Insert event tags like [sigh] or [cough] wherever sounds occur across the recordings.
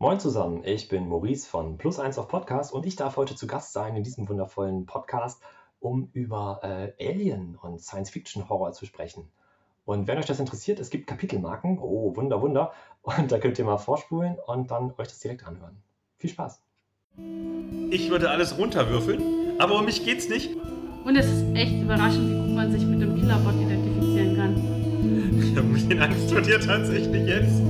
Moin zusammen, ich bin Maurice von Plus 1 auf Podcast und ich darf heute zu Gast sein in diesem wundervollen Podcast, um über äh, Alien und Science-Fiction-Horror zu sprechen. Und wenn euch das interessiert, es gibt Kapitelmarken, oh Wunder, Wunder, und da könnt ihr mal vorspulen und dann euch das direkt anhören. Viel Spaß! Ich würde alles runterwürfeln, aber um mich geht's nicht. Und es ist echt überraschend, wie gut man sich mit dem Killerbot identifizieren kann. Ich habe ein bisschen Angst vor dir tatsächlich jetzt.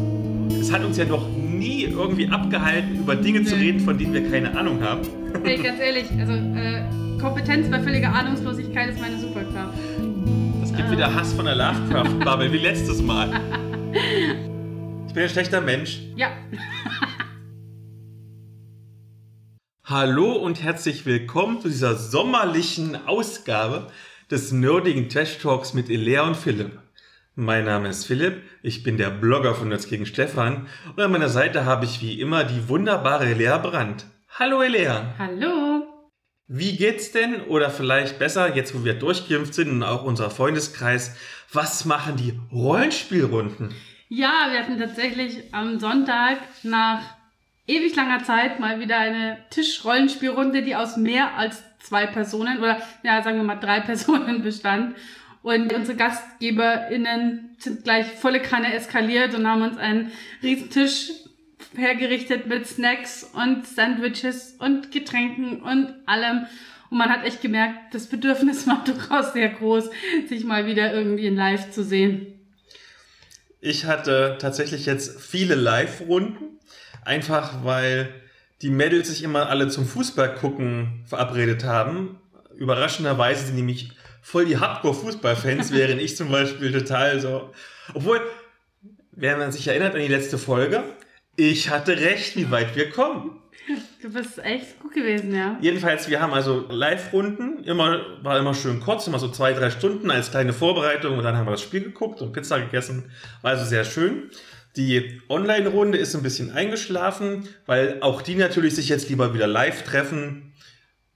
Es hat uns ja noch nie irgendwie abgehalten, über Dinge zu reden, von denen wir keine Ahnung haben. [laughs] Hey, ganz ehrlich, also äh, Kompetenz bei völliger Ahnungslosigkeit ist meine Superkraft. Es gibt Ah. wieder Hass von der Lovecraft-Bubble, [laughs] wie letztes Mal. Ich bin ein schlechter Mensch. Ja, [laughs] Hallo und herzlich willkommen zu dieser sommerlichen Ausgabe des nerdigen Trash Talks mit Elea und Philipp. Mein Name ist Philipp, ich bin der Blogger von Nerds gegen Stefan und an meiner Seite habe ich wie immer die wunderbare Elea Brandt. Hallo Elea! hallo. Wie geht's denn? Oder vielleicht besser, jetzt wo wir durchgeimpft sind und auch unser Freundeskreis, was machen die Rollenspielrunden? Ja, wir hatten tatsächlich am Sonntag nach ewig langer Zeit mal wieder eine Tischrollenspielrunde, die aus mehr als zwei Personen oder ja, sagen wir mal drei [laughs] Personen bestand. Und unsere GastgeberInnen sind gleich volle Kanne eskaliert und haben uns einen riesen Tisch hergerichtet mit Snacks und Sandwiches und Getränken und allem. Und man hat echt gemerkt, das Bedürfnis war [laughs] durchaus sehr groß, sich mal wieder irgendwie in live zu sehen. Ich hatte tatsächlich jetzt viele Live-Runden, einfach weil die Mädels sich immer alle zum Fußball gucken verabredet haben. Überraschenderweise sind nämlich voll die Hardcore-Fußballfans, während ich zum Beispiel total so. Obwohl, wer man sich erinnert an die letzte Folge, ich hatte recht, wie weit wir kommen. Du bist echt gut gewesen, ja. Jedenfalls, wir haben also Live-Runden, immer, war immer schön kurz, immer so zwei, drei Stunden als kleine Vorbereitung und dann haben wir das Spiel geguckt und Pizza gegessen. War also sehr schön. Die Online-Runde ist ein bisschen eingeschlafen, weil auch die natürlich sich jetzt lieber wieder live treffen.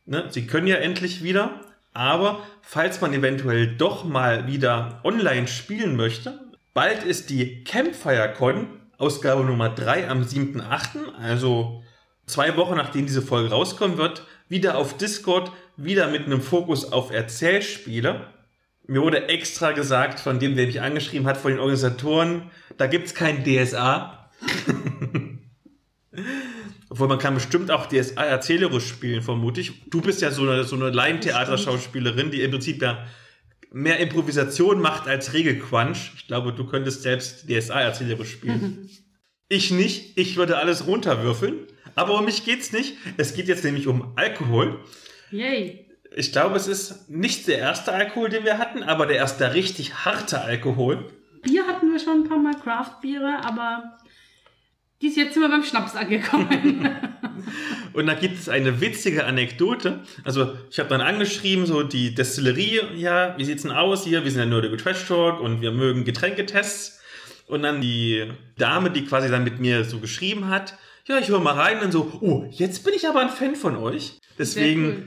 Ne? Sie können ja endlich wieder. Aber falls man eventuell doch mal wieder online spielen möchte, bald ist die Campfire-Con, Ausgabe Nummer 3 am 7.8., also zwei Wochen nachdem diese Folge rauskommen wird, wieder auf Discord, wieder mit einem Fokus auf Erzählspiele. Mir wurde extra gesagt, von dem, der mich angeschrieben hat, von den Organisatoren, da gibt's kein DSA. [laughs] Obwohl man kann bestimmt auch DSA erzählerisch spielen, vermute ich. Du bist ja so eine, so eine Laientheaterschauspielerin, die im Prinzip ja mehr Improvisation macht als Regelquatsch. Ich glaube, du könntest selbst DSA erzählerisch spielen. Ich nicht. Ich würde alles runterwürfeln. Aber um mich geht's nicht. Es geht jetzt nämlich um Alkohol. Yay. Ich glaube, es ist nicht der erste Alkohol, den wir hatten, aber der erste richtig harte Alkohol. Bier hatten wir schon ein paar Mal, Craft-Biere, aber dies jetzt sind wir beim Schnaps angekommen. [laughs] Und da gibt es eine witzige Anekdote. Also, ich habe dann angeschrieben, so die Destillerie, ja, wie sieht's denn aus hier? Wir sind ja nerdige Trash Talk und wir mögen Getränketests. Und dann die Dame, die quasi dann mit mir so geschrieben hat, ja, ich höre mal rein und so, oh, jetzt bin ich aber ein Fan von euch. Deswegen cool.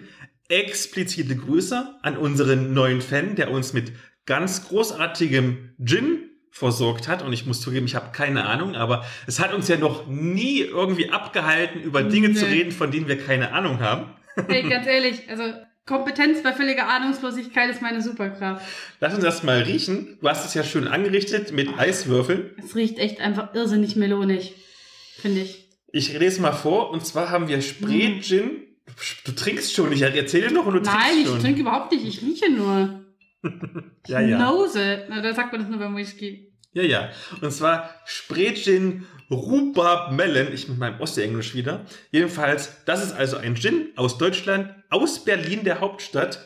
explizite Grüße an unseren neuen Fan, der uns mit ganz großartigem Gin versorgt hat. Und ich muss zugeben, ich habe keine Ahnung, aber es hat uns ja noch nie irgendwie abgehalten, über Dinge zu Nee. reden, von denen wir keine Ahnung haben. hey, [laughs] ganz ehrlich, also Kompetenz bei völliger Ahnungslosigkeit ist meine Superkraft. Lass uns das mal riechen. Du hast es ja schön angerichtet mit Eiswürfeln. Es riecht echt einfach irrsinnig melonig, finde ich. Ich lese mal vor. Und zwar haben wir Mhm. Spray-Gin. Du trinkst schon. Ich erzähle dir noch und du Nein, trinkst ich schon. trinke überhaupt nicht, ich rieche nur. [laughs] ja, ja. Nose. Na, da sagt man das nur beim Whisky. Ja, ja. Und zwar Spray-Gin Rhubarb Melon. Ich mit meinem Ossenglisch wieder. Jedenfalls, das ist also ein Gin aus Deutschland, aus Berlin, der Hauptstadt.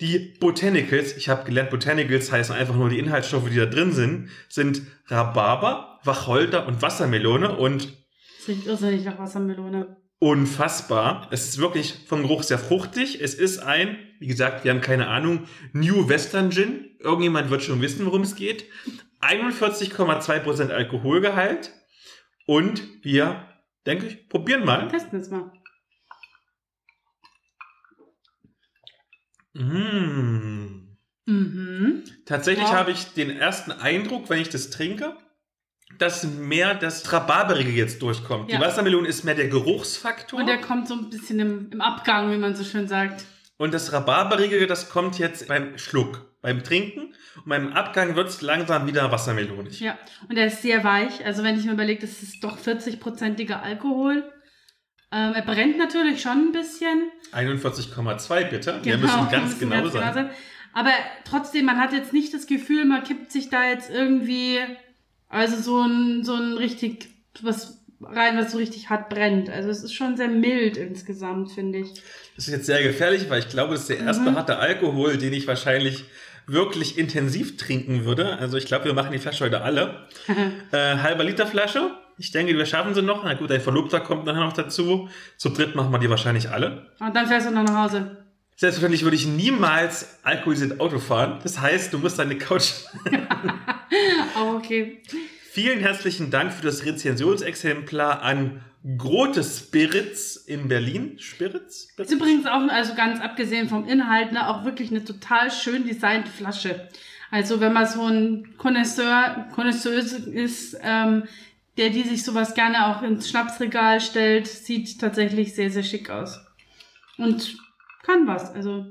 Die Botanicals, ich habe gelernt, Botanicals heißen einfach nur die Inhaltsstoffe, die da drin sind, sind Rhabarber, Wacholder und Wassermelone und Es riecht irrsinnig nach Wassermelone. unfassbar. Es ist wirklich vom Geruch sehr fruchtig. Es ist ein, wie gesagt, wir haben keine Ahnung, New Western Gin. Irgendjemand wird schon wissen, worum es geht. 41,2% Alkoholgehalt. Und wir, denke ich, probieren mal. Testen wir es mal. Mmh. Mhm. Tatsächlich Wow. habe ich den ersten Eindruck, wenn ich das trinke, dass mehr das Rhabarberige jetzt durchkommt. Ja. Die Wassermelone ist mehr der Geruchsfaktor. Und der kommt so ein bisschen im, im Abgang, wie man so schön sagt. Und das Rhabarberige, das kommt jetzt beim Schluck, beim Trinken. Und beim Abgang wird es langsam wieder wassermelonig. Ja, und der ist sehr weich. Also wenn ich mir überlege, das ist doch 40-prozentiger Alkohol. Ähm, er brennt natürlich schon ein bisschen. 41,2 bitte. Wir müssen [laughs] ganz müssen genau sein. Aber trotzdem, man hat jetzt nicht das Gefühl, man kippt sich da jetzt irgendwie, also so ein, so ein richtig, was rein, was so richtig hart brennt. Also es ist schon sehr mild insgesamt, finde ich. Das ist jetzt sehr gefährlich, weil ich glaube, das ist der erste Mhm. harte Alkohol, den ich wahrscheinlich wirklich intensiv trinken würde. Also ich glaube, wir machen die Flasche heute alle. [laughs] Äh, halber Liter Flasche. Ich denke, wir schaffen sie noch. Na gut, ein Verlobter kommt nachher noch dazu. Zu dritt machen wir die wahrscheinlich alle. Und dann fährst du noch nach Hause. Selbstverständlich würde ich niemals alkoholisiert Auto fahren. Das heißt, du musst deine Couch. [laughs] Auch okay. Vielen herzlichen Dank für das Rezensionsexemplar an Grote Spirits in Berlin. Spirits? Ist übrigens auch, also ganz abgesehen vom Inhalt, ne, auch wirklich eine total schön designte Flasche. Also wenn man so ein Connoisseur, Connoisseuse ist, ähm, der die sich sowas gerne auch ins Schnapsregal stellt, sieht tatsächlich sehr, sehr schick aus. Und kann was. Also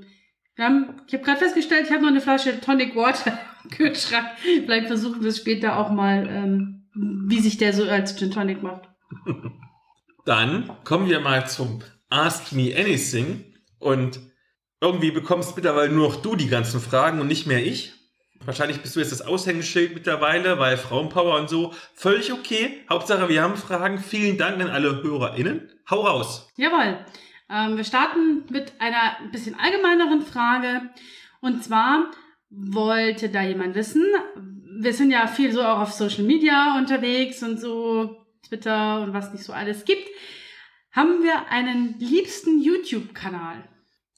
wir haben, ich habe gerade festgestellt, ich habe noch eine Flasche Tonic Water im Kühlschrank. Vielleicht versuchen wir es später auch mal, ähm, wie sich der so als Gin Tonic macht. [laughs] Dann kommen wir mal zum Ask Me Anything. Und irgendwie bekommst mittlerweile nur noch du die ganzen Fragen und nicht mehr ich. Wahrscheinlich bist du jetzt das Aushängeschild mittlerweile, weil Frauenpower und so. Völlig okay. Hauptsache, wir haben Fragen. Vielen Dank an alle HörerInnen. Hau raus. Jawohl. Ähm, wir starten mit einer ein bisschen allgemeineren Frage. Und zwar wollte da jemand wissen, wir sind ja viel so auch auf Social Media unterwegs und so, Twitter und was nicht so alles gibt. Haben wir einen liebsten YouTube-Kanal?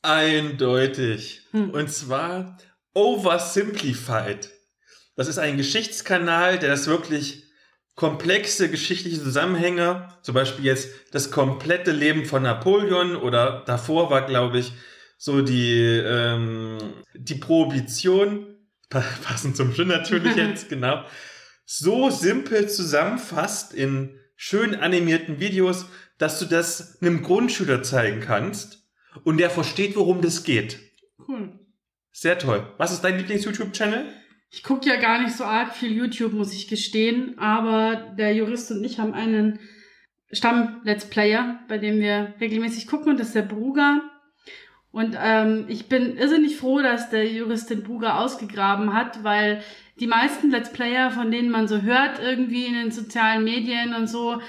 Eindeutig. Hm. Und zwar Oversimplified. Das ist ein Geschichtskanal, der das wirklich komplexe geschichtliche Zusammenhänge, zum Beispiel jetzt das komplette Leben von Napoleon oder davor war, glaube ich, so die, ähm, die Prohibition, pa- passend zum Gin natürlich [laughs] jetzt, genau, so simpel zusammenfasst in schön animierten Videos, dass du das einem Grundschüler zeigen kannst und der versteht, worum das geht. Cool. Sehr toll. Was ist dein Lieblings-YouTube-Channel? Ich gucke ja gar nicht so arg viel YouTube, muss ich gestehen, aber der Jurist und ich haben einen Stamm-Let's Player, bei dem wir regelmäßig gucken und das ist der Bruger. Und ähm, ich bin irrsinnig froh, dass der Jurist den Bruger ausgegraben hat, weil die meisten Let's Player, von denen man so hört, irgendwie in den sozialen Medien und so,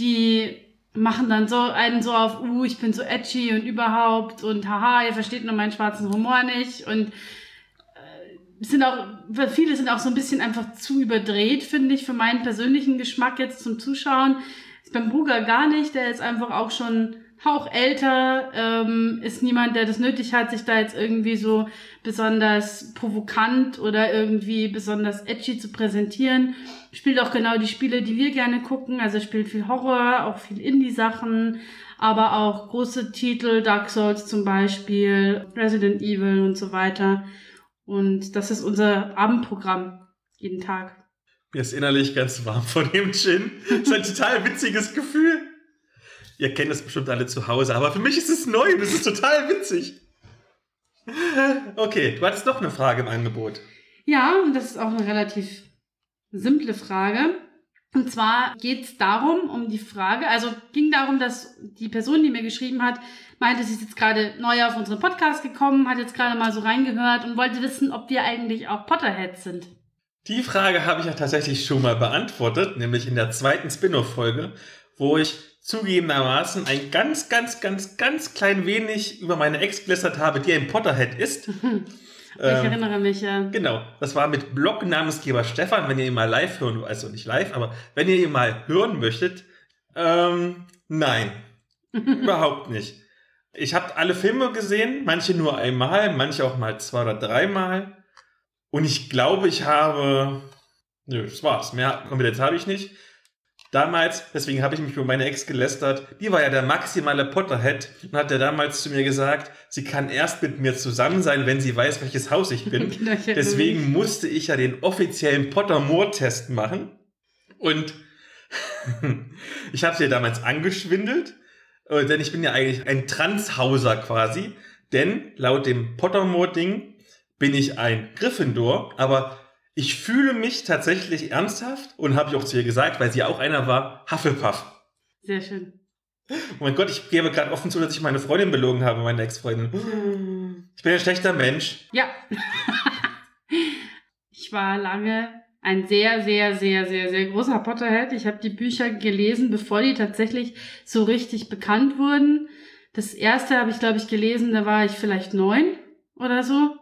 die machen dann so einen so auf, uh, ich bin so edgy und überhaupt und haha, ihr versteht nur meinen schwarzen Humor nicht und sind auch, viele sind auch so ein bisschen einfach zu überdreht, finde ich, für meinen persönlichen Geschmack jetzt zum Zuschauen. Ist beim Bruger gar nicht, der ist einfach auch schon Hauch älter, ähm, ist niemand, der das nötig hat, sich da jetzt irgendwie so besonders provokant oder irgendwie besonders edgy zu präsentieren. Spielt auch genau die Spiele, die wir gerne gucken, also spielt viel Horror, auch viel Indie-Sachen, aber auch große Titel, Dark Souls zum Beispiel, Resident Evil und so weiter. Und das ist unser Abendprogramm jeden Tag. Mir ist innerlich ganz warm vor dem Gin. Das ist ein total witziges Gefühl. Ihr kennt das bestimmt alle zu Hause, aber für mich ist es neu und es ist total witzig. Okay, du hattest noch eine Frage im Angebot. Ja, und das ist auch eine relativ simple Frage. Und zwar geht es darum, um die Frage, also ging darum, dass die Person, die mir geschrieben hat, meinte, sie ist jetzt gerade neu auf unseren Podcast gekommen, hat jetzt gerade mal so reingehört und wollte wissen, ob wir eigentlich auch Potterheads sind. Die Frage habe ich ja tatsächlich schon mal beantwortet, nämlich in der zweiten Spin-off-Folge, wo ich zugegebenermaßen ein ganz, ganz, ganz, ganz klein wenig über meine Ex gelästert habe, die ein Potterhead ist. [laughs] ich Ähm, erinnere mich, ja. Genau, das war mit Blog-Namensgeber Stefan, wenn ihr ihn mal live hören, also nicht live, aber wenn ihr ihn mal hören möchtet, ähm, nein, [laughs] überhaupt nicht. Ich habe alle Filme gesehen, manche nur einmal, manche auch mal zwei oder dreimal. Und ich glaube, ich habe, nö, das war's, mehr Kompetenz habe ich nicht. Damals, deswegen habe ich mich über meine Ex gelästert, die war ja der maximale Potterhead und hat ja damals zu mir gesagt, sie kann erst mit mir zusammen sein, wenn sie weiß, welches Haus ich bin. [laughs] Genau. Deswegen musste ich ja den offiziellen Pottermore-Test machen. Und [laughs] ich habe sie damals angeschwindelt, äh, denn ich bin ja eigentlich ein Transhauser quasi. Denn laut dem Pottermore-Ding bin ich ein Gryffindor, aber ich fühle mich tatsächlich ernsthaft und habe ich auch zu ihr gesagt, weil sie auch einer war, Hufflepuff. Sehr schön. Oh mein Gott, ich gebe gerade offen zu, dass ich meine Freundin belogen habe, meine Ex-Freundin. Ich bin ein schlechter Mensch. Ja. [laughs] ich war lange ein sehr, sehr, sehr, sehr, sehr großer Potterhead. Ich habe die Bücher gelesen, bevor die tatsächlich so richtig bekannt wurden. Das erste habe ich, glaube ich, gelesen, da war ich vielleicht neun oder so.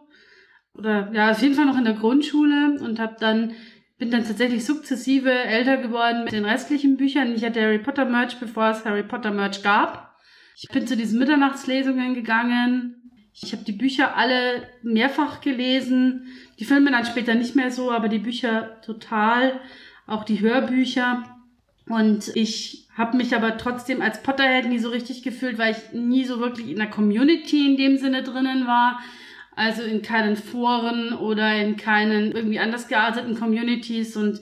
Oder ja, auf jeden Fall noch in der Grundschule und habe dann bin dann tatsächlich sukzessive älter geworden mit den restlichen Büchern. Ich hatte Harry Potter Merch, bevor es Harry Potter Merch gab. Ich bin zu diesen Mitternachtslesungen gegangen. Ich habe die Bücher alle mehrfach gelesen. Die Filme dann später nicht mehr so, aber die Bücher total. Auch die Hörbücher. Und ich habe mich aber trotzdem als Potterhead nie so richtig gefühlt, weil ich nie so wirklich in der Community in dem Sinne drinnen war. Also in keinen Foren oder in keinen irgendwie anders gearteten Communities und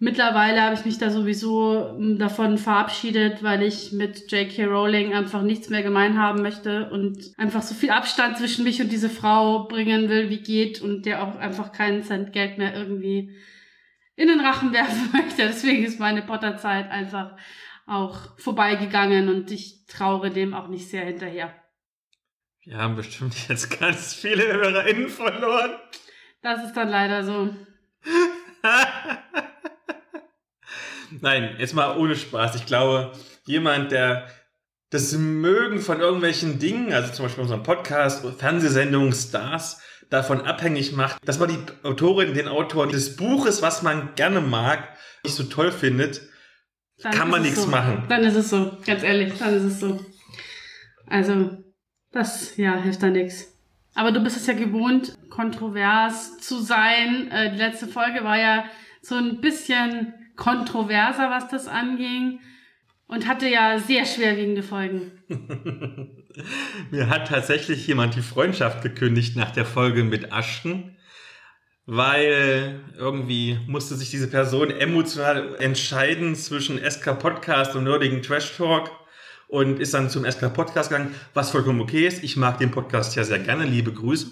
mittlerweile habe ich mich da sowieso hm, davon verabschiedet, weil ich mit J.K. Rowling einfach nichts mehr gemein haben möchte und einfach so viel Abstand zwischen mich und diese Frau bringen will, wie geht und der auch einfach keinen Cent Geld mehr irgendwie in den Rachen werfen [laughs] möchte. Deswegen ist meine Potterzeit einfach auch vorbeigegangen und ich traure dem auch nicht sehr hinterher. Wir haben bestimmt [laughs] jetzt ganz viele HörerInnen verloren. Das ist dann leider so. [laughs] Nein, jetzt mal ohne Spaß. Ich glaube, jemand, der das Mögen von irgendwelchen Dingen, also zum Beispiel unseren Podcast, Fernsehsendungen, Stars, davon abhängig macht, dass man die Autorin, den Autor des Buches, was man gerne mag, nicht so toll findet, dann kann man nichts so. machen. Dann ist es so, ganz ehrlich, dann ist es so. Also, das, ja, hilft da nichts. Aber du bist es ja gewohnt, kontrovers zu sein. Äh, die letzte Folge war ja so ein bisschen kontroverser, was das anging. Und hatte ja sehr schwerwiegende Folgen. [laughs] Mir hat tatsächlich jemand die Freundschaft gekündigt nach der Folge mit Ashton, weil irgendwie musste sich diese Person emotional entscheiden zwischen SK Podcast und nerdigen Trash Talk und ist dann zum SK Podcast gegangen, was vollkommen okay ist. Ich mag den Podcast ja sehr gerne, liebe Grüße.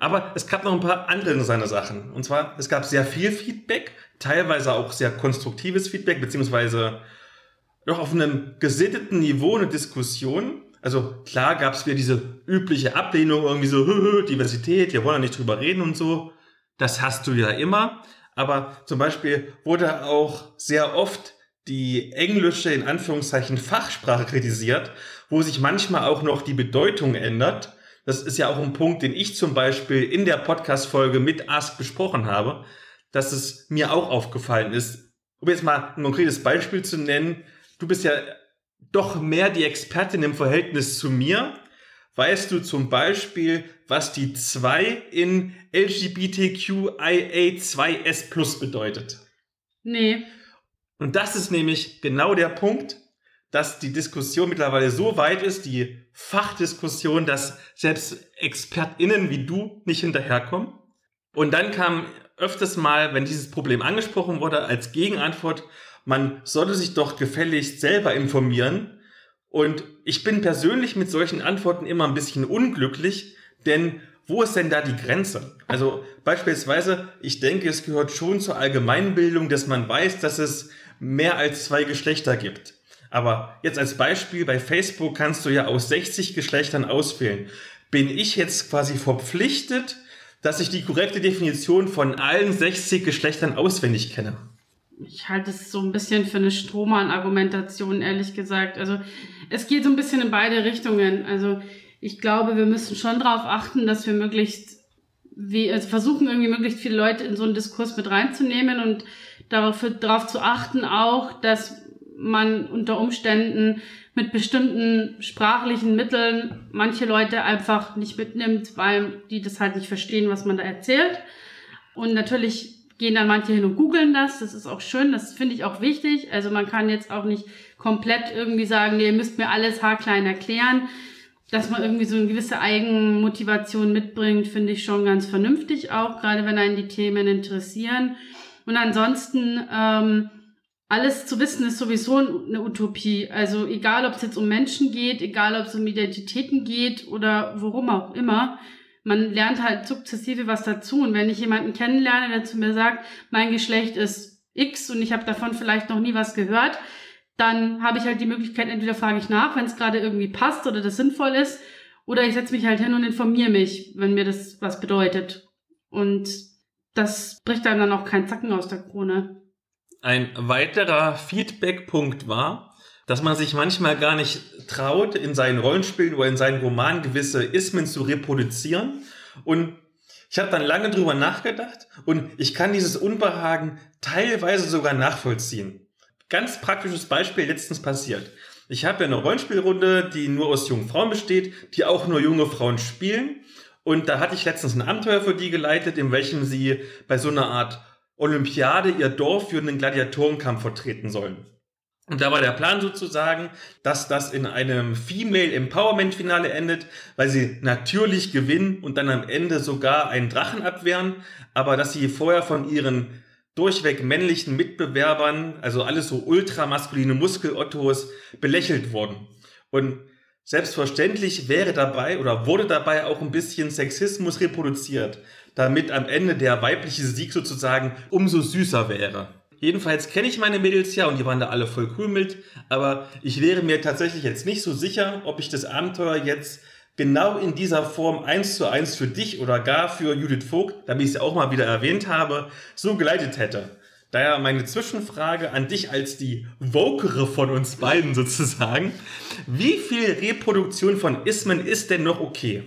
Aber es gab noch ein paar andere seine Sachen. Und zwar, es gab sehr viel Feedback, teilweise auch sehr konstruktives Feedback, beziehungsweise doch auf einem gesitteten Niveau eine Diskussion. Also klar gab es wieder diese übliche Ablehnung, irgendwie so, hö, [laughs] hö, Diversität, wir wollen ja nicht drüber reden und so. Das hast du ja immer. Aber zum Beispiel wurde auch sehr oft die englische, in Anführungszeichen, Fachsprache kritisiert, wo sich manchmal auch noch die Bedeutung ändert. Das ist ja auch ein Punkt, den ich zum Beispiel in der Podcast-Folge mit Ask besprochen habe, dass es mir auch aufgefallen ist. Um jetzt mal ein konkretes Beispiel zu nennen, du bist ja doch mehr die Expertin im Verhältnis zu mir. Weißt du zum Beispiel, was die 2 in LGBTQIA2S Plus bedeutet? Nee. Und das ist nämlich genau der Punkt, dass die Diskussion mittlerweile so weit ist, die Fachdiskussion, dass selbst ExpertInnen wie du nicht hinterherkommen. Und dann kam öfters mal, wenn dieses Problem angesprochen wurde, als Gegenantwort, man sollte sich doch gefälligst selber informieren. Und ich bin persönlich mit solchen Antworten immer ein bisschen unglücklich, denn wo ist denn da die Grenze? Also beispielsweise, ich denke, es gehört schon zur Allgemeinbildung, dass man weiß, dass es mehr als zwei Geschlechter gibt. Aber jetzt als Beispiel, bei Facebook kannst du ja aus 60 Geschlechtern auswählen. Bin ich jetzt quasi verpflichtet, dass ich die korrekte Definition von allen 60 Geschlechtern auswendig kenne? Ich halte es so ein bisschen für eine Strohmann-Argumentation, ehrlich gesagt. Also es geht so ein bisschen in beide Richtungen. Also ich glaube, wir müssen schon darauf achten, dass wir möglichst, wie, also versuchen irgendwie möglichst viele Leute in so einen Diskurs mit reinzunehmen und darauf, darauf zu achten auch, dass man unter Umständen mit bestimmten sprachlichen Mitteln manche Leute einfach nicht mitnimmt, weil die das halt nicht verstehen, was man da erzählt. Und natürlich gehen dann manche hin und googeln das. Das ist auch schön, das finde ich auch wichtig. Also man kann jetzt auch nicht komplett irgendwie sagen, nee, ihr müsst mir alles haarklein erklären. Dass man irgendwie so eine gewisse Eigenmotivation mitbringt, finde ich schon ganz vernünftig auch, gerade wenn einen die Themen interessieren. Und ansonsten ähm, alles zu wissen ist sowieso eine Utopie. Also egal, ob es jetzt um Menschen geht, egal, ob es um Identitäten geht oder worum auch immer, man lernt halt sukzessive was dazu. Und wenn ich jemanden kennenlerne, der zu mir sagt, mein Geschlecht ist X und ich habe davon vielleicht noch nie was gehört, dann habe ich halt die Möglichkeit, entweder frage ich nach, wenn es gerade irgendwie passt oder das sinnvoll ist, oder ich setze mich halt hin und informiere mich, wenn mir das was bedeutet. Und das bricht einem dann auch kein Zacken aus der Krone. Ein weiterer Feedback-Punkt war, dass man sich manchmal gar nicht traut, in seinen Rollenspielen oder in seinen Romanen gewisse Ismen zu reproduzieren. Und ich habe dann lange drüber nachgedacht und ich kann dieses Unbehagen teilweise sogar nachvollziehen. Ganz praktisches Beispiel letztens passiert. Ich habe ja eine Rollenspielrunde, die nur aus jungen Frauen besteht, die auch nur junge Frauen spielen. Und da hatte ich letztens ein Abenteuer für die geleitet, in welchem sie bei so einer Art Olympiade ihr Dorf für einen Gladiatorenkampf vertreten sollen. Und da war der Plan sozusagen, dass das in einem Female Empowerment Finale endet, weil sie natürlich gewinnen und dann am Ende sogar einen Drachen abwehren, aber dass sie vorher von ihren durchweg männlichen Mitbewerbern, also alles so ultramaskuline Muskelottos, belächelt wurden. Und selbstverständlich wäre dabei oder wurde dabei auch ein bisschen Sexismus reproduziert damit am Ende der weibliche Sieg sozusagen umso süßer wäre. Jedenfalls kenne ich meine Mädels ja und die waren da alle voll cool mit, aber ich wäre mir tatsächlich jetzt nicht so sicher, ob ich das Abenteuer jetzt genau in dieser Form eins zu eins für dich oder gar für Judith Vogt, damit ich sie auch mal wieder erwähnt habe, so geleitet hätte. Daher meine Zwischenfrage an dich als die Vokere von uns beiden sozusagen. Wie viel Reproduktion von Ismen ist denn noch okay?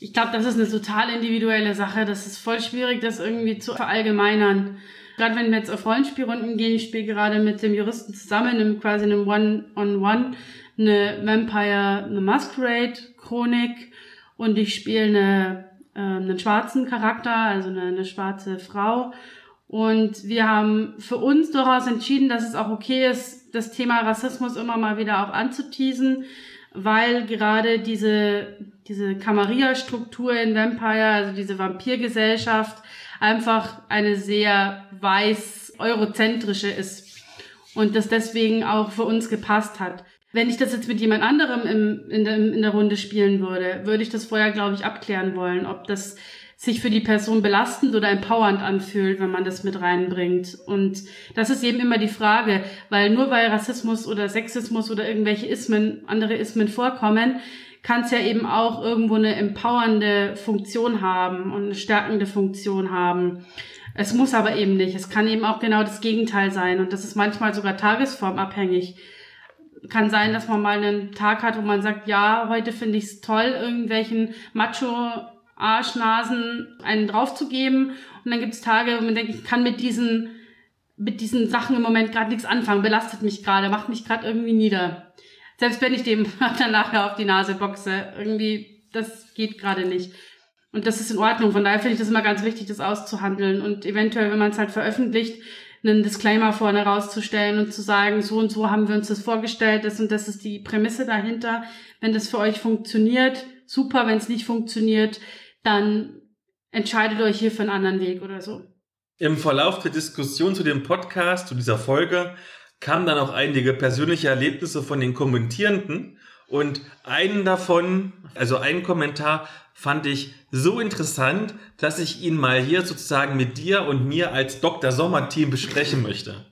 Ich glaube, das ist eine total individuelle Sache. Das ist voll schwierig, das irgendwie zu verallgemeinern. Gerade wenn wir jetzt auf Rollenspielrunden gehen, ich spiele gerade mit dem Juristen zusammen, in quasi einem One-on-One, eine Vampire, eine Masquerade-Chronik und ich spiele eine, äh, einen schwarzen Charakter, also eine, eine schwarze Frau. Und wir haben für uns durchaus entschieden, dass es auch okay ist, das Thema Rassismus immer mal wieder auch anzuteasen, weil gerade diese diese Camarilla-Struktur in Vampire, also diese Vampirgesellschaft, einfach eine sehr weiß-eurozentrische ist und das deswegen auch für uns gepasst hat. Wenn ich das jetzt mit jemand anderem im, in, der, in der Runde spielen würde, würde ich das vorher, glaube ich, abklären wollen, ob das sich für die Person belastend oder empowernd anfühlt, wenn man das mit reinbringt. Und das ist eben immer die Frage, weil nur weil Rassismus oder Sexismus oder irgendwelche Ismen, andere Ismen vorkommen, kann es ja eben auch irgendwo eine empowernde Funktion haben und eine stärkende Funktion haben. Es muss aber eben nicht. Es kann eben auch genau das Gegenteil sein. Und das ist manchmal sogar tagesformabhängig. Kann sein, dass man mal einen Tag hat, wo man sagt, ja, heute finde ich es toll, irgendwelchen Macho-Arschnasen einen draufzugeben. Und dann gibt es Tage, wo man denkt, ich kann mit diesen, mit diesen Sachen im Moment gerade nichts anfangen, belastet mich gerade, macht mich gerade irgendwie nieder. Selbst wenn ich dem [laughs] dann nachher auf die Nase boxe, irgendwie, das geht gerade nicht. Und das ist in Ordnung. Von daher finde ich das immer ganz wichtig, das auszuhandeln und eventuell, wenn man es halt veröffentlicht, einen Disclaimer vorne rauszustellen und zu sagen, so und so haben wir uns das vorgestellt, das und das ist die Prämisse dahinter. Wenn das für euch funktioniert, super. Wenn es nicht funktioniert, dann entscheidet euch hier für einen anderen Weg oder so. Im Verlauf der Diskussion zu dem Podcast, zu dieser Folge, kamen dann auch einige persönliche Erlebnisse von den Kommentierenden. Und einen davon, also einen Kommentar, fand ich so interessant, dass ich ihn mal hier sozusagen mit dir und mir als Dr. Sommer-Team besprechen möchte.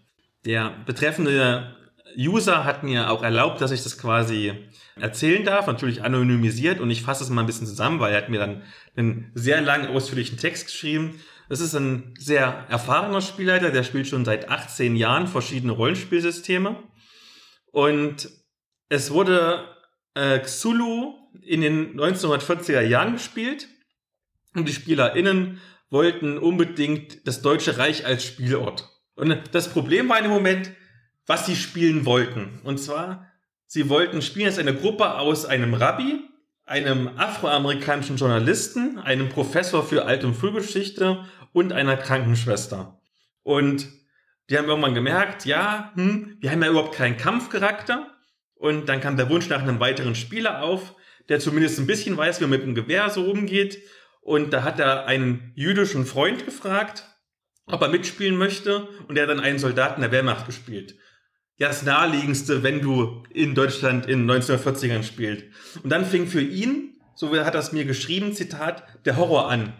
Der betreffende User hat mir auch erlaubt, dass ich das quasi erzählen darf, natürlich anonymisiert und ich fasse es mal ein bisschen zusammen, weil er hat mir dann einen sehr langen, ausführlichen Text geschrieben das ist ein sehr erfahrener Spielleiter, der spielt schon seit 18 Jahren verschiedene Rollenspielsysteme. Und es wurde äh, Xulu in den 1940er Jahren gespielt. Und die SpielerInnen wollten unbedingt das Deutsche Reich als Spielort. Und das Problem war in dem Moment, was sie spielen wollten. Und zwar, sie wollten spielen als eine Gruppe aus einem Rabbi, einem afroamerikanischen Journalisten, einem Professor für Alt- und Frühgeschichte und einer Krankenschwester. Und die haben irgendwann gemerkt, ja, hm, wir haben ja überhaupt keinen Kampfcharakter. Und dann kam der Wunsch nach einem weiteren Spieler auf, der zumindest ein bisschen weiß, wie man mit dem Gewehr so umgeht. Und da hat er einen jüdischen Freund gefragt. ob er mitspielen möchte und er hat dann einen Soldaten der Wehrmacht gespielt. Ja, das naheliegendste, wenn du in Deutschland in 1940ern spielst. Und dann fing für ihn, so hat er es mir geschrieben, Zitat, der Horror an.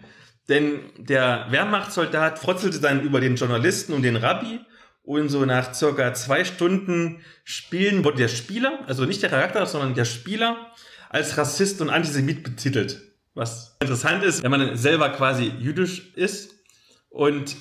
Denn der Wehrmachtssoldat frotzelte dann über den Journalisten und den Rabbi und so nach circa zwei Stunden Spielen wurde der Spieler, also nicht der Charakter, sondern der Spieler, als Rassist und Antisemit betitelt. Was interessant ist, wenn man selber quasi jüdisch ist und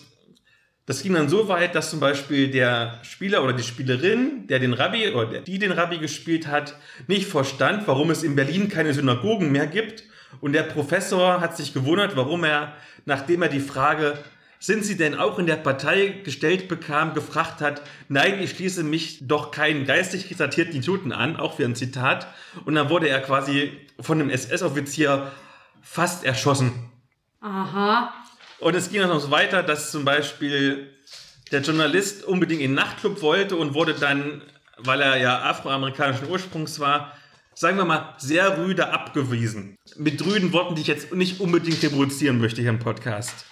das ging dann so weit, dass zum Beispiel der Spieler oder die Spielerin, der den Rabbi oder die den Rabbi gespielt hat, nicht verstand, warum es in Berlin keine Synagogen mehr gibt. Und der Professor hat sich gewundert, warum er, nachdem er die Frage, sind Sie denn auch in der Partei gestellt bekam, gefragt hat, nein, ich schließe mich doch keinen geistig resertierten Idioten an, auch wie ein Zitat. Und dann wurde er quasi von einem SS-Offizier fast erschossen. Aha. Und es ging dann noch so weiter, dass zum Beispiel der Journalist unbedingt in den Nachtclub wollte und wurde dann, weil er ja afroamerikanischen Ursprungs war, sagen wir mal, sehr rüde abgewiesen. Mit rüden Worten, die ich jetzt nicht unbedingt reproduzieren möchte hier im Podcast.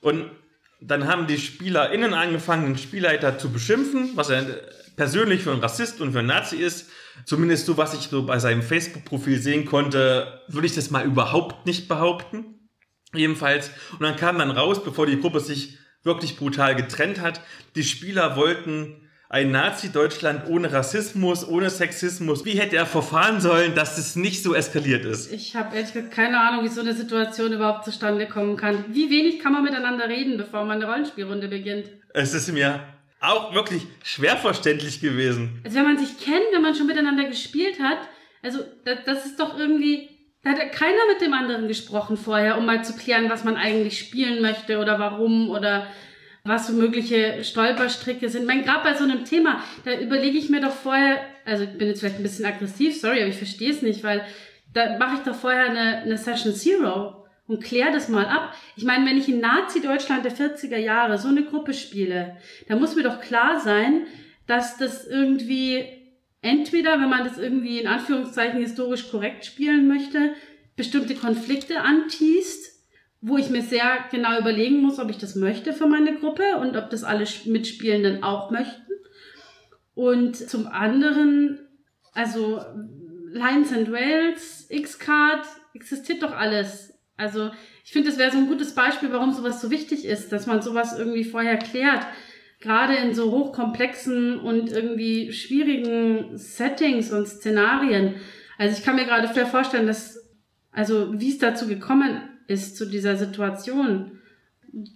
Und dann haben die SpielerInnen angefangen, den Spielleiter zu beschimpfen, was er persönlich für ein Rassist und für ein Nazi ist. Zumindest so, was ich so bei seinem Facebook-Profil sehen konnte, würde ich das mal überhaupt nicht behaupten. Jedenfalls. Und dann kam dann raus, bevor die Gruppe sich wirklich brutal getrennt hat, die Spieler wollten ein Nazi-Deutschland ohne Rassismus, ohne Sexismus. Wie hätte er verfahren sollen, dass es nicht so eskaliert ist? Ich habe ehrlich gesagt keine Ahnung, wie so eine Situation überhaupt zustande kommen kann. Wie wenig kann man miteinander reden, bevor man eine Rollenspielrunde beginnt? Es ist mir auch wirklich schwer verständlich gewesen. Also wenn man sich kennt, wenn man schon miteinander gespielt hat, also das, das ist doch irgendwie da hat keiner mit dem anderen gesprochen vorher, um mal zu klären, was man eigentlich spielen möchte oder warum oder was so mögliche Stolperstricke sind. Ich meine, gerade bei so einem Thema, da überlege ich mir doch vorher, also ich bin jetzt vielleicht ein bisschen aggressiv, sorry, aber ich verstehe es nicht, weil da mache ich doch vorher eine, eine Session Zero und kläre das mal ab. Ich meine, wenn ich in Nazi-Deutschland der 40er Jahre so eine Gruppe spiele, da muss mir doch klar sein, dass das irgendwie entweder, wenn man das irgendwie in Anführungszeichen historisch korrekt spielen möchte, bestimmte Konflikte antießt, wo ich mir sehr genau überlegen muss, ob ich das möchte für meine Gruppe und ob das alle Mitspielenden auch möchten. Und zum anderen, also Lions and Wales, X-Card, existiert doch alles. Also ich finde, das wäre so ein gutes Beispiel, warum sowas so wichtig ist, dass man sowas irgendwie vorher klärt gerade in so hochkomplexen und irgendwie schwierigen Settings und Szenarien. Also ich kann mir gerade schwer vorstellen, dass, also wie es dazu gekommen ist, zu dieser Situation.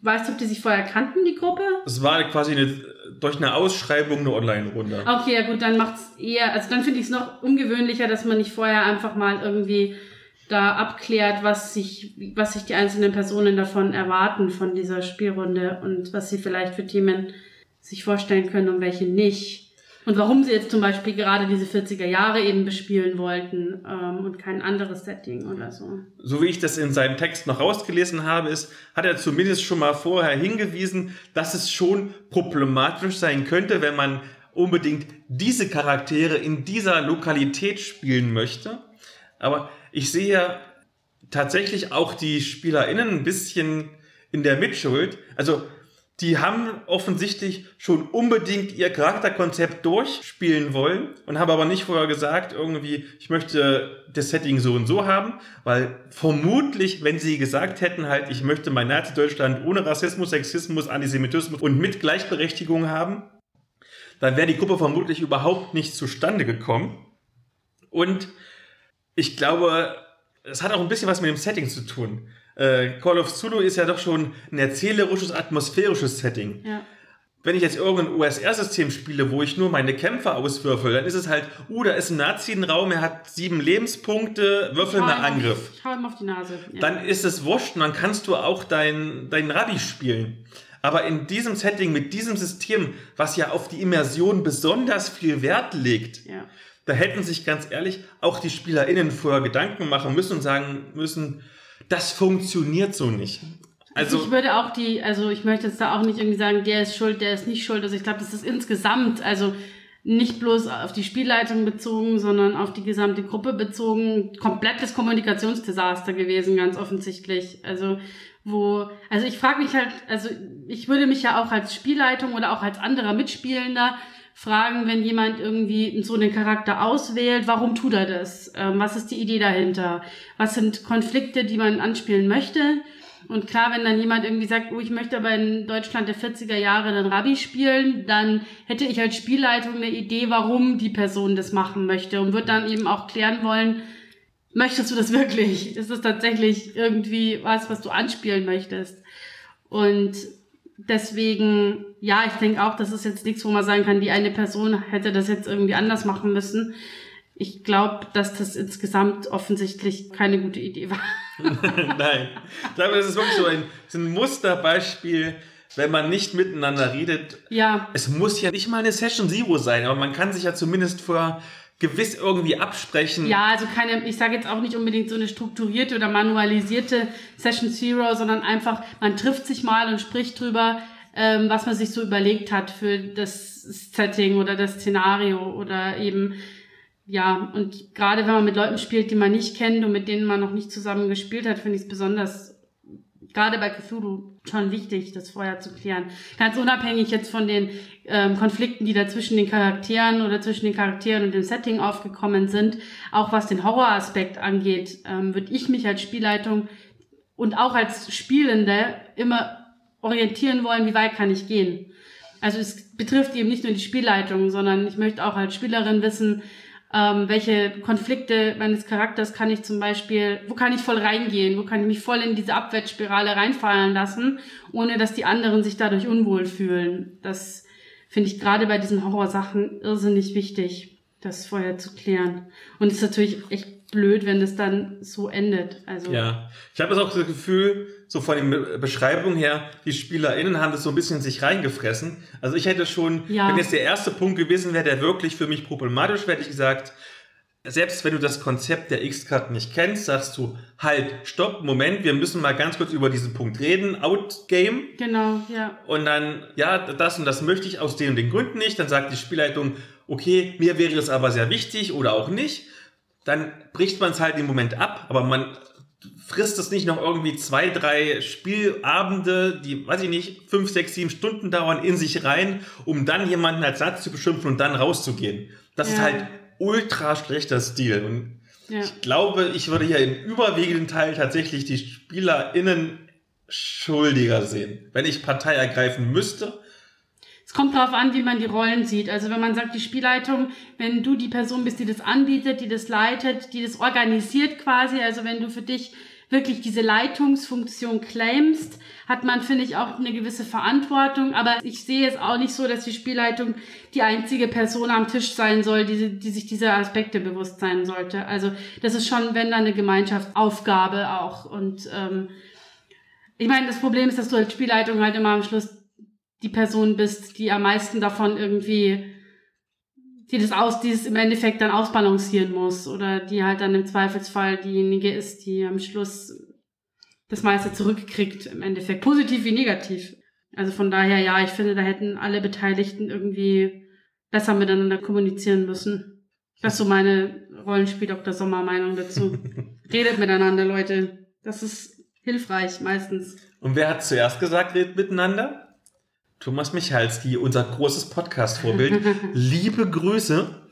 Weißt du, ob die sich vorher kannten, die Gruppe? Es war quasi eine, durch eine Ausschreibung eine Online-Runde. Okay, ja gut, dann macht's eher, also dann finde ich es noch ungewöhnlicher, dass man nicht vorher einfach mal irgendwie da abklärt, was sich, was sich die einzelnen Personen davon erwarten von dieser Spielrunde und was sie vielleicht für Themen sich vorstellen können und welche nicht. Und warum sie jetzt zum Beispiel gerade diese 40er Jahre eben bespielen wollten ähm, und kein anderes Setting oder so. So wie ich das in seinem Text noch rausgelesen habe, ist, hat er zumindest schon mal vorher hingewiesen, dass es schon problematisch sein könnte, wenn man unbedingt diese Charaktere in dieser Lokalität spielen möchte. Aber ich sehe tatsächlich auch die SpielerInnen ein bisschen in der Mitschuld. Also die haben offensichtlich schon unbedingt ihr Charakterkonzept durchspielen wollen und haben aber nicht vorher gesagt, irgendwie, ich möchte das Setting so und so haben, weil vermutlich, wenn sie gesagt hätten halt, ich möchte mein Nazi-Deutschland ohne Rassismus, Sexismus, Antisemitismus und mit Gleichberechtigung haben, dann wäre die Gruppe vermutlich überhaupt nicht zustande gekommen. Und ich glaube, es hat auch ein bisschen was mit dem Setting zu tun äh, Call of Zulu ist ja doch schon ein erzählerisches, atmosphärisches Setting. Ja. Wenn ich jetzt irgendein USR-System spiele, wo ich nur meine Kämpfer auswürfel, dann ist es halt, uh, da ist ein Nazi im Raum, er hat sieben Lebenspunkte, würfel mal Angriff. ich hau ihm auf die Nase. Ja. Dann ist es wurscht und dann kannst du auch deinen dein Rabbi spielen. Aber in diesem Setting, mit diesem System, was ja auf die Immersion besonders viel Wert legt, ja. da hätten sich ganz ehrlich auch die SpielerInnen vorher Gedanken machen müssen und sagen müssen, das funktioniert so nicht. Also, ich würde auch die, also ich möchte jetzt da auch nicht irgendwie sagen, der ist schuld, der ist nicht schuld. Also ich glaube, das ist insgesamt, also nicht bloß auf die Spielleitung bezogen, sondern auf die gesamte Gruppe bezogen, komplettes Kommunikationsdesaster gewesen, ganz offensichtlich. Also wo, also ich frage mich halt, also ich würde mich ja auch als Spielleitung oder auch als anderer Mitspielender fragen, wenn jemand irgendwie so einen Charakter auswählt, warum tut er das? Ähm, was ist die Idee dahinter? Was sind Konflikte, die man anspielen möchte? Und klar, wenn dann jemand irgendwie sagt, oh, ich möchte aber in Deutschland der 40er Jahre den Rabbi spielen, dann hätte ich als Spielleitung eine Idee, warum die Person das machen möchte und würde dann eben auch klären wollen, möchtest du das wirklich? Ist es tatsächlich irgendwie was, was du anspielen möchtest? Und deswegen, ja, ich denke auch, das ist jetzt nichts, wo man sagen kann, die eine Person hätte das jetzt irgendwie anders machen müssen. Ich glaube, dass das insgesamt offensichtlich keine gute Idee war. [laughs] Nein, ich glaube, das ist wirklich so ein, so ein Musterbeispiel, wenn man nicht miteinander redet. Ja. Es muss ja nicht mal eine Session Zero sein, aber man kann sich ja zumindest vor gewiss irgendwie absprechen. Ja, also keine, ich sage jetzt auch nicht unbedingt so eine strukturierte oder manualisierte Session Zero, sondern einfach, man trifft sich mal und spricht drüber, ähm, was man sich so überlegt hat für das Setting oder das Szenario oder eben ja, und gerade wenn man mit Leuten spielt, die man nicht kennt und mit denen man noch nicht zusammen gespielt hat, finde ich es besonders, gerade bei Cthulhu, schon wichtig, das vorher zu klären. Ganz unabhängig jetzt von den ähm, Konflikten, die da zwischen den Charakteren oder zwischen den Charakteren und dem Setting aufgekommen sind, auch was den Horroraspekt angeht, ähm, würde ich mich als Spielleitung und auch als Spielende immer orientieren wollen, wie weit kann ich gehen. Also es betrifft eben nicht nur die Spielleitung, sondern ich möchte auch als Spielerin wissen, ähm, welche Konflikte meines Charakters kann ich zum Beispiel, wo kann ich voll reingehen, wo kann ich mich voll in diese Abwärtsspirale reinfallen lassen, ohne dass die anderen sich dadurch unwohl fühlen. Das finde ich gerade bei diesen Horrorsachen irrsinnig wichtig, das vorher zu klären. Und es ist natürlich echt blöd, wenn das dann so endet. Also ja, ich habe auch das Gefühl, so von den Beschreibungen her, die SpielerInnen haben das so ein bisschen in sich reingefressen. Also ich hätte schon, ja. wenn jetzt der erste Punkt gewesen wäre, der wirklich für mich problematisch wäre, hätte ich gesagt, selbst wenn du das Konzept der X-Card nicht kennst, sagst du, halt, stopp, Moment, wir müssen mal ganz kurz über diesen Punkt reden, Outgame. Genau, ja. Und dann, ja, das und das möchte ich aus den und den Gründen nicht. Dann sagt die Spielleitung, okay, mir wäre es aber sehr wichtig oder auch nicht dann bricht man es halt im Moment ab, aber man frisst es nicht noch irgendwie zwei, drei Spielabende, die, weiß ich nicht, fünf, sechs, sieben Stunden dauern, in sich rein, um dann jemanden als Satz zu beschimpfen und dann rauszugehen. Das ja. ist halt ultra schlechter Stil. Und ja. ich glaube, ich würde hier im überwiegenden Teil tatsächlich die SpielerInnen schuldiger sehen. Wenn ich Partei ergreifen müsste, es kommt darauf an, wie man die Rollen sieht. Also wenn man sagt, die Spielleitung, wenn du die Person bist, die das anbietet, die das leitet, die das organisiert quasi, also wenn du für dich wirklich diese Leitungsfunktion claimst, hat man, finde ich, auch eine gewisse Verantwortung. Aber ich sehe es auch nicht so, dass die Spielleitung die einzige Person am Tisch sein soll, die, die sich dieser Aspekte bewusst sein sollte. Also das ist schon, wenn dann eine Gemeinschaftsaufgabe auch. Und ähm, ich meine, das Problem ist, dass du als Spielleitung halt immer am Schluss die Person bist, die am meisten davon irgendwie, die das aus, dieses im Endeffekt dann ausbalancieren muss oder die halt dann im Zweifelsfall diejenige ist, die am Schluss das meiste zurückkriegt, im Endeffekt, positiv wie negativ. Also von daher, ja, ich finde, da hätten alle Beteiligten irgendwie besser miteinander kommunizieren müssen. Das ist so meine Rollenspiel-Dr. Sommer-Meinung dazu. [laughs] redet miteinander, Leute. Das ist hilfreich, meistens. Und wer hat zuerst gesagt, redet miteinander? Thomas Michalski, unser großes Podcast-Vorbild. [laughs] Liebe Grüße.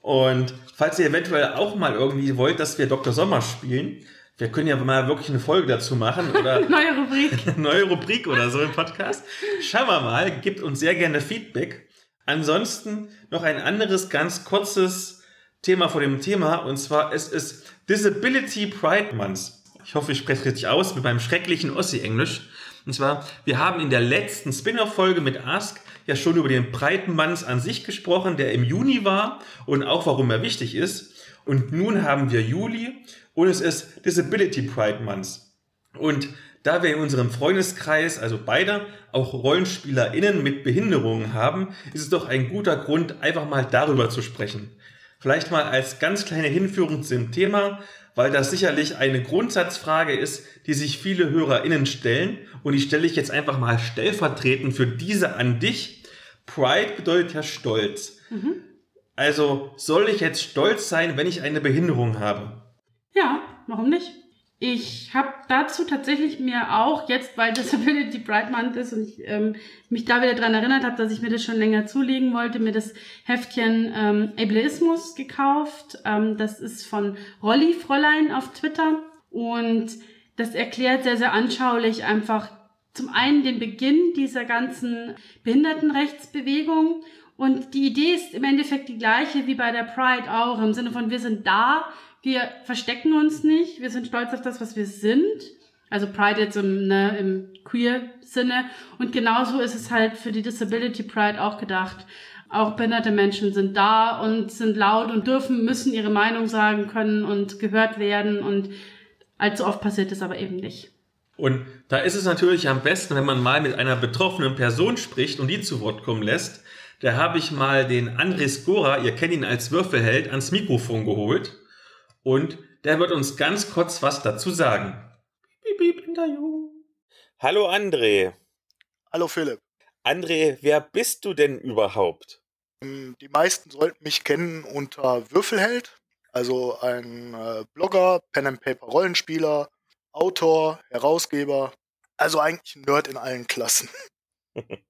Und falls ihr eventuell auch mal irgendwie wollt, dass wir Dr. Sommer spielen, wir können ja mal wirklich eine Folge dazu machen oder [laughs] neue Rubrik. [laughs] neue Rubrik oder so im Podcast. Schauen wir mal, gebt uns sehr gerne Feedback. Ansonsten noch ein anderes ganz kurzes Thema vor dem Thema und zwar es ist Disability Pride Month. Ich hoffe, ich spreche richtig aus mit meinem schrecklichen Ossi-Englisch. Und zwar, wir haben in der letzten Spin-off-Folge mit Ask ja schon über den Breitenmanns an sich gesprochen, der im Juni war und auch warum er wichtig ist. Und nun haben wir Juli und es ist Disability Pride Month. Und da wir in unserem Freundeskreis, also beide, auch RollenspielerInnen mit Behinderungen haben, ist es doch ein guter Grund, einfach mal darüber zu sprechen. Vielleicht mal als ganz kleine Hinführung zum Thema, weil das sicherlich eine Grundsatzfrage ist, die sich viele HörerInnen stellen. Und die stelle ich jetzt einfach mal stellvertretend für diese an dich. Pride bedeutet ja Stolz. Mhm. Also soll ich jetzt stolz sein, wenn ich eine Behinderung habe? Ja, warum nicht? Ich habe dazu tatsächlich mir auch jetzt, weil Disability [laughs] Bright Month ist und ich ähm, mich da wieder dran erinnert habe, dass ich mir das schon länger zulegen wollte, mir das Heftchen ähm, Ableismus gekauft. Ähm, das ist von Rolli Fräulein auf Twitter und das erklärt sehr, sehr anschaulich einfach zum einen den Beginn dieser ganzen Behindertenrechtsbewegung und die Idee ist im Endeffekt die gleiche wie bei der Pride auch, im Sinne von wir sind da, wir verstecken uns nicht, wir sind stolz auf das, was wir sind. Also Pride jetzt im, ne, im Queer-Sinne. Und genauso ist es halt für die Disability Pride auch gedacht. Auch behinderte Menschen sind da und sind laut und dürfen, müssen ihre Meinung sagen können und gehört werden. Und allzu oft passiert es aber eben nicht. Und da ist es natürlich am besten, wenn man mal mit einer betroffenen Person spricht und die zu Wort kommen lässt. Da habe ich mal den André Skora, ihr kennt ihn als Würfelheld, ans Mikrofon geholt und der wird uns ganz kurz was dazu sagen. Piep, piep, Interview. Hallo André. Hallo Philipp. André, wer bist du denn überhaupt? Ähm, die meisten sollten mich kennen unter Würfelheld, also ein äh, Blogger, Pen and Paper Rollenspieler, Autor, Herausgeber, also eigentlich ein Nerd in allen Klassen. [laughs]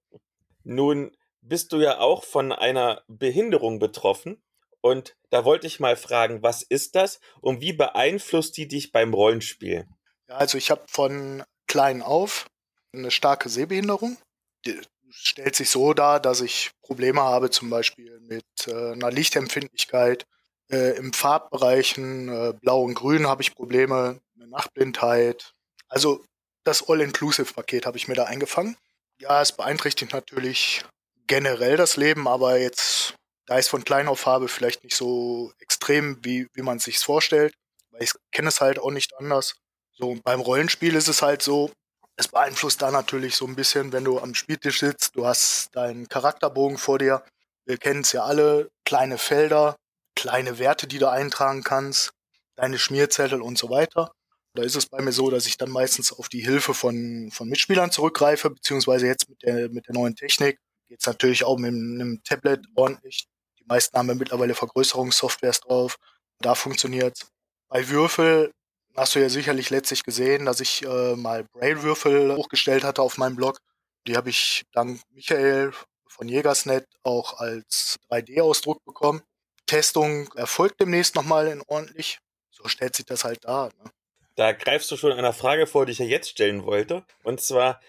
Nun bist du ja auch von einer Behinderung betroffen. Und da wollte ich mal fragen, was ist das und wie beeinflusst die dich beim Rollenspiel? Also ich habe von klein auf eine starke Sehbehinderung. Die stellt sich so dar, dass ich Probleme habe, zum Beispiel mit äh, einer Lichtempfindlichkeit. Äh, Im Farbbereichen äh, Blau und Grün habe ich Probleme, eine Nachtblindheit. Also das All-Inclusive-Paket habe ich mir da eingefangen. Ja, es beeinträchtigt natürlich generell das Leben, aber jetzt da ich von klein auf habe, vielleicht nicht so extrem, wie, wie man es sich vorstellt. Weil ich kenne es halt auch nicht anders. So, beim Rollenspiel ist es halt so, es beeinflusst da natürlich so ein bisschen, wenn du am Spieltisch sitzt, du hast deinen Charakterbogen vor dir. Wir kennen es ja alle, kleine Felder, kleine Werte, die du eintragen kannst, deine Schmierzettel und so weiter. Da ist es bei mir so, dass ich dann meistens auf die Hilfe von, von Mitspielern zurückgreife, beziehungsweise jetzt mit der, mit der neuen Technik geht es natürlich auch mit einem Tablet ordentlich meisten haben ja mittlerweile Vergrößerungssoftwares drauf. Da funktioniert Bei Würfel hast du ja sicherlich letztlich gesehen, dass ich äh, mal Braille-Würfel hochgestellt hatte auf meinem Blog. Die habe ich dank Michael von Jägersnet auch als 3D-Ausdruck bekommen. Testung erfolgt demnächst nochmal in ordentlich. So stellt sich das halt dar. Ne? Da greifst du schon einer Frage vor, die ich ja jetzt stellen wollte. Und zwar,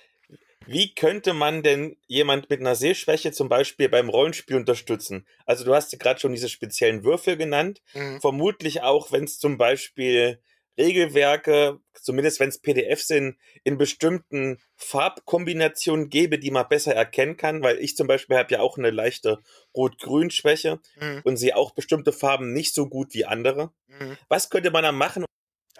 wie könnte man denn jemand mit einer Sehschwäche zum Beispiel beim Rollenspiel unterstützen? Also du hast ja gerade schon diese speziellen Würfel genannt. Mhm. Vermutlich auch, wenn es zum Beispiel Regelwerke, zumindest wenn es PDF sind, in bestimmten Farbkombinationen gäbe, die man besser erkennen kann, weil ich zum Beispiel habe ja auch eine leichte Rot-Grün-Schwäche mhm. und sehe auch bestimmte Farben nicht so gut wie andere. Mhm. Was könnte man da machen,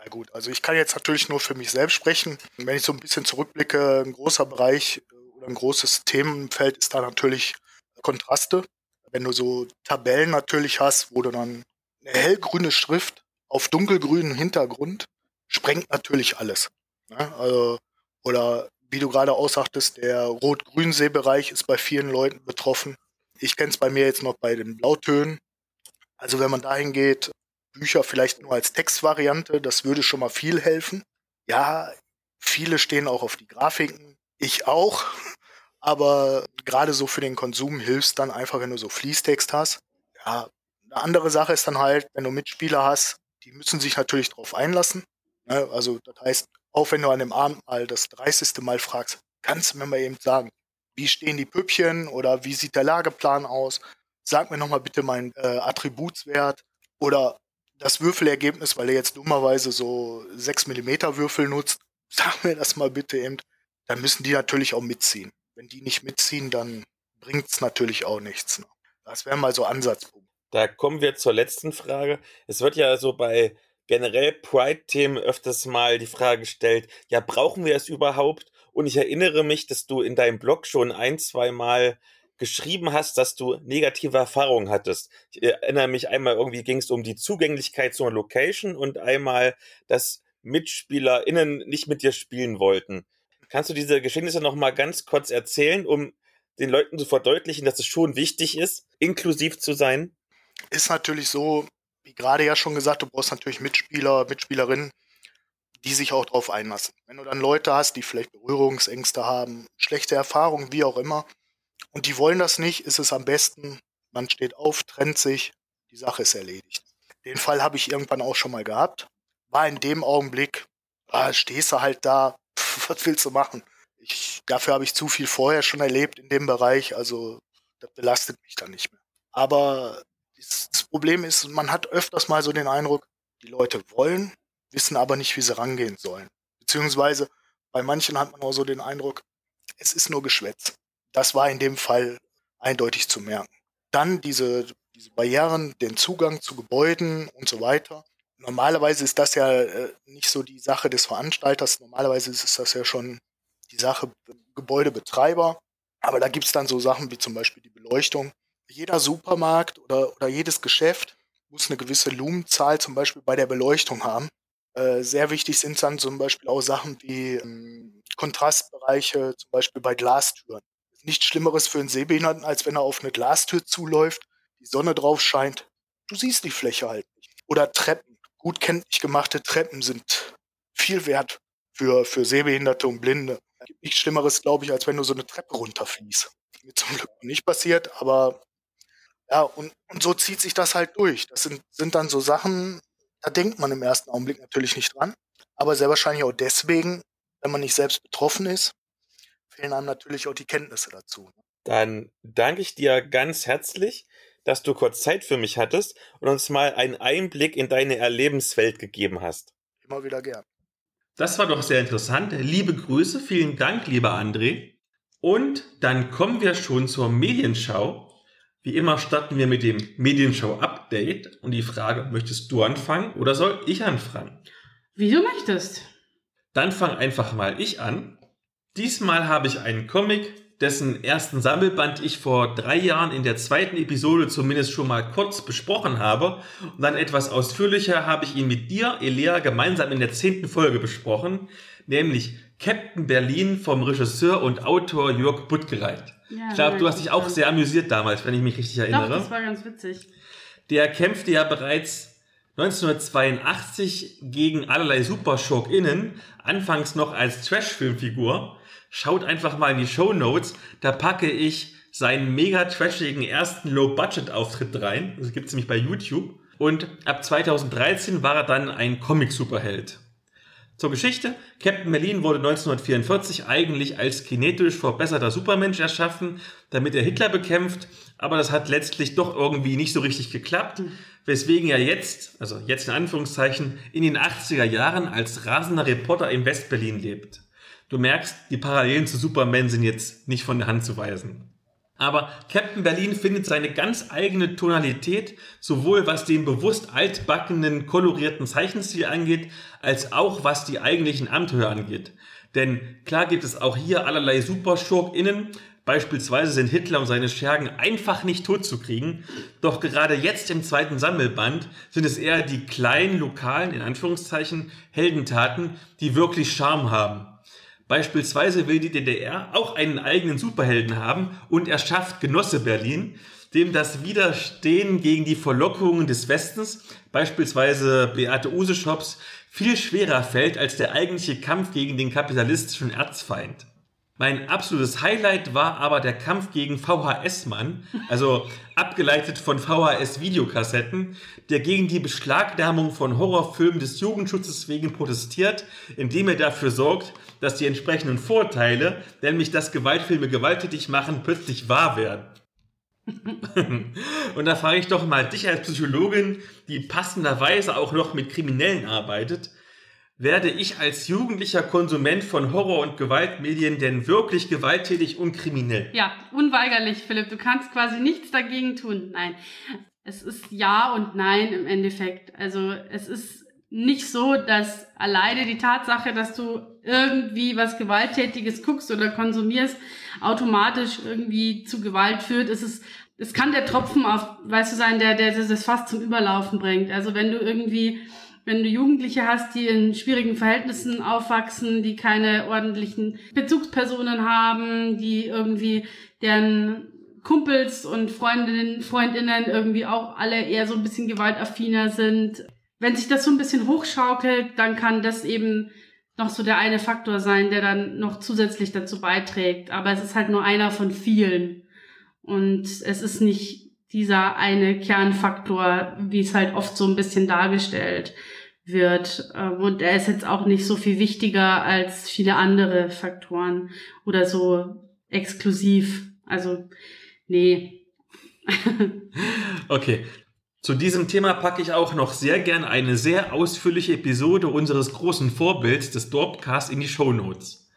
ja gut, also ich kann jetzt natürlich nur für mich selbst sprechen. Wenn ich so ein bisschen zurückblicke, ein großer Bereich äh, oder ein großes Themenfeld ist da natürlich Kontraste. Wenn du so Tabellen natürlich hast, wo du dann eine hellgrüne Schrift auf dunkelgrünen Hintergrund sprengt natürlich alles. Ne? Also, oder wie du gerade aussagtest, der Rot-Grün-Sehbereich ist bei vielen Leuten betroffen. Ich kenne es bei mir jetzt noch bei den Blautönen. Also wenn man dahin geht, Bücher vielleicht nur als Textvariante, das würde schon mal viel helfen. Ja, viele stehen auch auf die Grafiken, ich auch, [laughs] aber gerade so für den Konsum hilfst dann einfach, wenn du so Fließtext hast. Ja, eine andere Sache ist dann halt, wenn du Mitspieler hast, die müssen sich natürlich darauf einlassen. Ne? Also das heißt, auch wenn du an dem Abend mal das 30. Mal fragst, kannst du mir mal eben sagen, wie stehen die Püppchen oder wie sieht der Lageplan aus? Sag mir nochmal bitte meinen äh, Attributswert oder das Würfelergebnis, weil er jetzt dummerweise so 6 mm Würfel nutzt, [laughs] sag mir das mal bitte eben, dann müssen die natürlich auch mitziehen. Wenn die nicht mitziehen, dann bringt es natürlich auch nichts. Ne? Das wäre mal so Ansatzpunkt. Da kommen wir zur letzten Frage. Es wird ja so bei generell Pride-Themen öfters mal die Frage gestellt, ja, brauchen wir es überhaupt? Und ich erinnere mich, dass du in deinem Blog schon ein, zwei Mal geschrieben hast, dass du negative Erfahrungen hattest. Ich erinnere mich einmal, irgendwie ging es um die Zugänglichkeit zu einer Location und einmal, dass MitspielerInnen nicht mit dir spielen wollten. Kannst du diese Geschehnisse nochmal ganz kurz erzählen, um den Leuten zu verdeutlichen, dass es schon wichtig ist, inklusiv zu sein? Ist natürlich so, wie gerade ja schon gesagt, du brauchst natürlich Mitspieler, Mitspielerinnen, die sich auch darauf einlassen. Wenn du dann Leute hast, die vielleicht Berührungsängste haben, schlechte Erfahrungen, wie auch immer, und die wollen das nicht, ist es am besten, man steht auf, trennt sich, die Sache ist erledigt. Den Fall habe ich irgendwann auch schon mal gehabt. War in dem Augenblick, ah, stehst du halt da, pf, [laughs] was willst du machen? Ich, dafür habe ich zu viel vorher schon erlebt in dem Bereich, also das belastet mich dann nicht mehr. Aber das Problem ist, man hat öfters mal so den Eindruck, die Leute wollen, wissen aber nicht, wie sie rangehen sollen. Beziehungsweise bei manchen hat man auch so den Eindruck, es ist nur Geschwätz. Das war in dem Fall eindeutig zu merken. Dann diese, diese Barrieren, den Zugang zu Gebäuden und so weiter. Normalerweise ist das ja äh, nicht so die Sache des Veranstalters. Normalerweise ist das ja schon die Sache Gebäudebetreiber. Aber da gibt es dann so Sachen wie zum Beispiel die Beleuchtung. Jeder Supermarkt oder, oder jedes Geschäft muss eine gewisse Lumenzahl zum Beispiel bei der Beleuchtung haben. Äh, sehr wichtig sind dann zum Beispiel auch Sachen wie ähm, Kontrastbereiche, zum Beispiel bei Glastüren. Nichts Schlimmeres für einen Sehbehinderten, als wenn er auf eine Glastür zuläuft, die Sonne drauf scheint. Du siehst die Fläche halt nicht. Oder Treppen. Gut kenntlich gemachte Treppen sind viel wert für, für Sehbehinderte und Blinde. Es gibt nichts Schlimmeres, glaube ich, als wenn du so eine Treppe runterfließt. Mir zum Glück nicht passiert, aber ja, und, und so zieht sich das halt durch. Das sind, sind dann so Sachen, da denkt man im ersten Augenblick natürlich nicht dran. Aber sehr wahrscheinlich auch deswegen, wenn man nicht selbst betroffen ist, fehlen einem natürlich auch die Kenntnisse dazu. Ne? Dann danke ich dir ganz herzlich, dass du kurz Zeit für mich hattest und uns mal einen Einblick in deine Erlebenswelt gegeben hast. Immer wieder gern. Das war doch sehr interessant. Liebe Grüße, vielen Dank, lieber André. Und dann kommen wir schon zur Medienschau. Wie immer starten wir mit dem Medienschau-Update und die Frage, möchtest du anfangen oder soll ich anfangen? Wie du möchtest. Dann fang einfach mal ich an. Diesmal habe ich einen Comic, dessen ersten Sammelband ich vor drei Jahren in der zweiten Episode zumindest schon mal kurz besprochen habe. Und dann etwas ausführlicher habe ich ihn mit dir, Elea, gemeinsam in der zehnten Folge besprochen, nämlich Captain Berlin vom Regisseur und Autor Jörg Buttgereit. Ja, Ich glaube, du hast dich auch sehr amüsiert damals, wenn ich mich richtig erinnere. Doch, das war ganz witzig. Der kämpfte ja bereits 1982 gegen allerlei Superschurkinnen, anfangs noch als Trash-Filmfigur. Schaut einfach mal in die Show Notes, da packe ich seinen mega trashigen ersten Low-Budget-Auftritt rein. Das gibt's nämlich bei YouTube. Und ab 2013 war er dann ein Comic-Superheld. Zur Geschichte. Captain Berlin wurde 1944 eigentlich als kinetisch verbesserter Supermensch erschaffen, damit er Hitler bekämpft, aber das hat letztlich doch irgendwie nicht so richtig geklappt, weswegen er jetzt, also jetzt in Anführungszeichen, in den 80er Jahren als rasender Reporter in Westberlin lebt. Du merkst, die Parallelen zu Superman sind jetzt nicht von der Hand zu weisen. Aber Captain Berlin findet seine ganz eigene Tonalität, sowohl was den bewusst altbackenen, kolorierten Zeichenstil angeht, als auch was die eigentlichen Abenteuer angeht. Denn klar gibt es auch hier allerlei SuperschurkInnen, beispielsweise sind Hitler und seine Schergen einfach nicht tot zu kriegen, doch gerade jetzt im zweiten Sammelband sind es eher die kleinen, lokalen, in Anführungszeichen, Heldentaten, die wirklich Charme haben. Beispielsweise will die DDR auch einen eigenen Superhelden haben und erschafft Genosse Berlin, dem das Widerstehen gegen die Verlockungen des Westens, beispielsweise Beate Useschops, viel schwerer fällt als der eigentliche Kampf gegen den kapitalistischen Erzfeind. Mein absolutes Highlight war aber der Kampf gegen VHS-Mann, also abgeleitet von VHS-Videokassetten, der gegen die Beschlagnahmung von Horrorfilmen des Jugendschutzes wegen protestiert, indem er dafür sorgt, dass die entsprechenden Vorteile, nämlich dass Gewaltfilme gewalttätig machen, plötzlich wahr werden. [laughs] Und da frage ich doch mal dich als Psychologin, die passenderweise auch noch mit Kriminellen arbeitet, werde ich als jugendlicher Konsument von Horror- und Gewaltmedien denn wirklich gewalttätig und kriminell? Ja, unweigerlich, Philipp. Du kannst quasi nichts dagegen tun. Nein. Es ist ja und nein im Endeffekt. Also es ist nicht so, dass alleine die Tatsache, dass du irgendwie was Gewalttätiges guckst oder konsumierst, automatisch irgendwie zu Gewalt führt. Es ist, es kann der Tropfen auf, weißt du, sein, der, der das fast zum Überlaufen bringt. Also wenn du irgendwie wenn du Jugendliche hast, die in schwierigen Verhältnissen aufwachsen, die keine ordentlichen Bezugspersonen haben, die irgendwie deren Kumpels und Freundinnen, Freundinnen irgendwie auch alle eher so ein bisschen gewaltaffiner sind. Wenn sich das so ein bisschen hochschaukelt, dann kann das eben noch so der eine Faktor sein, der dann noch zusätzlich dazu beiträgt. Aber es ist halt nur einer von vielen. Und es ist nicht dieser eine Kernfaktor, wie es halt oft so ein bisschen dargestellt wird. Ähm, und er ist jetzt auch nicht so viel wichtiger als viele andere Faktoren oder so exklusiv. Also, nee. [laughs] okay. Zu diesem Thema packe ich auch noch sehr gern eine sehr ausführliche Episode unseres großen Vorbilds des Dorpcast in die Show Notes.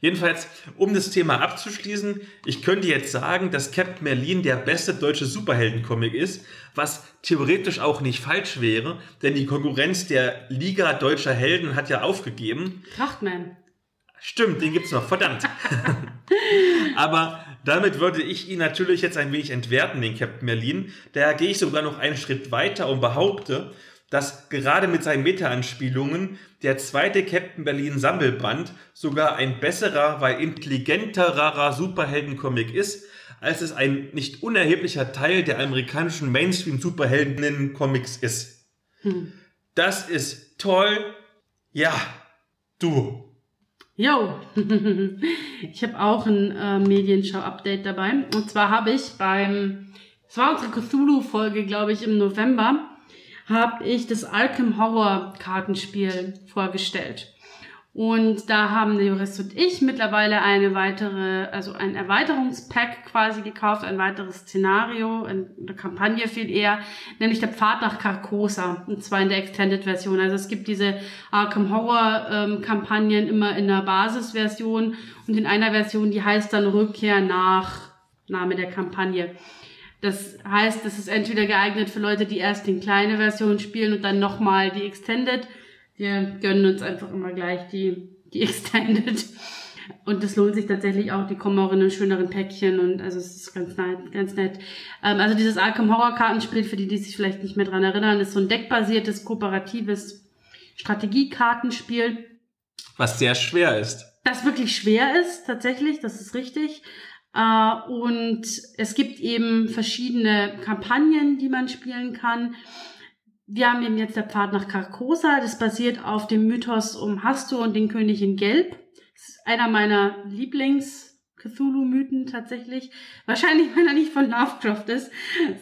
Jedenfalls, um das Thema abzuschließen, ich könnte jetzt sagen, dass Captain Merlin der beste deutsche Superheldencomic ist, was theoretisch auch nicht falsch wäre, denn die Konkurrenz der Liga deutscher Helden hat ja aufgegeben. Trachtman. Stimmt, den gibt's noch, verdammt. [laughs] Aber damit würde ich ihn natürlich jetzt ein wenig entwerten, den Captain Merlin. Daher gehe ich sogar noch einen Schritt weiter und behaupte, dass gerade mit seinen Meta-Anspielungen der zweite Captain Berlin Sammelband sogar ein besserer, weil intelligenterer Superheldencomic ist, als es ein nicht unerheblicher Teil der amerikanischen Mainstream-Superheldinnen-Comics ist. Hm. Das ist toll. Ja, du. Jo, [laughs] ich habe auch ein äh, Medienschau-Update dabei. Und zwar habe ich beim, es war unsere Cthulhu-Folge, glaube ich, im November, habe ich das Arkham Horror Kartenspiel vorgestellt. Und da haben der Jurist und ich mittlerweile eine weitere, also ein Erweiterungspack quasi gekauft, ein weiteres Szenario, eine Kampagne viel eher, nämlich der Pfad nach Carcosa, und zwar in der Extended-Version. Also es gibt diese Arkham Horror-Kampagnen ähm, immer in der Basisversion und in einer Version, die heißt dann Rückkehr nach Name der Kampagne. Das heißt, es ist entweder geeignet für Leute, die erst die kleine Version spielen und dann nochmal die Extended. Wir gönnen uns einfach immer gleich die, die Extended. Und das lohnt sich tatsächlich auch. Die kommen auch in einen schöneren Päckchen und also es ist ganz nett. Ganz nett. Ähm, also dieses Arkham Horror Kartenspiel, für die, die sich vielleicht nicht mehr dran erinnern, ist so ein deckbasiertes, kooperatives Strategiekartenspiel. Was sehr schwer ist. Das wirklich schwer ist, tatsächlich, das ist richtig. Äh, und es gibt eben verschiedene Kampagnen, die man spielen kann. Wir haben eben jetzt der Pfad nach Carcosa. Das basiert auf dem Mythos um Hastur und den König in Gelb. Das ist einer meiner Lieblings- Cthulhu-Mythen tatsächlich. Wahrscheinlich, wenn er nicht von Lovecraft ist,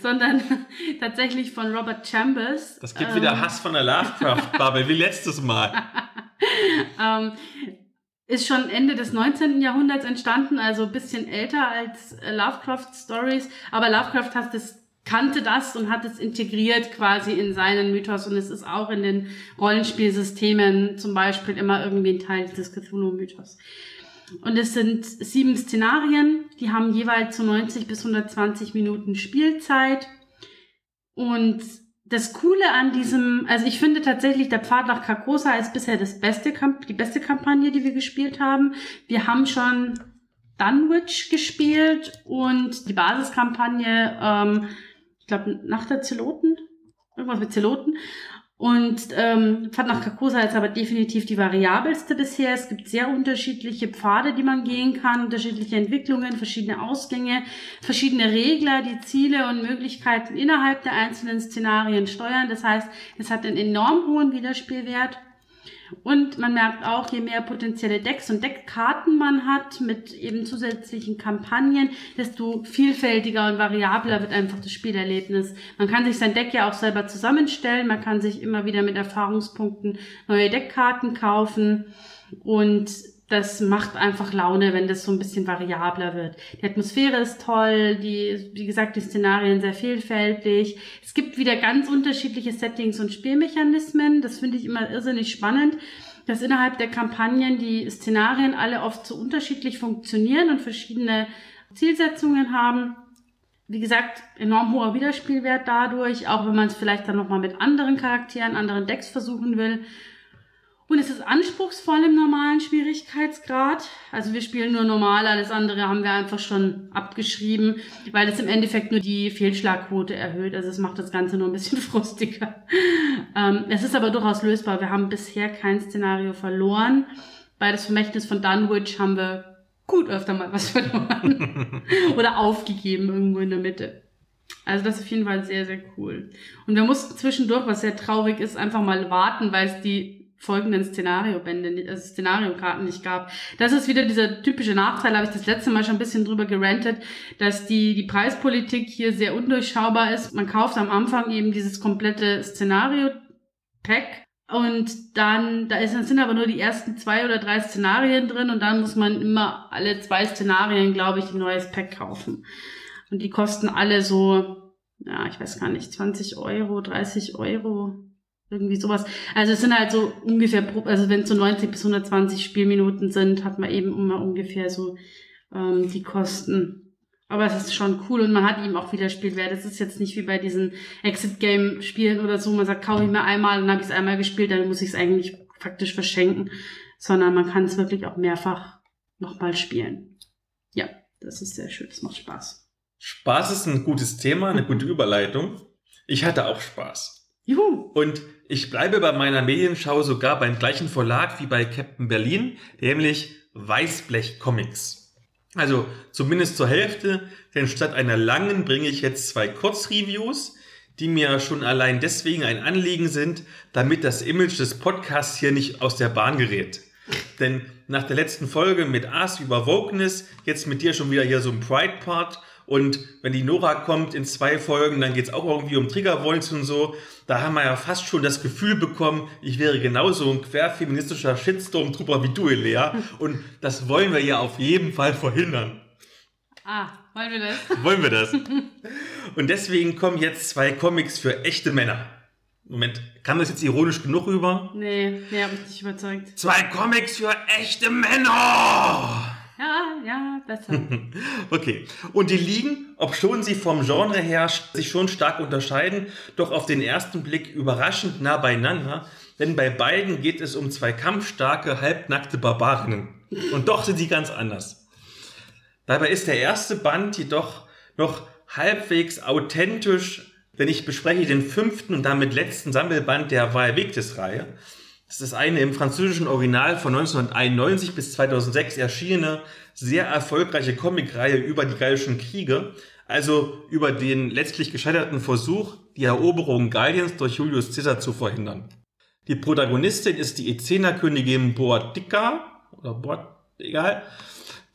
sondern [laughs] tatsächlich von Robert Chambers. Das gibt ähm, wieder Hass von der Lovecraft-Bubble, [laughs] wie letztes Mal. [laughs] ähm, ist schon Ende des 19. Jahrhunderts entstanden, also ein bisschen älter als äh, Lovecraft Stories. Aber Lovecraft hat das, kannte das und hat es integriert quasi in seinen Mythos und es ist auch in den Rollenspielsystemen zum Beispiel immer irgendwie ein Teil des Cthulhu-Mythos. Und es sind sieben Szenarien, die haben jeweils so 90 bis 120 Minuten Spielzeit. Und das Coole an diesem, also ich finde tatsächlich, der Pfad nach Carcosa ist bisher das beste, die beste Kampagne, die wir gespielt haben. Wir haben schon Dunwich gespielt und die Basiskampagne, ähm, glaube, nach der Zeloten, irgendwas mit Zeloten. Und ähm, Pfad nach Carcosa ist aber definitiv die variabelste bisher. Es gibt sehr unterschiedliche Pfade, die man gehen kann, unterschiedliche Entwicklungen, verschiedene Ausgänge, verschiedene Regler, die Ziele und Möglichkeiten innerhalb der einzelnen Szenarien steuern. Das heißt, es hat einen enorm hohen Wiederspielwert. Und man merkt auch, je mehr potenzielle Decks und Deckkarten man hat mit eben zusätzlichen Kampagnen, desto vielfältiger und variabler wird einfach das Spielerlebnis. Man kann sich sein Deck ja auch selber zusammenstellen, man kann sich immer wieder mit Erfahrungspunkten neue Deckkarten kaufen und das macht einfach Laune, wenn das so ein bisschen variabler wird. Die Atmosphäre ist toll, die, wie gesagt, die Szenarien sehr vielfältig. Es gibt wieder ganz unterschiedliche Settings und Spielmechanismen. Das finde ich immer irrsinnig spannend, dass innerhalb der Kampagnen die Szenarien alle oft so unterschiedlich funktionieren und verschiedene Zielsetzungen haben. Wie gesagt, enorm hoher Wiederspielwert dadurch, auch wenn man es vielleicht dann nochmal mit anderen Charakteren, anderen Decks versuchen will. Und es ist anspruchsvoll im normalen Schwierigkeitsgrad. Also wir spielen nur normal, alles andere haben wir einfach schon abgeschrieben, weil es im Endeffekt nur die Fehlschlagquote erhöht. Also es macht das Ganze nur ein bisschen [laughs] frustiger. Ähm, es ist aber durchaus lösbar. Wir haben bisher kein Szenario verloren. Bei das Vermächtnis von Dunwich haben wir gut öfter mal was [laughs] verloren. Oder aufgegeben irgendwo in der Mitte. Also das ist auf jeden Fall sehr, sehr cool. Und wir mussten zwischendurch, was sehr traurig ist, einfach mal warten, weil es die folgenden Szenariobände, also Szenariokarten nicht gab. Das ist wieder dieser typische Nachteil, habe ich das letzte Mal schon ein bisschen drüber gerantet, dass die, die Preispolitik hier sehr undurchschaubar ist. Man kauft am Anfang eben dieses komplette Szenario-Pack und dann, da ist, sind aber nur die ersten zwei oder drei Szenarien drin und dann muss man immer alle zwei Szenarien, glaube ich, ein neues Pack kaufen. Und die kosten alle so, ja, ich weiß gar nicht, 20 Euro, 30 Euro, irgendwie sowas. Also es sind halt so ungefähr, also wenn es so 90 bis 120 Spielminuten sind, hat man eben immer ungefähr so ähm, die Kosten. Aber es ist schon cool und man hat eben auch wieder Spielwert. Es ist jetzt nicht wie bei diesen Exit-Game-Spielen oder so, man sagt, kaufe ich mir einmal, dann habe ich es einmal gespielt, dann muss ich es eigentlich faktisch verschenken, sondern man kann es wirklich auch mehrfach nochmal spielen. Ja, das ist sehr schön, das macht Spaß. Spaß ist ein gutes Thema, eine gute Überleitung. Ich hatte auch Spaß. Juhu! Und ich bleibe bei meiner Medienschau sogar beim gleichen Verlag wie bei Captain Berlin, nämlich Weißblech Comics. Also zumindest zur Hälfte, denn statt einer langen bringe ich jetzt zwei Kurzreviews, die mir schon allein deswegen ein Anliegen sind, damit das Image des Podcasts hier nicht aus der Bahn gerät. Denn nach der letzten Folge mit Ars über Wokeness, jetzt mit dir schon wieder hier so ein Pride-Part und wenn die Nora kommt in zwei Folgen, dann geht's auch irgendwie um Triggerpoints und so. Da haben wir ja fast schon das Gefühl bekommen, ich wäre genauso ein querfeministischer Shitstorm-Trooper wie du, Lea. Und das wollen wir ja auf jeden Fall verhindern. Ah, wollen wir das? [laughs] Wollen wir das? Und deswegen kommen jetzt zwei Comics für echte Männer. Moment, kam das jetzt ironisch genug rüber? Nee, nee, hab mich nicht überzeugt. Zwei Comics für echte Männer! Ja, ja, besser. [laughs] okay. Und die liegen, ob schon sie vom Genre her sich schon stark unterscheiden, doch auf den ersten Blick überraschend nah beieinander, denn bei beiden geht es um zwei kampfstarke, halbnackte Barbarinnen. Und doch sind sie ganz anders. Dabei ist der erste Band jedoch noch halbwegs authentisch, denn ich bespreche den fünften und damit letzten Sammelband der Vaevictis-Reihe. Das ist eine im französischen Original von 1991 bis 2006 erschienene, sehr erfolgreiche Comicreihe über die Gallischen Kriege, also über den letztlich gescheiterten Versuch, die Eroberung Galliens durch Julius Caesar zu verhindern. Die Protagonistin ist die Ezenerkönigin Boadicea, oder Boad, egal,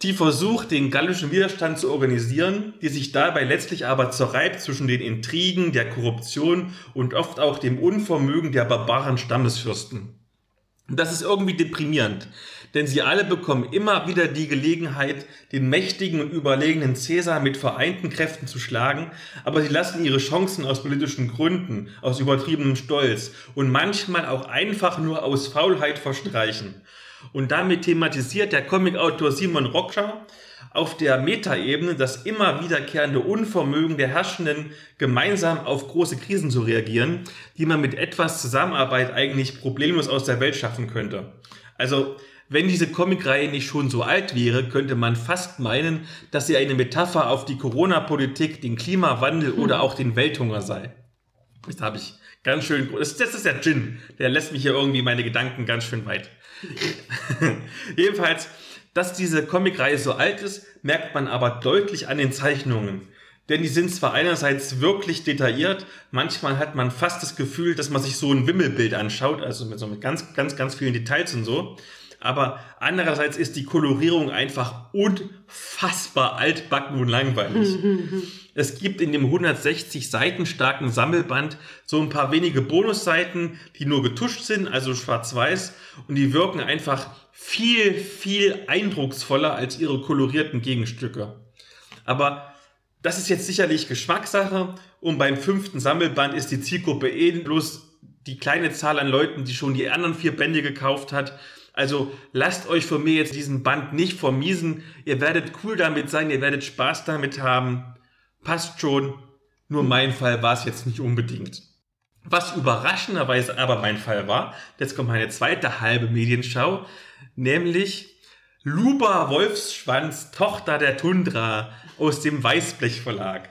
die versucht, den gallischen Widerstand zu organisieren, die sich dabei letztlich aber zerreibt zwischen den Intrigen, der Korruption und oft auch dem Unvermögen der barbaren Stammesfürsten. Das ist irgendwie deprimierend, denn sie alle bekommen immer wieder die Gelegenheit, den mächtigen und überlegenen Cäsar mit vereinten Kräften zu schlagen, aber sie lassen ihre Chancen aus politischen Gründen, aus übertriebenem Stolz und manchmal auch einfach nur aus Faulheit verstreichen. Und damit thematisiert der Comicautor Simon Rocker auf der Metaebene das immer wiederkehrende Unvermögen der Herrschenden, gemeinsam auf große Krisen zu reagieren, die man mit etwas Zusammenarbeit eigentlich problemlos aus der Welt schaffen könnte. Also, wenn diese Comicreihe nicht schon so alt wäre, könnte man fast meinen, dass sie eine Metapher auf die Corona-Politik, den Klimawandel hm. oder auch den Welthunger sei. Das habe ich ganz schön, das, das ist der Gin, der lässt mich hier irgendwie meine Gedanken ganz schön weit. [laughs] Jedenfalls, dass diese Comicreihe so alt ist, merkt man aber deutlich an den Zeichnungen. Denn die sind zwar einerseits wirklich detailliert, manchmal hat man fast das Gefühl, dass man sich so ein Wimmelbild anschaut, also mit so mit ganz, ganz, ganz vielen Details und so. Aber andererseits ist die Kolorierung einfach unfassbar altbacken und langweilig. es gibt in dem 160 Seiten starken Sammelband so ein paar wenige Bonusseiten, die nur getuscht sind, also schwarz-weiß, und die wirken einfach viel, viel eindrucksvoller als ihre kolorierten Gegenstücke. Aber das ist jetzt sicherlich Geschmackssache und beim fünften Sammelband ist die Zielgruppe eh bloß die kleine Zahl an Leuten, die schon die anderen vier Bände gekauft hat. Also lasst euch von mir jetzt diesen Band nicht vermiesen. Ihr werdet cool damit sein, ihr werdet Spaß damit haben. Passt schon. Nur mein Fall war es jetzt nicht unbedingt. Was überraschenderweise aber mein Fall war, jetzt kommt meine zweite halbe Medienschau, nämlich Luba Wolfsschwanz, Tochter der Tundra aus dem Weißblech Verlag.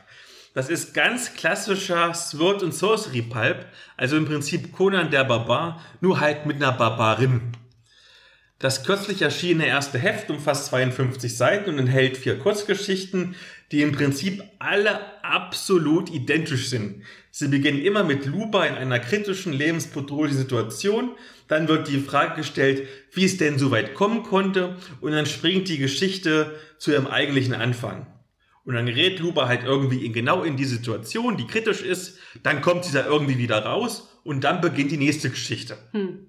Das ist ganz klassischer Sword and Sorcery Pulp, also im Prinzip Conan der Barbar, nur halt mit einer Barbarin. Das kürzlich erschienene erste Heft umfasst 52 Seiten und enthält vier Kurzgeschichten, die im Prinzip alle absolut identisch sind. Sie beginnen immer mit Luba in einer kritischen, lebensbedrohlichen Situation. Dann wird die Frage gestellt, wie es denn so weit kommen konnte. Und dann springt die Geschichte zu ihrem eigentlichen Anfang. Und dann gerät Luba halt irgendwie in, genau in die Situation, die kritisch ist. Dann kommt sie da irgendwie wieder raus und dann beginnt die nächste Geschichte. Hm.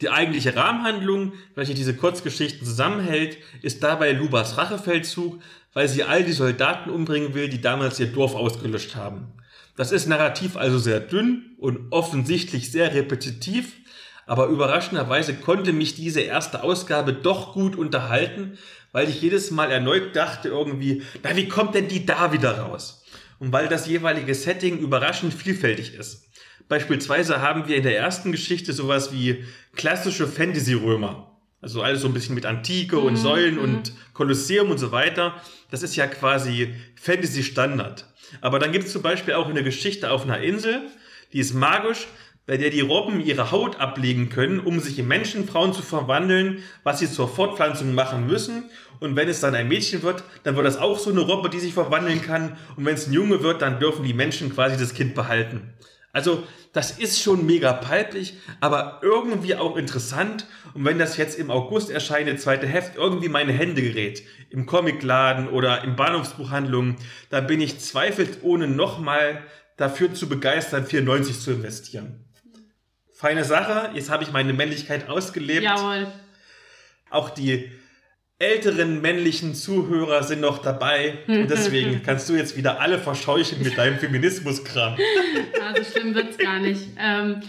Die eigentliche Rahmenhandlung, welche diese Kurzgeschichten zusammenhält, ist dabei Lubas Rachefeldzug, weil sie all die Soldaten umbringen will, die damals ihr Dorf ausgelöscht haben. Das ist narrativ also sehr dünn und offensichtlich sehr repetitiv, aber überraschenderweise konnte mich diese erste Ausgabe doch gut unterhalten, weil ich jedes Mal erneut dachte irgendwie, na wie kommt denn die da wieder raus? Und weil das jeweilige Setting überraschend vielfältig ist. Beispielsweise haben wir in der ersten Geschichte sowas wie klassische Fantasy-Römer. Also alles so ein bisschen mit Antike und mhm. Säulen mhm. und Kolosseum und so weiter. Das ist ja quasi Fantasy-Standard. Aber dann gibt es zum Beispiel auch eine Geschichte auf einer Insel, die ist magisch, bei der die Robben ihre Haut ablegen können, um sich in Menschenfrauen zu verwandeln, was sie zur Fortpflanzung machen müssen. Und wenn es dann ein Mädchen wird, dann wird das auch so eine Robbe, die sich verwandeln kann. Und wenn es ein Junge wird, dann dürfen die Menschen quasi das Kind behalten. Also das ist schon mega palpig, aber irgendwie auch interessant. Und wenn das jetzt im August erscheint, zweite Heft, irgendwie meine Hände gerät, im Comicladen oder in Bahnhofsbuchhandlungen, dann bin ich zweifelsohne nochmal dafür zu begeistern, 94 zu investieren. Feine Sache, jetzt habe ich meine Männlichkeit ausgelebt. Jawohl. Auch die älteren männlichen Zuhörer sind noch dabei und [laughs] deswegen kannst du jetzt wieder alle verscheuchen mit deinem Feminismuskram. [laughs] Also schlimm wird's gar nicht. Ähm,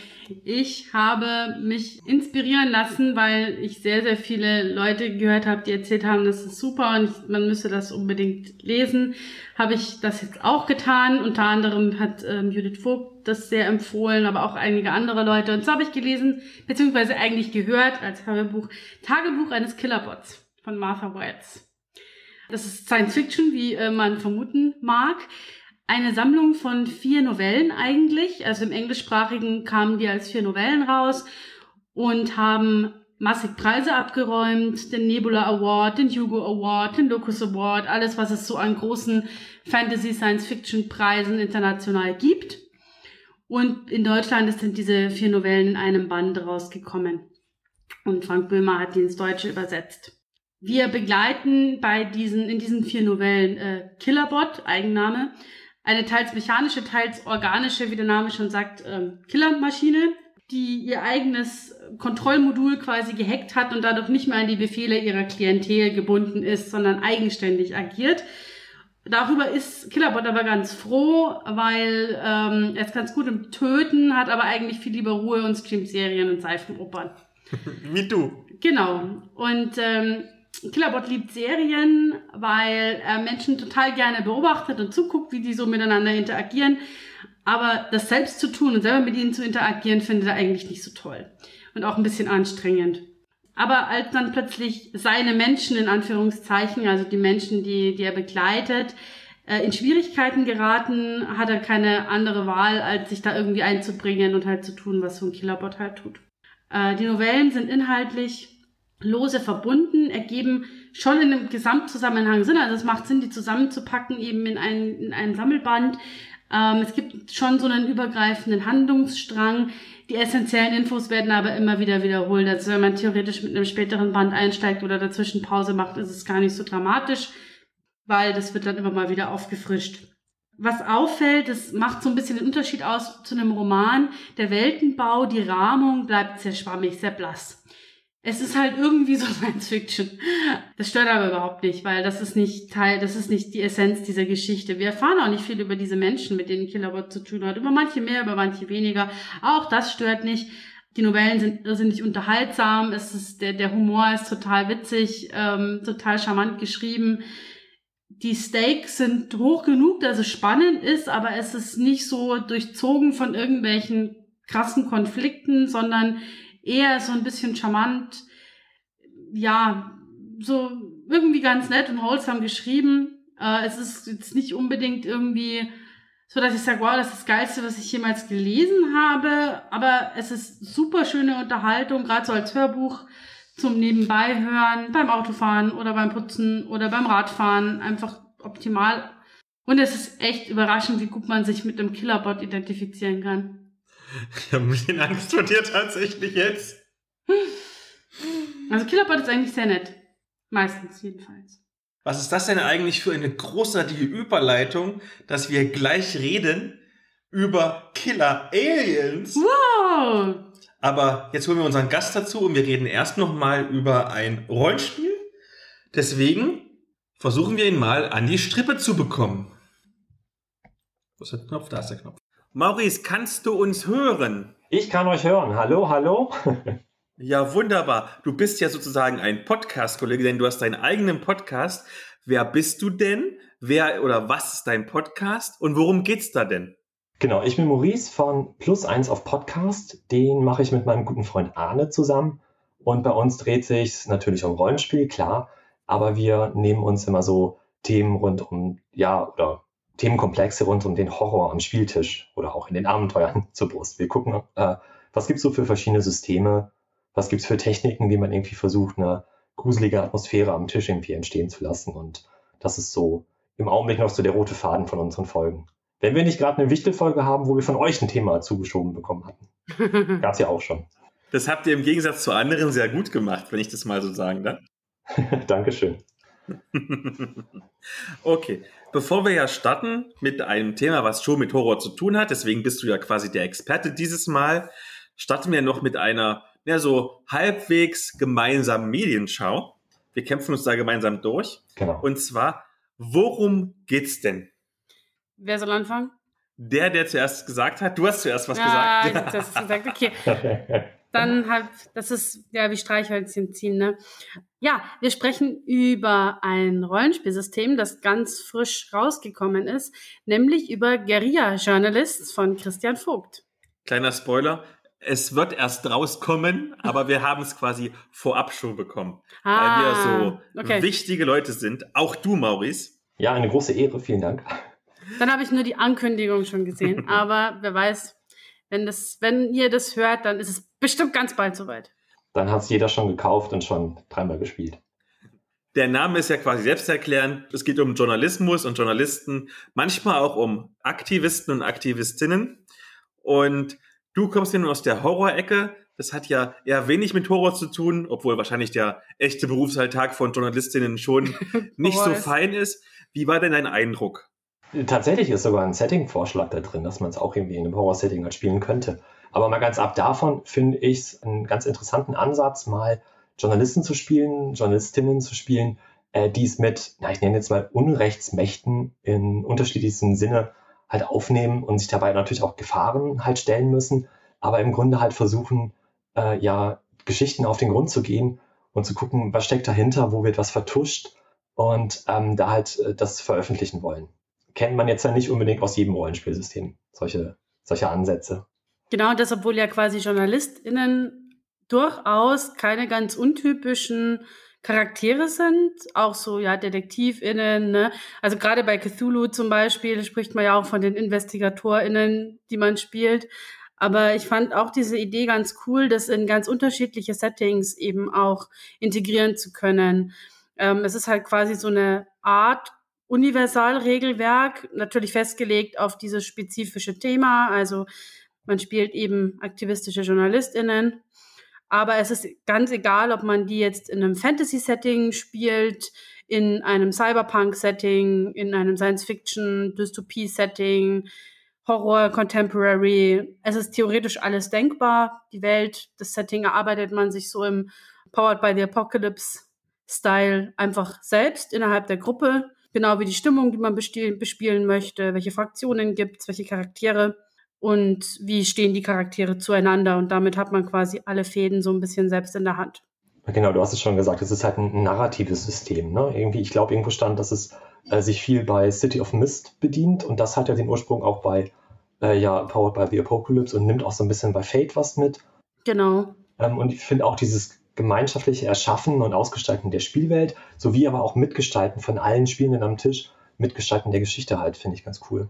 ich habe mich inspirieren lassen, weil ich sehr, sehr viele Leute gehört habe, die erzählt haben, das ist super und ich, man müsse das unbedingt lesen. Habe ich das jetzt auch getan. Unter anderem hat ähm, Judith Vogt das sehr empfohlen, aber auch einige andere Leute. Und so habe ich gelesen, beziehungsweise eigentlich gehört als Hörbuch, Tagebuch eines Killerbots von Martha Wetz. Das ist Science Fiction, wie äh, man vermuten mag. Eine Sammlung von vier Novellen eigentlich. Also im Englischsprachigen kamen die als vier Novellen raus und haben massig Preise abgeräumt. Den Nebula Award, den Hugo Award, den Locus Award, alles, was es so an großen Fantasy Science Fiction Preisen international gibt. Und in Deutschland sind diese vier Novellen in einem Band rausgekommen. Und Frank Böhmer hat die ins Deutsche übersetzt. Wir begleiten bei diesen, in diesen vier Novellen äh, Killerbot, Eigenname, eine teils mechanische, teils organische, wie der Name schon sagt, ähm, Killermaschine, die ihr eigenes Kontrollmodul quasi gehackt hat und dadurch nicht mehr an die Befehle ihrer Klientel gebunden ist, sondern eigenständig agiert. Darüber ist Killerbot aber ganz froh, weil ähm, er ist ganz gut im Töten, hat aber eigentlich viel lieber Ruhe und streamt Serien und Seifenopern. [laughs] Wie du. Genau. Und ähm, Killerbot liebt Serien, weil er Menschen total gerne beobachtet und zuguckt, wie die so miteinander interagieren. Aber das selbst zu tun und selber mit ihnen zu interagieren, findet er eigentlich nicht so toll. Und auch ein bisschen anstrengend. Aber als dann plötzlich seine Menschen in Anführungszeichen, also die Menschen, die, die er begleitet, äh, in Schwierigkeiten geraten, hat er keine andere Wahl, als sich da irgendwie einzubringen und halt zu tun, was so ein Killerbot halt tut. Äh, die Novellen sind inhaltlich lose verbunden, ergeben schon in einem Gesamtzusammenhang Sinn. Also es macht Sinn, die zusammenzupacken, eben in einen, in einen Sammelband. Ähm, es gibt schon so einen übergreifenden Handlungsstrang. Die essentiellen Infos werden aber immer wieder wiederholt. Also wenn man theoretisch mit einem späteren Band einsteigt oder dazwischen Pause macht, ist es gar nicht so dramatisch, weil das wird dann immer mal wieder aufgefrischt. Was auffällt, das macht so ein bisschen den Unterschied aus zu einem Roman. Der Weltenbau, die Rahmung bleibt sehr schwammig, sehr blass. Es ist halt irgendwie so [laughs] Science Fiction. Das stört aber überhaupt nicht, weil das ist nicht Teil, das ist nicht die Essenz dieser Geschichte. Wir erfahren auch nicht viel über diese Menschen, mit denen Killerbot zu tun hat. Über manche mehr, über manche weniger. Auch das stört nicht. Die Novellen sind irrsinnig unterhaltsam. Es ist, der, der Humor ist total witzig, ähm, total charmant geschrieben. Die Stakes sind hoch genug, dass es spannend ist, aber es ist nicht so durchzogen von irgendwelchen krassen Konflikten, sondern eher so ein bisschen charmant, ja, so irgendwie ganz nett und holsam geschrieben. Äh, es ist jetzt nicht unbedingt irgendwie so, dass ich sage, wow, das ist das Geilste, was ich jemals gelesen habe. Aber es ist super schöne Unterhaltung, gerade so als Hörbuch zum Nebenbei hören, beim Autofahren oder beim Putzen oder beim Radfahren. Einfach optimal. Und es ist echt überraschend, wie gut man sich mit dem Killerbot identifizieren kann. Ich habe ein bisschen Angst vor dir tatsächlich jetzt. Also Killerbot ist eigentlich sehr nett. Meistens jedenfalls. Was ist das denn eigentlich für eine großartige Überleitung, dass wir gleich reden über Killer Aliens? Wow! Aber jetzt holen wir unseren Gast dazu und wir reden erst noch mal über ein Rollenspiel. Deswegen versuchen wir ihn mal an die Strippe zu bekommen. Wo ist der Knopf? Da ist der Knopf. Maurice, kannst du uns hören? Ich kann euch hören. Hallo, hallo. Ja, wunderbar. Du bist ja sozusagen ein Podcast-Kollege, denn du hast deinen eigenen Podcast. Wer bist du denn? Wer oder was ist dein Podcast und worum geht's da denn? Genau, ich bin Maurice von Plus eins auf Podcast. Den mache ich mit meinem guten Freund Arne zusammen. Und bei uns dreht sich natürlich um Rollenspiel, klar. Aber wir nehmen uns immer so Themen rund um, ja, oder Themenkomplexe rund um den Horror am Spieltisch oder auch in den Abenteuern [laughs] zur Brust. Wir gucken, äh, was gibt's so für verschiedene Systeme, was gibt's für Techniken, wie man irgendwie versucht, eine gruselige Atmosphäre am Tisch irgendwie entstehen zu lassen. Und das ist so im Augenblick noch so der rote Faden von unseren Folgen. Wenn wir nicht gerade eine Wichtelfolge haben, wo wir von euch ein Thema zugeschoben bekommen hatten. [laughs] Gab's ja auch schon. Das habt ihr im Gegensatz zu anderen sehr gut gemacht, wenn ich das mal so sagen darf. [laughs] Dankeschön. [laughs] okay, bevor wir ja starten mit einem Thema, was schon mit Horror zu tun hat, deswegen bist du ja quasi der Experte dieses Mal, starten wir noch mit einer, ja, so halbwegs gemeinsamen Medienschau. Wir kämpfen uns da gemeinsam durch. Genau. Und zwar, worum geht's denn? Wer soll anfangen? Der, der zuerst gesagt hat, du hast zuerst was ja, gesagt. das hast gesagt, okay. [laughs] Dann halt, das ist ja wie Streichhölzchen ziehen, ne? Ja, wir sprechen über ein Rollenspielsystem, das ganz frisch rausgekommen ist, nämlich über Guerilla Journalists von Christian Vogt. Kleiner Spoiler, es wird erst rauskommen, aber wir haben es quasi vorab schon bekommen. Ah, weil wir so okay. wichtige Leute sind. Auch du, Maurice. Ja, eine große Ehre, vielen Dank. Dann habe ich nur die Ankündigung schon gesehen, [laughs] aber wer weiß, wenn, das, wenn ihr das hört, dann ist es bestimmt ganz bald soweit. Dann hat es jeder schon gekauft und schon dreimal gespielt. Der Name ist ja quasi selbsterklärend. Es geht um Journalismus und Journalisten, manchmal auch um Aktivisten und Aktivistinnen. Und du kommst ja nun aus der Horrorecke. Das hat ja eher wenig mit Horror zu tun, obwohl wahrscheinlich der echte Berufsalltag von Journalistinnen schon [laughs] nicht so fein ist. Wie war denn dein Eindruck? Tatsächlich ist sogar ein Setting-Vorschlag da drin, dass man es auch irgendwie in einem Horror-Setting halt spielen könnte. Aber mal ganz ab davon finde ich es einen ganz interessanten Ansatz, mal Journalisten zu spielen, Journalistinnen zu spielen, äh, die es mit, na, ich nenne jetzt mal Unrechtsmächten in unterschiedlichsten Sinne halt aufnehmen und sich dabei natürlich auch Gefahren halt stellen müssen, aber im Grunde halt versuchen, äh, ja, Geschichten auf den Grund zu gehen und zu gucken, was steckt dahinter, wo wird was vertuscht und ähm, da halt äh, das veröffentlichen wollen kennt man jetzt ja nicht unbedingt aus jedem Rollenspielsystem, solche, solche Ansätze. Genau, das, obwohl ja quasi JournalistInnen durchaus keine ganz untypischen Charaktere sind, auch so, ja, DetektivInnen, ne? Also gerade bei Cthulhu zum Beispiel spricht man ja auch von den InvestigatorInnen, die man spielt. Aber ich fand auch diese Idee ganz cool, das in ganz unterschiedliche Settings eben auch integrieren zu können. Ähm, es ist halt quasi so eine Art Universalregelwerk, natürlich festgelegt auf dieses spezifische Thema. Also man spielt eben aktivistische JournalistInnen. Aber es ist ganz egal, ob man die jetzt in einem Fantasy-Setting spielt, in einem Cyberpunk-Setting, in einem Science-Fiction-Dystopie-Setting, Horror, Contemporary. Es ist theoretisch alles denkbar. Die Welt, das Setting erarbeitet man sich so im Powered by the Apocalypse-Style einfach selbst innerhalb der Gruppe. Genau wie die Stimmung, die man bespielen möchte, welche Fraktionen gibt's, welche Charaktere und wie stehen die Charaktere zueinander. Und damit hat man quasi alle Fäden so ein bisschen selbst in der Hand. Genau, du hast es schon gesagt, es ist halt ein narratives System. Ne? Irgendwie, ich glaube, irgendwo stand, dass es äh, sich viel bei City of Mist bedient und das hat ja den Ursprung auch bei äh, ja, Powered by the Apocalypse und nimmt auch so ein bisschen bei Fate was mit. Genau. Ähm, und ich finde auch dieses gemeinschaftliche Erschaffen und Ausgestalten der Spielwelt, sowie aber auch Mitgestalten von allen Spielenden am Tisch, Mitgestalten der Geschichte halt, finde ich ganz cool.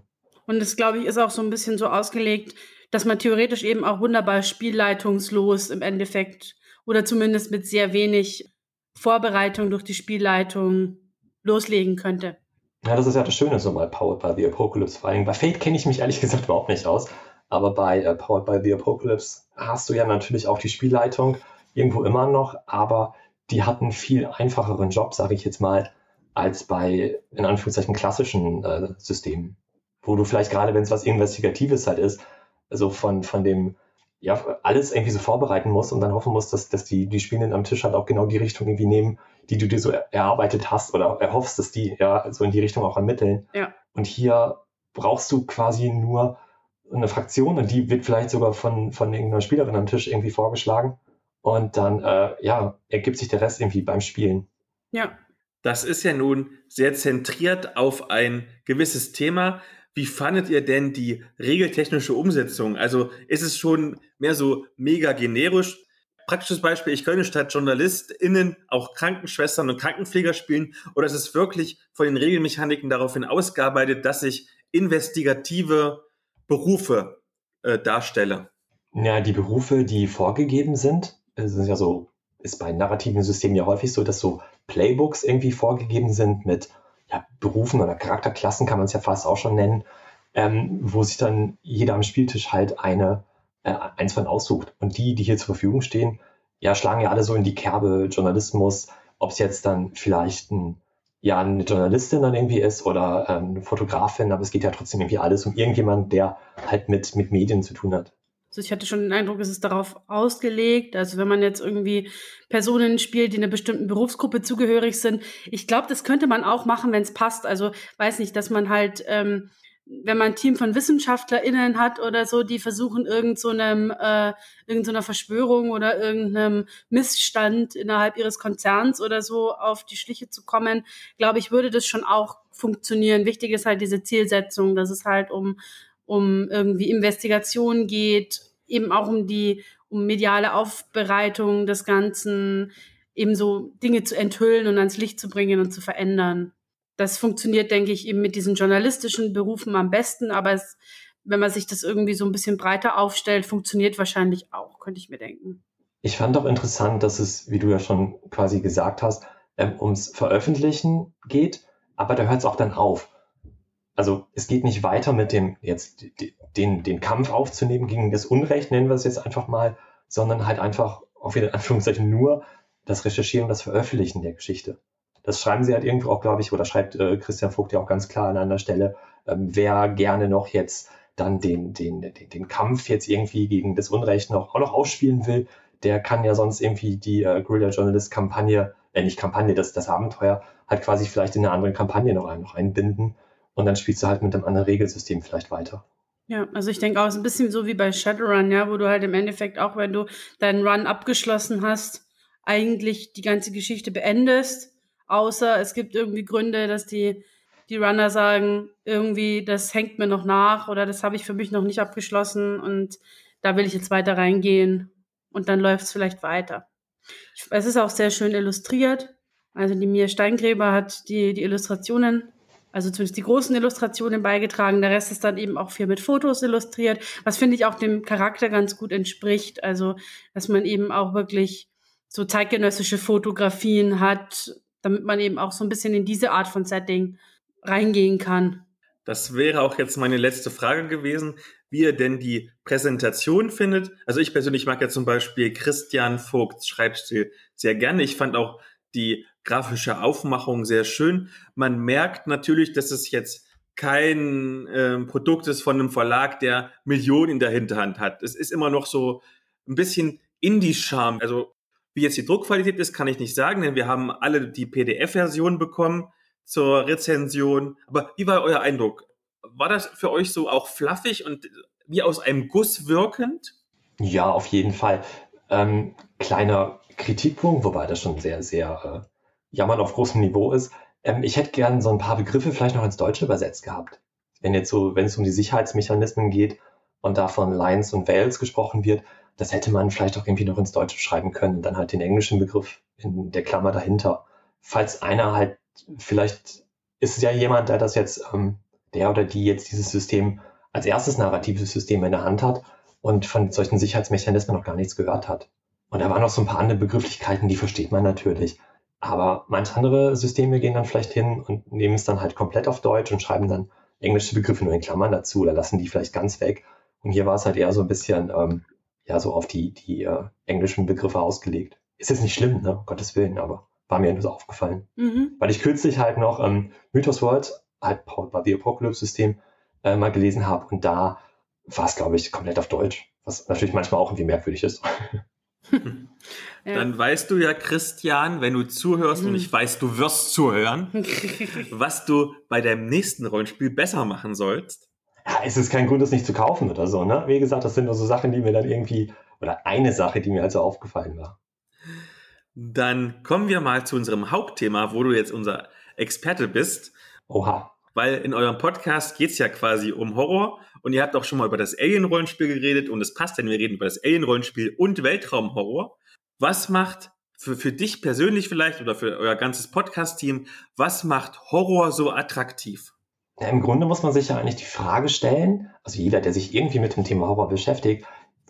Und das, glaube ich, ist auch so ein bisschen so ausgelegt, dass man theoretisch eben auch wunderbar spielleitungslos im Endeffekt oder zumindest mit sehr wenig Vorbereitung durch die Spielleitung loslegen könnte. Ja, das ist ja das Schöne so mal Powered by the Apocalypse. Vor allem bei Fate kenne ich mich ehrlich gesagt überhaupt nicht aus. Aber bei äh, Powered by the Apocalypse hast du ja natürlich auch die Spielleitung irgendwo immer noch, aber die hat einen viel einfacheren Job, sage ich jetzt mal, als bei in Anführungszeichen klassischen äh, Systemen, wo du vielleicht gerade, wenn es was Investigatives halt ist, also von, von dem, ja, alles irgendwie so vorbereiten musst und dann hoffen musst, dass, dass die, die Spielenden am Tisch halt auch genau die Richtung irgendwie nehmen, die du dir so erarbeitet hast oder erhoffst, dass die ja so in die Richtung auch ermitteln. Ja. Und hier brauchst du quasi nur eine Fraktion und die wird vielleicht sogar von, von irgendeiner Spielerin am Tisch irgendwie vorgeschlagen. Und dann, äh, ja, ergibt sich der Rest irgendwie beim Spielen. Ja. Das ist ja nun sehr zentriert auf ein gewisses Thema. Wie fandet ihr denn die regeltechnische Umsetzung? Also ist es schon mehr so mega generisch? Praktisches Beispiel, ich könnte statt JournalistInnen auch Krankenschwestern und Krankenpfleger spielen oder ist es wirklich von den Regelmechaniken daraufhin ausgearbeitet, dass ich investigative Berufe äh, darstelle? Ja, die Berufe, die vorgegeben sind, sind ja so, ist bei narrativen Systemen ja häufig so, dass so Playbooks irgendwie vorgegeben sind mit ja, Berufen oder Charakterklassen, kann man es ja fast auch schon nennen, ähm, wo sich dann jeder am Spieltisch halt eine, äh, eins von aussucht. Und die, die hier zur Verfügung stehen, ja, schlagen ja alle so in die Kerbe Journalismus, ob es jetzt dann vielleicht ein, ja, eine Journalistin dann irgendwie ist oder ähm, eine Fotografin, aber es geht ja trotzdem irgendwie alles um irgendjemand, der halt mit, mit Medien zu tun hat. Also ich hatte schon den Eindruck, es ist darauf ausgelegt. Also wenn man jetzt irgendwie Personen spielt, die einer bestimmten Berufsgruppe zugehörig sind, ich glaube, das könnte man auch machen, wenn es passt. Also weiß nicht, dass man halt, ähm, wenn man ein Team von WissenschaftlerInnen hat oder so, die versuchen irgend so äh, irgend so Verschwörung oder irgendeinem Missstand innerhalb ihres Konzerns oder so auf die Schliche zu kommen, glaube ich, würde das schon auch funktionieren. Wichtig ist halt diese Zielsetzung, dass es halt um um irgendwie Investigation geht, eben auch um die um mediale Aufbereitung des Ganzen, eben so Dinge zu enthüllen und ans Licht zu bringen und zu verändern. Das funktioniert, denke ich, eben mit diesen journalistischen Berufen am besten, aber es, wenn man sich das irgendwie so ein bisschen breiter aufstellt, funktioniert wahrscheinlich auch, könnte ich mir denken. Ich fand auch interessant, dass es, wie du ja schon quasi gesagt hast, ähm, ums Veröffentlichen geht, aber da hört es auch dann auf also es geht nicht weiter mit dem jetzt den, den Kampf aufzunehmen gegen das Unrecht, nennen wir es jetzt einfach mal, sondern halt einfach auf in Anführungszeichen nur das Recherchieren das Veröffentlichen der Geschichte. Das schreiben sie halt irgendwo auch, glaube ich, oder schreibt äh, Christian Vogt ja auch ganz klar an einer Stelle, ähm, wer gerne noch jetzt dann den, den, den, den Kampf jetzt irgendwie gegen das Unrecht noch, auch noch ausspielen will, der kann ja sonst irgendwie die äh, Guerilla Journalist Kampagne, äh, nicht Kampagne, das, das Abenteuer, halt quasi vielleicht in eine andere Kampagne noch, ein, noch einbinden und dann spielst du halt mit einem anderen Regelsystem vielleicht weiter. Ja, also ich denke auch, es ist ein bisschen so wie bei Shadowrun, ja, wo du halt im Endeffekt auch, wenn du deinen Run abgeschlossen hast, eigentlich die ganze Geschichte beendest, außer es gibt irgendwie Gründe, dass die, die Runner sagen, irgendwie, das hängt mir noch nach oder das habe ich für mich noch nicht abgeschlossen und da will ich jetzt weiter reingehen und dann läuft es vielleicht weiter. Es ist auch sehr schön illustriert. Also die Mia Steingräber hat die, die Illustrationen also zumindest die großen Illustrationen beigetragen. Der Rest ist dann eben auch viel mit Fotos illustriert, was finde ich auch dem Charakter ganz gut entspricht. Also, dass man eben auch wirklich so zeitgenössische Fotografien hat, damit man eben auch so ein bisschen in diese Art von Setting reingehen kann. Das wäre auch jetzt meine letzte Frage gewesen, wie ihr denn die Präsentation findet. Also ich persönlich mag ja zum Beispiel Christian Vogts Schreibstil sehr gerne. Ich fand auch die grafische Aufmachung sehr schön. Man merkt natürlich, dass es jetzt kein äh, Produkt ist von einem Verlag, der Millionen in der Hinterhand hat. Es ist immer noch so ein bisschen Indie-Charme. Also wie jetzt die Druckqualität ist, kann ich nicht sagen, denn wir haben alle die PDF-Version bekommen zur Rezension. Aber wie war euer Eindruck? War das für euch so auch fluffig und wie aus einem Guss wirkend? Ja, auf jeden Fall. Ähm, kleiner Kritikpunkt, wobei das schon sehr, sehr äh, Jammern auf großem Niveau ist. Ähm, ich hätte gern so ein paar Begriffe vielleicht noch ins Deutsche übersetzt gehabt. Wenn jetzt so, wenn es um die Sicherheitsmechanismen geht und da von Lines und Veils gesprochen wird, das hätte man vielleicht auch irgendwie noch ins Deutsche schreiben können und dann halt den englischen Begriff in der Klammer dahinter. Falls einer halt, vielleicht ist es ja jemand, der das jetzt, ähm, der oder die jetzt dieses System als erstes narratives System in der Hand hat und von solchen Sicherheitsmechanismen noch gar nichts gehört hat. Und da waren noch so ein paar andere Begrifflichkeiten, die versteht man natürlich. Aber manche andere Systeme gehen dann vielleicht hin und nehmen es dann halt komplett auf Deutsch und schreiben dann englische Begriffe nur in Klammern dazu oder lassen die vielleicht ganz weg. Und hier war es halt eher so ein bisschen, ähm, ja, so auf die, die äh, englischen Begriffe ausgelegt. Ist jetzt nicht schlimm, ne? Um Gottes Willen, aber war mir nur so aufgefallen. Mhm. Weil ich kürzlich halt noch ähm, Mythos World, halt bei The Apocalypse-System, äh, mal gelesen habe und da war es, glaube ich, komplett auf Deutsch, was natürlich manchmal auch irgendwie merkwürdig ist. [laughs] Ja. Dann weißt du ja, Christian, wenn du zuhörst mhm. und ich weiß, du wirst zuhören, [laughs] was du bei deinem nächsten Rollenspiel besser machen sollst. Ja, es ist kein Grund, das nicht zu kaufen oder so, ne? Wie gesagt, das sind nur so Sachen, die mir dann irgendwie, oder eine Sache, die mir also aufgefallen war. Dann kommen wir mal zu unserem Hauptthema, wo du jetzt unser Experte bist. Oha. Weil in eurem Podcast geht es ja quasi um Horror und ihr habt auch schon mal über das Alien-Rollenspiel geredet und es passt, denn wir reden über das Alien-Rollenspiel und Weltraumhorror. Was macht für, für dich persönlich vielleicht oder für euer ganzes Podcast-Team, was macht Horror so attraktiv? Ja, Im Grunde muss man sich ja eigentlich die Frage stellen, also jeder, der sich irgendwie mit dem Thema Horror beschäftigt,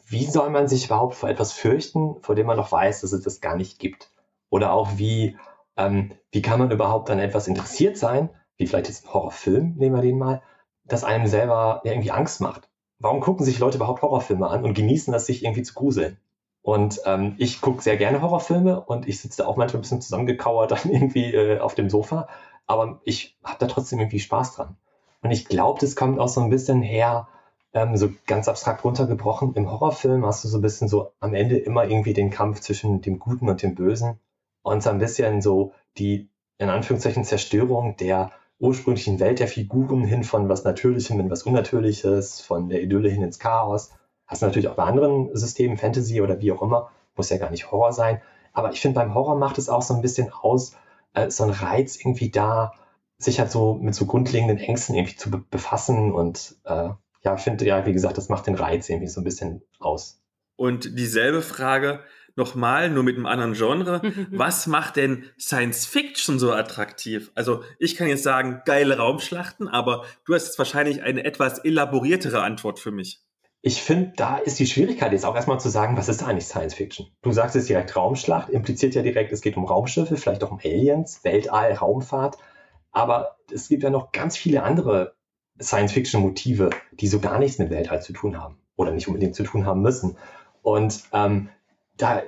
wie soll man sich überhaupt vor etwas fürchten, vor dem man noch weiß, dass es das gar nicht gibt? Oder auch wie, ähm, wie kann man überhaupt an etwas interessiert sein, wie vielleicht jetzt ein Horrorfilm, nehmen wir den mal, das einem selber irgendwie Angst macht? Warum gucken sich Leute überhaupt Horrorfilme an und genießen das, sich irgendwie zu gruseln? Und ähm, ich gucke sehr gerne Horrorfilme und ich sitze da auch manchmal ein bisschen zusammengekauert [laughs] dann irgendwie äh, auf dem Sofa. Aber ich habe da trotzdem irgendwie Spaß dran. Und ich glaube, das kommt auch so ein bisschen her, ähm, so ganz abstrakt runtergebrochen. Im Horrorfilm hast du so ein bisschen so am Ende immer irgendwie den Kampf zwischen dem Guten und dem Bösen. Und so ein bisschen so die, in Anführungszeichen, Zerstörung der ursprünglichen Welt der Figuren hin von was Natürlichem in was Unnatürliches, von der Idylle hin ins Chaos. Hast du natürlich auch bei anderen Systemen, Fantasy oder wie auch immer, muss ja gar nicht Horror sein. Aber ich finde, beim Horror macht es auch so ein bisschen aus, äh, so ein Reiz irgendwie da, sich halt so mit so grundlegenden Ängsten irgendwie zu be befassen und äh, ja, finde, ja, wie gesagt, das macht den Reiz irgendwie so ein bisschen aus. Und dieselbe Frage nochmal, nur mit einem anderen Genre. [laughs] Was macht denn Science Fiction so attraktiv? Also, ich kann jetzt sagen, geile Raumschlachten, aber du hast jetzt wahrscheinlich eine etwas elaboriertere Antwort für mich. Ich finde, da ist die Schwierigkeit jetzt auch erstmal zu sagen, was ist eigentlich Science Fiction? Du sagst es direkt Raumschlacht, impliziert ja direkt, es geht um Raumschiffe, vielleicht auch um Aliens, Weltall, Raumfahrt. Aber es gibt ja noch ganz viele andere Science Fiction Motive, die so gar nichts mit Weltall zu tun haben oder nicht unbedingt zu tun haben müssen. Und ähm, da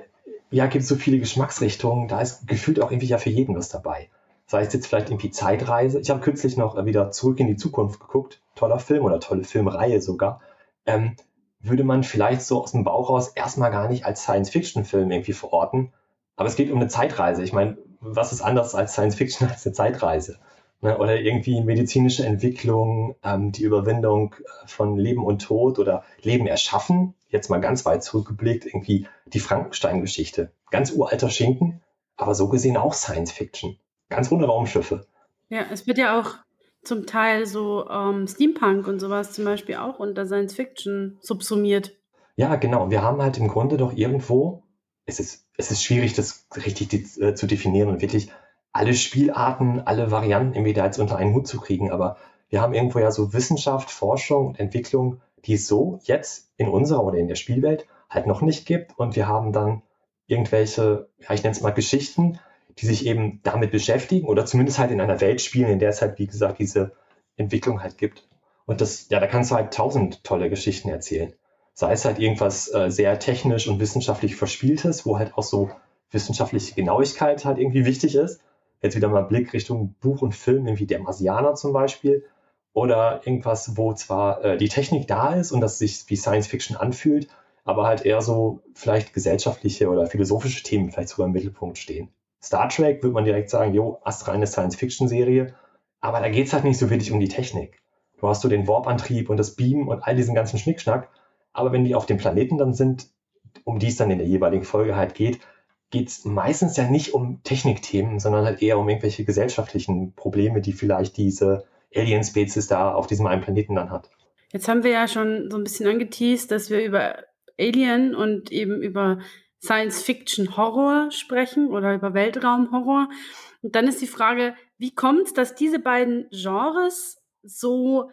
ja, gibt es so viele Geschmacksrichtungen, da ist gefühlt auch irgendwie ja für jeden was dabei. Sei es jetzt vielleicht irgendwie Zeitreise. Ich habe kürzlich noch wieder zurück in die Zukunft geguckt. Toller Film oder tolle Filmreihe sogar ähm, würde man vielleicht so aus dem Bauch raus erstmal gar nicht als Science-Fiction-Film irgendwie verorten. Aber es geht um eine Zeitreise. Ich meine, was ist anders als Science-Fiction als eine Zeitreise? Ne? Oder irgendwie medizinische Entwicklung, ähm, die Überwindung äh, von Leben und Tod oder Leben erschaffen. Jetzt mal ganz weit zurückgeblickt, irgendwie die Frankenstein-Geschichte. Ganz uralter Schinken, aber so gesehen auch Science-Fiction. Ganz ohne Raumschiffe. Ja, es wird ja auch zum Teil so ähm, Steampunk und sowas zum Beispiel auch unter Science Fiction subsumiert. Ja, genau. Wir haben halt im Grunde doch irgendwo, es ist, es ist schwierig, das richtig äh, zu definieren und wirklich alle Spielarten, alle Varianten irgendwie da jetzt unter einen Hut zu kriegen. Aber wir haben irgendwo ja so Wissenschaft, Forschung und Entwicklung, die es so jetzt in unserer oder in der Spielwelt halt noch nicht gibt. Und wir haben dann irgendwelche, ja, ich nenne es mal Geschichten, die sich eben damit beschäftigen oder zumindest halt in einer Welt spielen, in der es halt, wie gesagt, diese Entwicklung halt gibt. Und das, ja, da kannst du halt tausend tolle Geschichten erzählen. Sei es halt irgendwas äh, sehr technisch und wissenschaftlich Verspieltes, wo halt auch so wissenschaftliche Genauigkeit halt irgendwie wichtig ist. Jetzt wieder mal Blick Richtung Buch und Film, irgendwie der Marsianer zum Beispiel. Oder irgendwas, wo zwar äh, die Technik da ist und das sich wie Science Fiction anfühlt, aber halt eher so vielleicht gesellschaftliche oder philosophische Themen vielleicht sogar im Mittelpunkt stehen. Star Trek würde man direkt sagen, jo, astreine Science-Fiction-Serie. Aber da geht es halt nicht so wirklich um die Technik. Du hast so den Warp-Antrieb und das Beam und all diesen ganzen Schnickschnack. Aber wenn die auf dem Planeten dann sind, um die es dann in der jeweiligen Folge halt geht, geht es meistens ja nicht um Technikthemen, sondern halt eher um irgendwelche gesellschaftlichen Probleme, die vielleicht diese Alien-Spezies da auf diesem einen Planeten dann hat. Jetzt haben wir ja schon so ein bisschen angeteased, dass wir über Alien und eben über Science-Fiction-Horror sprechen oder über Weltraum-Horror. Und dann ist die Frage, wie kommt es, dass diese beiden Genres so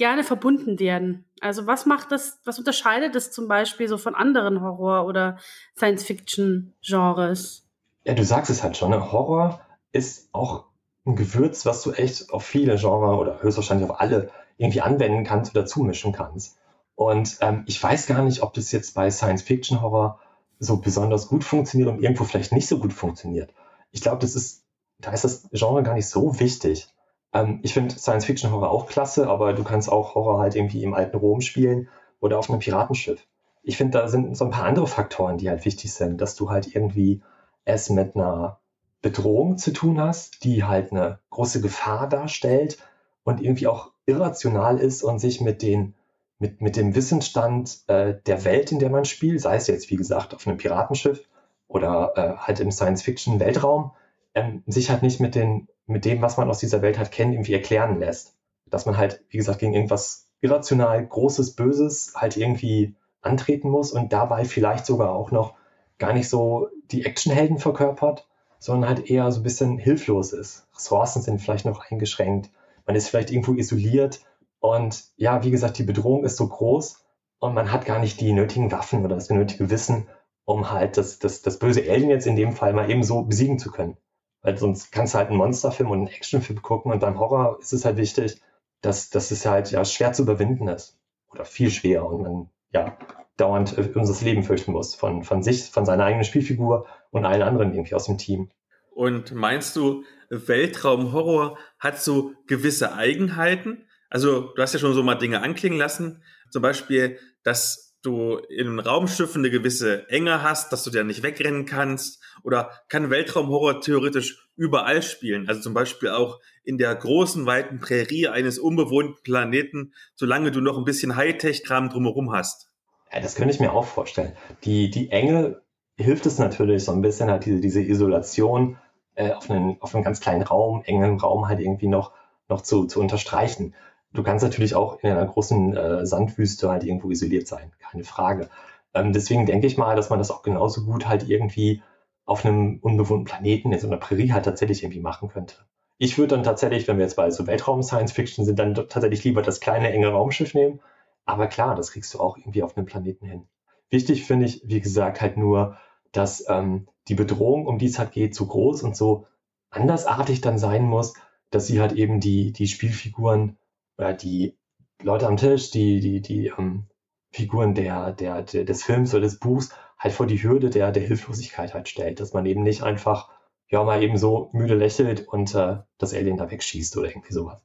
gerne verbunden werden. Also was macht das, was unterscheidet das zum Beispiel so von anderen Horror- oder Science-Fiction-Genres? Ja, du sagst es halt schon, ne? Horror ist auch ein Gewürz, was du echt auf viele Genres oder höchstwahrscheinlich auf alle irgendwie anwenden kannst oder zumischen kannst. Und ähm, ich weiß gar nicht, ob das jetzt bei Science-Fiction-Horror so besonders gut funktioniert und irgendwo vielleicht nicht so gut funktioniert. Ich glaube, das ist, da ist das Genre gar nicht so wichtig. Ähm, ich finde Science-Fiction-Horror auch klasse, aber du kannst auch Horror halt irgendwie im alten Rom spielen oder auf einem Piratenschiff. Ich finde, da sind so ein paar andere Faktoren, die halt wichtig sind, dass du halt irgendwie es mit einer Bedrohung zu tun hast, die halt eine große Gefahr darstellt und irgendwie auch irrational ist und sich mit den mit, mit dem Wissensstand äh, der Welt, in der man spielt, sei es jetzt, wie gesagt, auf einem Piratenschiff oder äh, halt im Science-Fiction-Weltraum, ähm, sich halt nicht mit, den, mit dem, was man aus dieser Welt halt kennt, irgendwie erklären lässt. Dass man halt, wie gesagt, gegen irgendwas irrational Großes, Böses halt irgendwie antreten muss und dabei vielleicht sogar auch noch gar nicht so die Actionhelden verkörpert, sondern halt eher so ein bisschen hilflos ist. Ressourcen sind vielleicht noch eingeschränkt, man ist vielleicht irgendwo isoliert und ja, wie gesagt, die Bedrohung ist so groß und man hat gar nicht die nötigen Waffen oder das nötige Wissen, um halt das, das, das böse Alien jetzt in dem Fall mal eben so besiegen zu können. Weil sonst kannst du halt einen Monsterfilm und einen Actionfilm gucken und beim Horror ist es halt wichtig, dass, dass es halt ja schwer zu überwinden ist. Oder viel schwerer und man ja dauernd äh, um das Leben fürchten muss. Von, von sich, von seiner eigenen Spielfigur und allen anderen irgendwie aus dem Team. Und meinst du, Weltraumhorror hat so gewisse Eigenheiten? Also, du hast ja schon so mal Dinge anklingen lassen. Zum Beispiel, dass du in Raumschiffen eine gewisse Enge hast, dass du da nicht wegrennen kannst? Oder kann Weltraumhorror theoretisch überall spielen? Also zum Beispiel auch in der großen, weiten Prärie eines unbewohnten Planeten, solange du noch ein bisschen Hightech-Kram drumherum hast. Ja, das könnte ich mir auch vorstellen. Die, die Enge hilft es natürlich so ein bisschen, halt diese, diese Isolation äh, auf, einen, auf einen ganz kleinen Raum, engen Raum halt irgendwie noch, noch zu, zu unterstreichen. Du kannst natürlich auch in einer großen äh, Sandwüste halt irgendwo isoliert sein, keine Frage. Ähm, deswegen denke ich mal, dass man das auch genauso gut halt irgendwie auf einem unbewohnten Planeten, in so einer Prärie halt tatsächlich irgendwie machen könnte. Ich würde dann tatsächlich, wenn wir jetzt bei so Weltraum-Science-Fiction sind, dann tatsächlich lieber das kleine, enge Raumschiff nehmen. Aber klar, das kriegst du auch irgendwie auf einem Planeten hin. Wichtig finde ich, wie gesagt, halt nur, dass ähm, die Bedrohung, um die es halt geht, so groß und so andersartig dann sein muss, dass sie halt eben die, die Spielfiguren oder die Leute am Tisch, die, die, die ähm, Figuren der, der, der, des Films oder des Buchs halt vor die Hürde der, der Hilflosigkeit halt stellt, dass man eben nicht einfach ja mal eben so müde lächelt und äh, das Alien da wegschießt oder irgendwie sowas.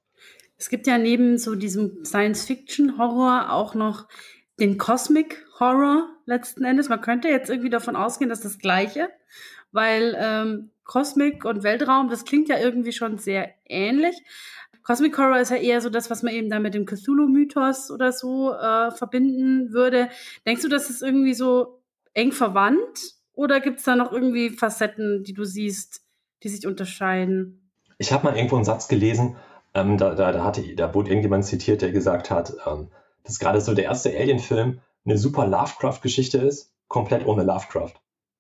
Es gibt ja neben so diesem Science-Fiction-Horror auch noch den Cosmic Horror letzten Endes. Man könnte jetzt irgendwie davon ausgehen, dass das Gleiche, weil ähm, Cosmic und Weltraum, das klingt ja irgendwie schon sehr ähnlich. Cosmic Horror ist ja eher so das, was man eben da mit dem Cthulhu-Mythos oder so äh, verbinden würde. Denkst du, das ist irgendwie so eng verwandt? Oder gibt es da noch irgendwie Facetten, die du siehst, die sich unterscheiden? Ich habe mal irgendwo einen Satz gelesen, ähm, da, da, da, hatte, da wurde irgendjemand zitiert, der gesagt hat, ähm, dass gerade so der erste Alien-Film eine super Lovecraft-Geschichte ist, komplett ohne Lovecraft.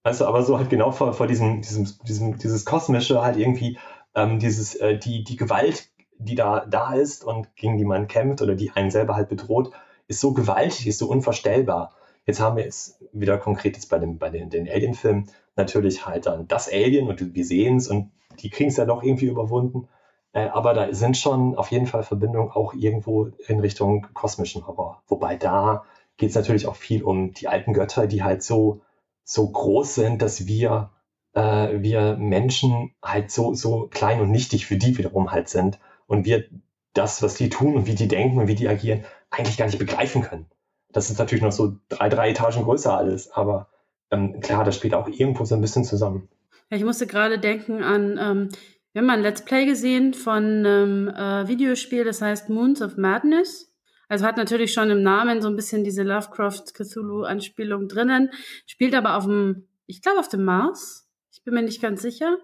Weißt du, aber so halt genau vor, vor diesem, diesem, diesem, dieses Kosmische halt irgendwie, ähm, dieses, äh, die, die Gewalt die da, da ist und gegen die man kämpft oder die einen selber halt bedroht, ist so gewaltig, ist so unvorstellbar. Jetzt haben wir jetzt wieder konkret jetzt bei, dem, bei den, den Alien-Filmen natürlich halt dann das Alien und wir sehen es und die kriegen es ja doch irgendwie überwunden. Äh, aber da sind schon auf jeden Fall Verbindungen auch irgendwo in Richtung kosmischen Horror. Wobei da geht es natürlich auch viel um die alten Götter, die halt so, so groß sind, dass wir, äh, wir Menschen halt so, so klein und nichtig für die wiederum halt sind und wir das, was die tun und wie die denken und wie die agieren, eigentlich gar nicht begreifen können. Das ist natürlich noch so drei, drei Etagen größer alles, aber ähm, klar, das spielt auch irgendwo so ein bisschen zusammen. Ich musste gerade denken an, ähm, wir haben mal ein Let's Play gesehen von einem äh, Videospiel, das heißt Moons of Madness. Also hat natürlich schon im Namen so ein bisschen diese Lovecraft-Cthulhu-Anspielung drinnen, spielt aber auf dem, ich glaube auf dem Mars. Ich bin mir nicht ganz sicher.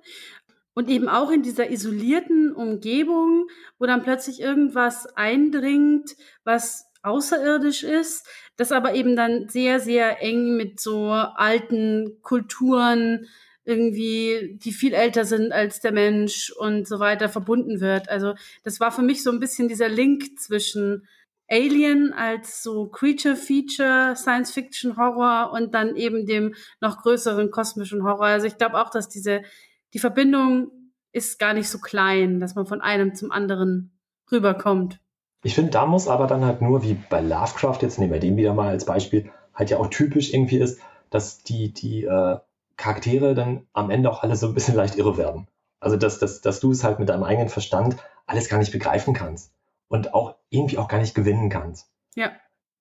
Und eben auch in dieser isolierten Umgebung, wo dann plötzlich irgendwas eindringt, was außerirdisch ist, das aber eben dann sehr, sehr eng mit so alten Kulturen irgendwie, die viel älter sind als der Mensch und so weiter verbunden wird. Also das war für mich so ein bisschen dieser Link zwischen Alien als so Creature-Feature, Science-Fiction-Horror und dann eben dem noch größeren kosmischen Horror. Also ich glaube auch, dass diese, die Verbindung ist gar nicht so klein, dass man von einem zum anderen rüberkommt. Ich finde, da muss aber dann halt nur, wie bei Lovecraft, jetzt nehmen wir den wieder mal als Beispiel, halt ja auch typisch irgendwie ist, dass die, die äh, Charaktere dann am Ende auch alle so ein bisschen leicht irre werden. Also, dass, dass, dass du es halt mit deinem eigenen Verstand alles gar nicht begreifen kannst und auch irgendwie auch gar nicht gewinnen kannst. Ja.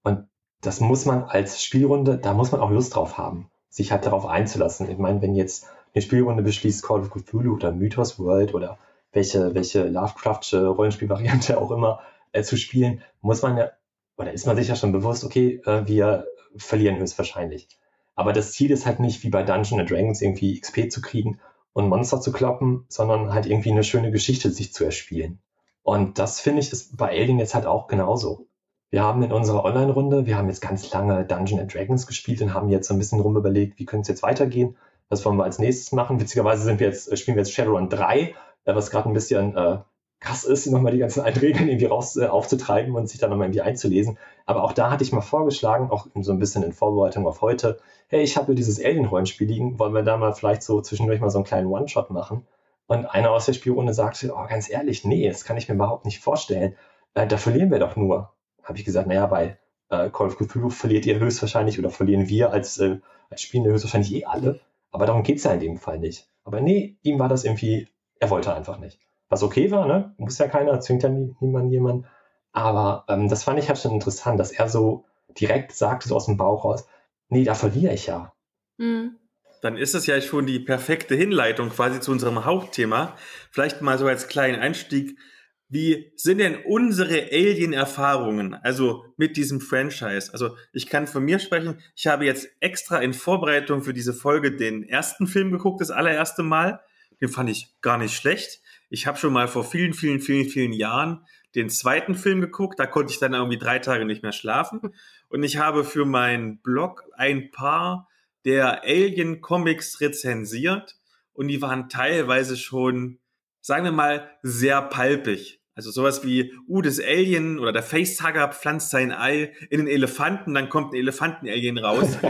Und das muss man als Spielrunde, da muss man auch Lust drauf haben, sich halt darauf einzulassen. Ich meine, wenn jetzt eine Spielrunde beschließt, Call of Cthulhu oder Mythos World oder welche, welche Lovecraftsche Rollenspielvariante auch immer äh, zu spielen, muss man ja, oder ist man sich ja schon bewusst, okay, äh, wir verlieren höchstwahrscheinlich. Aber das Ziel ist halt nicht wie bei Dungeons Dragons irgendwie XP zu kriegen und Monster zu kloppen, sondern halt irgendwie eine schöne Geschichte sich zu erspielen. Und das finde ich ist bei Alien jetzt halt auch genauso. Wir haben in unserer Online-Runde, wir haben jetzt ganz lange Dungeons Dragons gespielt und haben jetzt so ein bisschen rum überlegt, wie könnte es jetzt weitergehen. Was wollen wir als nächstes machen? Witzigerweise sind wir jetzt, spielen wir jetzt Shadowrun 3, äh, was gerade ein bisschen äh, krass ist, [laughs] nochmal die ganzen alten Regeln irgendwie raus äh, aufzutreiben und sich dann nochmal irgendwie einzulesen. Aber auch da hatte ich mal vorgeschlagen, auch so ein bisschen in Vorbereitung auf heute, hey, ich habe hier dieses Alien-Rollenspiel liegen, wollen wir da mal vielleicht so zwischendurch mal so einen kleinen One-Shot machen? Und einer aus der Spielrunde sagte, oh, ganz ehrlich, nee, das kann ich mir überhaupt nicht vorstellen. Äh, da verlieren wir doch nur. Habe ich gesagt, naja, bei äh, Call of Cthulhu verliert ihr höchstwahrscheinlich oder verlieren wir als, äh, als Spielende höchstwahrscheinlich eh alle. Aber darum geht's ja in dem Fall nicht. Aber nee, ihm war das irgendwie, er wollte einfach nicht. Was okay war, ne? Muss ja keiner, zwingt ja nie, niemand jemand. Aber ähm, das fand ich halt schon interessant, dass er so direkt sagte, so aus dem Bauch raus, nee, da verliere ich ja. Mhm dann ist es ja schon die perfekte Hinleitung quasi zu unserem Hauptthema. Vielleicht mal so als kleinen Einstieg. Wie sind denn unsere Alien-Erfahrungen, also mit diesem Franchise? Also ich kann von mir sprechen, ich habe jetzt extra in Vorbereitung für diese Folge den ersten Film geguckt, das allererste Mal. Den fand ich gar nicht schlecht. Ich habe schon mal vor vielen, vielen, vielen, vielen Jahren den zweiten Film geguckt. Da konnte ich dann irgendwie drei Tage nicht mehr schlafen. Und ich habe für meinen Blog ein paar der Alien Comics rezensiert und die waren teilweise schon, sagen wir mal, sehr palpig. Also sowas wie, uh, das Alien oder der Facehugger pflanzt sein Ei in den Elefanten, dann kommt ein Elefanten-Alien raus. [laughs]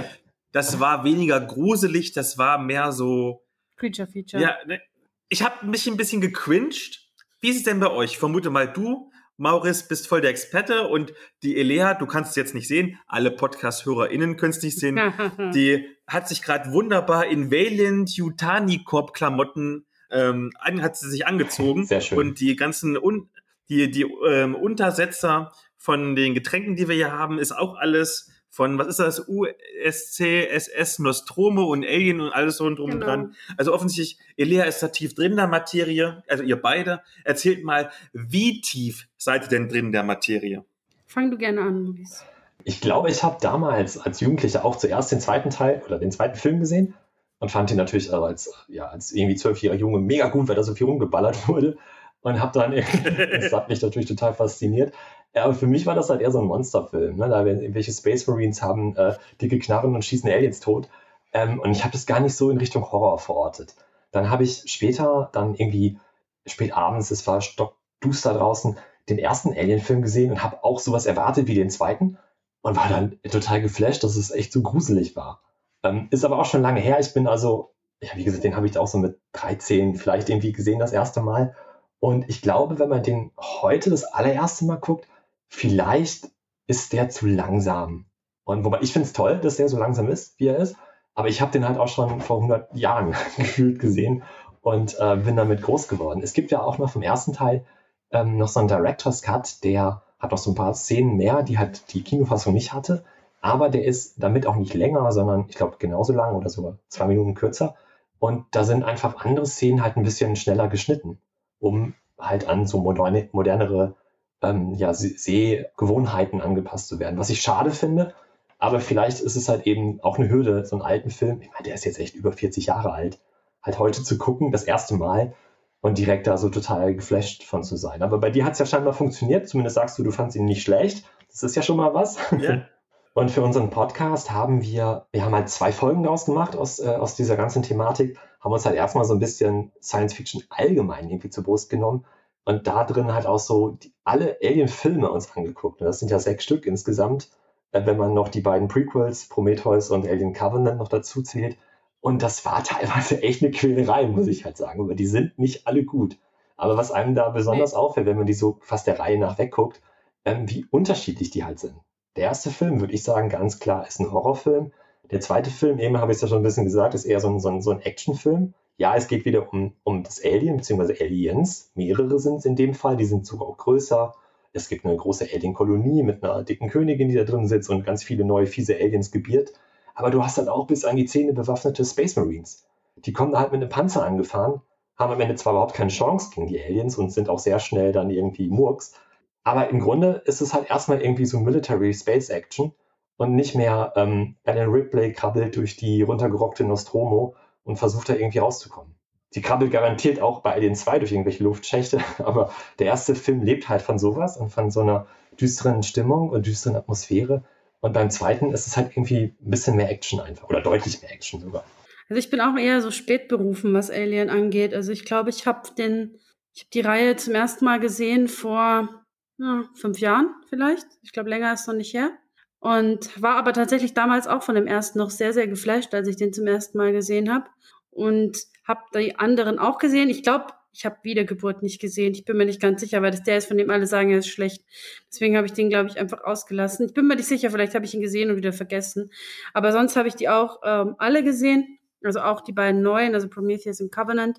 Das war weniger gruselig, das war mehr so. Creature Feature. Ja, ne, ich habe mich ein bisschen gecringed. Wie ist es denn bei euch? Ich vermute mal, du Maurice, bist voll der Experte und die Elea, du kannst es jetzt nicht sehen, alle Podcast-HörerInnen können es nicht sehen, [laughs] die hat sich gerade wunderbar in Valiant Yutani Corp Klamotten ähm, hat sie sich angezogen Sehr schön. und die ganzen Un die die ähm, Untersetzer von den Getränken, die wir hier haben, ist auch alles von, was ist das, USC, SS, Nostromo und Alien und alles so und drum genau. dran. Also offensichtlich, Elea ist da tief drin in der Materie, also ihr beide. Erzählt mal, wie tief seid ihr denn drin in der Materie? Fang du gerne an, Maurice. Ich glaube, ich habe damals als Jugendlicher auch zuerst den zweiten Teil oder den zweiten Film gesehen und fand ihn natürlich als, ja, als irgendwie zwölfjähriger Junge mega gut, weil da so viel rumgeballert [laughs] wurde. Und habe dann, [laughs] [laughs] das hat mich natürlich total fasziniert. Ja, aber für mich war das halt eher so ein Monsterfilm. Ne? Da werden irgendwelche Space Marines haben äh, dicke Knarren und schießen Aliens tot. Ähm, und ich habe das gar nicht so in Richtung Horror verortet. Dann habe ich später, dann irgendwie spät abends, es war stockduster draußen, den ersten Alien-Film gesehen und habe auch sowas erwartet wie den zweiten und war dann total geflasht, dass es echt so gruselig war. Ähm, ist aber auch schon lange her. Ich bin also, ja, wie gesagt, den habe ich auch so mit 13 vielleicht irgendwie gesehen das erste Mal. Und ich glaube, wenn man den heute das allererste Mal guckt, vielleicht ist der zu langsam. Und wobei ich finde es toll, dass der so langsam ist, wie er ist. Aber ich habe den halt auch schon vor 100 Jahren [laughs] gefühlt gesehen und äh, bin damit groß geworden. Es gibt ja auch noch vom ersten Teil ähm, noch so einen Director's Cut, der hat noch so ein paar Szenen mehr, die halt die Kinofassung nicht hatte. Aber der ist damit auch nicht länger, sondern ich glaube genauso lang oder sogar zwei Minuten kürzer. Und da sind einfach andere Szenen halt ein bisschen schneller geschnitten, um halt an so moderne, modernere ähm, ja, Sehgewohnheiten angepasst zu werden. Was ich schade finde, aber vielleicht ist es halt eben auch eine Hürde, so einen alten Film, ich meine, der ist jetzt echt über 40 Jahre alt, halt heute zu gucken, das erste Mal und direkt da so total geflasht von zu sein. Aber bei dir hat es ja scheinbar funktioniert, zumindest sagst du, du fandst ihn nicht schlecht. Das ist ja schon mal was. Ja. [laughs] Und für unseren Podcast haben wir, wir haben halt zwei Folgen daraus gemacht aus, äh, aus dieser ganzen Thematik, haben uns halt erstmal so ein bisschen Science Fiction allgemein irgendwie zur Brust genommen und da drin halt auch so die, alle Alien-Filme uns angeguckt. Und das sind ja sechs Stück insgesamt, äh, wenn man noch die beiden Prequels, Prometheus und Alien Covenant noch dazu zählt. Und das war [laughs] teilweise echt eine Quälerei, muss ich halt sagen, weil die sind nicht alle gut. Aber was einem da besonders auffällt, wenn man die so fast der Reihe nach wegguckt, ähm, wie unterschiedlich die halt sind. Der erste Film, würde ich sagen, ganz klar, ist ein Horrorfilm. Der zweite Film, eben habe ich es ja schon ein bisschen gesagt, ist eher so ein, so ein, so ein Actionfilm. Ja, es geht wieder um, um das Alien, beziehungsweise Aliens. Mehrere sind es in dem Fall, die sind sogar auch größer. Es gibt eine große Alien-Kolonie mit einer dicken Königin, die da drin sitzt und ganz viele neue fiese Aliens gebiert. Aber du hast dann auch bis an die Zähne bewaffnete Space Marines. Die kommen halt mit einem Panzer angefahren, haben am Ende zwar überhaupt keine Chance gegen die Aliens und sind auch sehr schnell dann irgendwie Murks, aber im Grunde ist es halt erstmal irgendwie so Military Space Action und nicht mehr ähm, Alan Ripley krabbelt durch die runtergerockte Nostromo und versucht da irgendwie rauszukommen. Die krabbelt garantiert auch bei Alien 2 durch irgendwelche Luftschächte, [laughs] aber der erste Film lebt halt von sowas und von so einer düsteren Stimmung und düsteren Atmosphäre. Und beim zweiten ist es halt irgendwie ein bisschen mehr Action einfach oder deutlich mehr Action sogar. Also ich bin auch eher so spät berufen, was Alien angeht. Also ich glaube, ich habe den, ich habe die Reihe zum ersten Mal gesehen vor ja, fünf Jahren vielleicht. Ich glaube, länger ist noch nicht her. Und war aber tatsächlich damals auch von dem ersten noch sehr, sehr geflasht, als ich den zum ersten Mal gesehen habe. Und habe die anderen auch gesehen. Ich glaube, ich habe Wiedergeburt nicht gesehen. Ich bin mir nicht ganz sicher, weil das der ist, von dem alle sagen, er ist schlecht. Deswegen habe ich den, glaube ich, einfach ausgelassen. Ich bin mir nicht sicher, vielleicht habe ich ihn gesehen und wieder vergessen. Aber sonst habe ich die auch ähm, alle gesehen. Also auch die beiden neuen, also Prometheus und Covenant.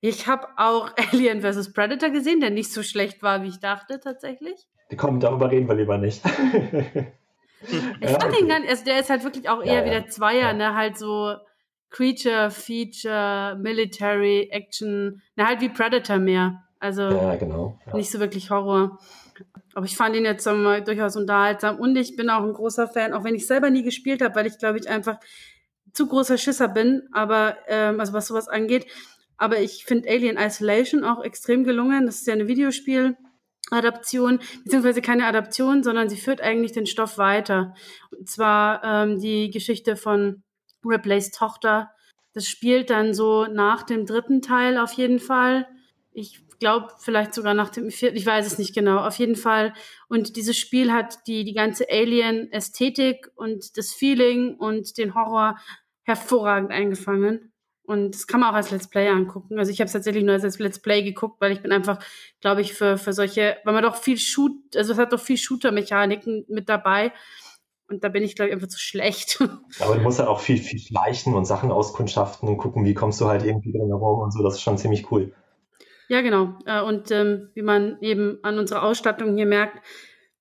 Ich habe auch [laughs] Alien vs. Predator gesehen, der nicht so schlecht war, wie ich dachte tatsächlich. Komm, darüber reden wir lieber nicht. [laughs] ich fand ihn dann, also der ist halt wirklich auch eher ja, wieder Zweier, ja. ne, halt so Creature, Feature, Military, Action, ne, halt wie Predator mehr. Also ja, genau. nicht so wirklich Horror. Aber ich fand ihn jetzt mal durchaus unterhaltsam und ich bin auch ein großer Fan, auch wenn ich selber nie gespielt habe, weil ich glaube ich einfach zu großer Schisser bin, aber ähm, also was sowas angeht. Aber ich finde Alien Isolation auch extrem gelungen. Das ist ja eine Videospieladaption, beziehungsweise keine Adaption, sondern sie führt eigentlich den Stoff weiter. Und zwar ähm, die Geschichte von Riplays Tochter. Das spielt dann so nach dem dritten Teil auf jeden Fall. Ich glaube, vielleicht sogar nach dem vierten, ich weiß es nicht genau, auf jeden Fall. Und dieses Spiel hat die, die ganze Alien-Ästhetik und das Feeling und den Horror hervorragend eingefangen. Und das kann man auch als Let's Play angucken. Also ich habe es tatsächlich nur als Let's Play geguckt, weil ich bin einfach, glaube ich, für, für solche, weil man doch viel Shoot, also es hat doch viel Shooter-Mechaniken mit dabei. Und da bin ich, glaube ich, einfach zu schlecht. Aber du musst halt auch viel, viel schleichen und Sachen auskundschaften und gucken, wie kommst du halt irgendwie drin herum und so. Das ist schon ziemlich cool. Ja, genau. Äh, und ähm, wie man eben an unserer Ausstattung hier merkt,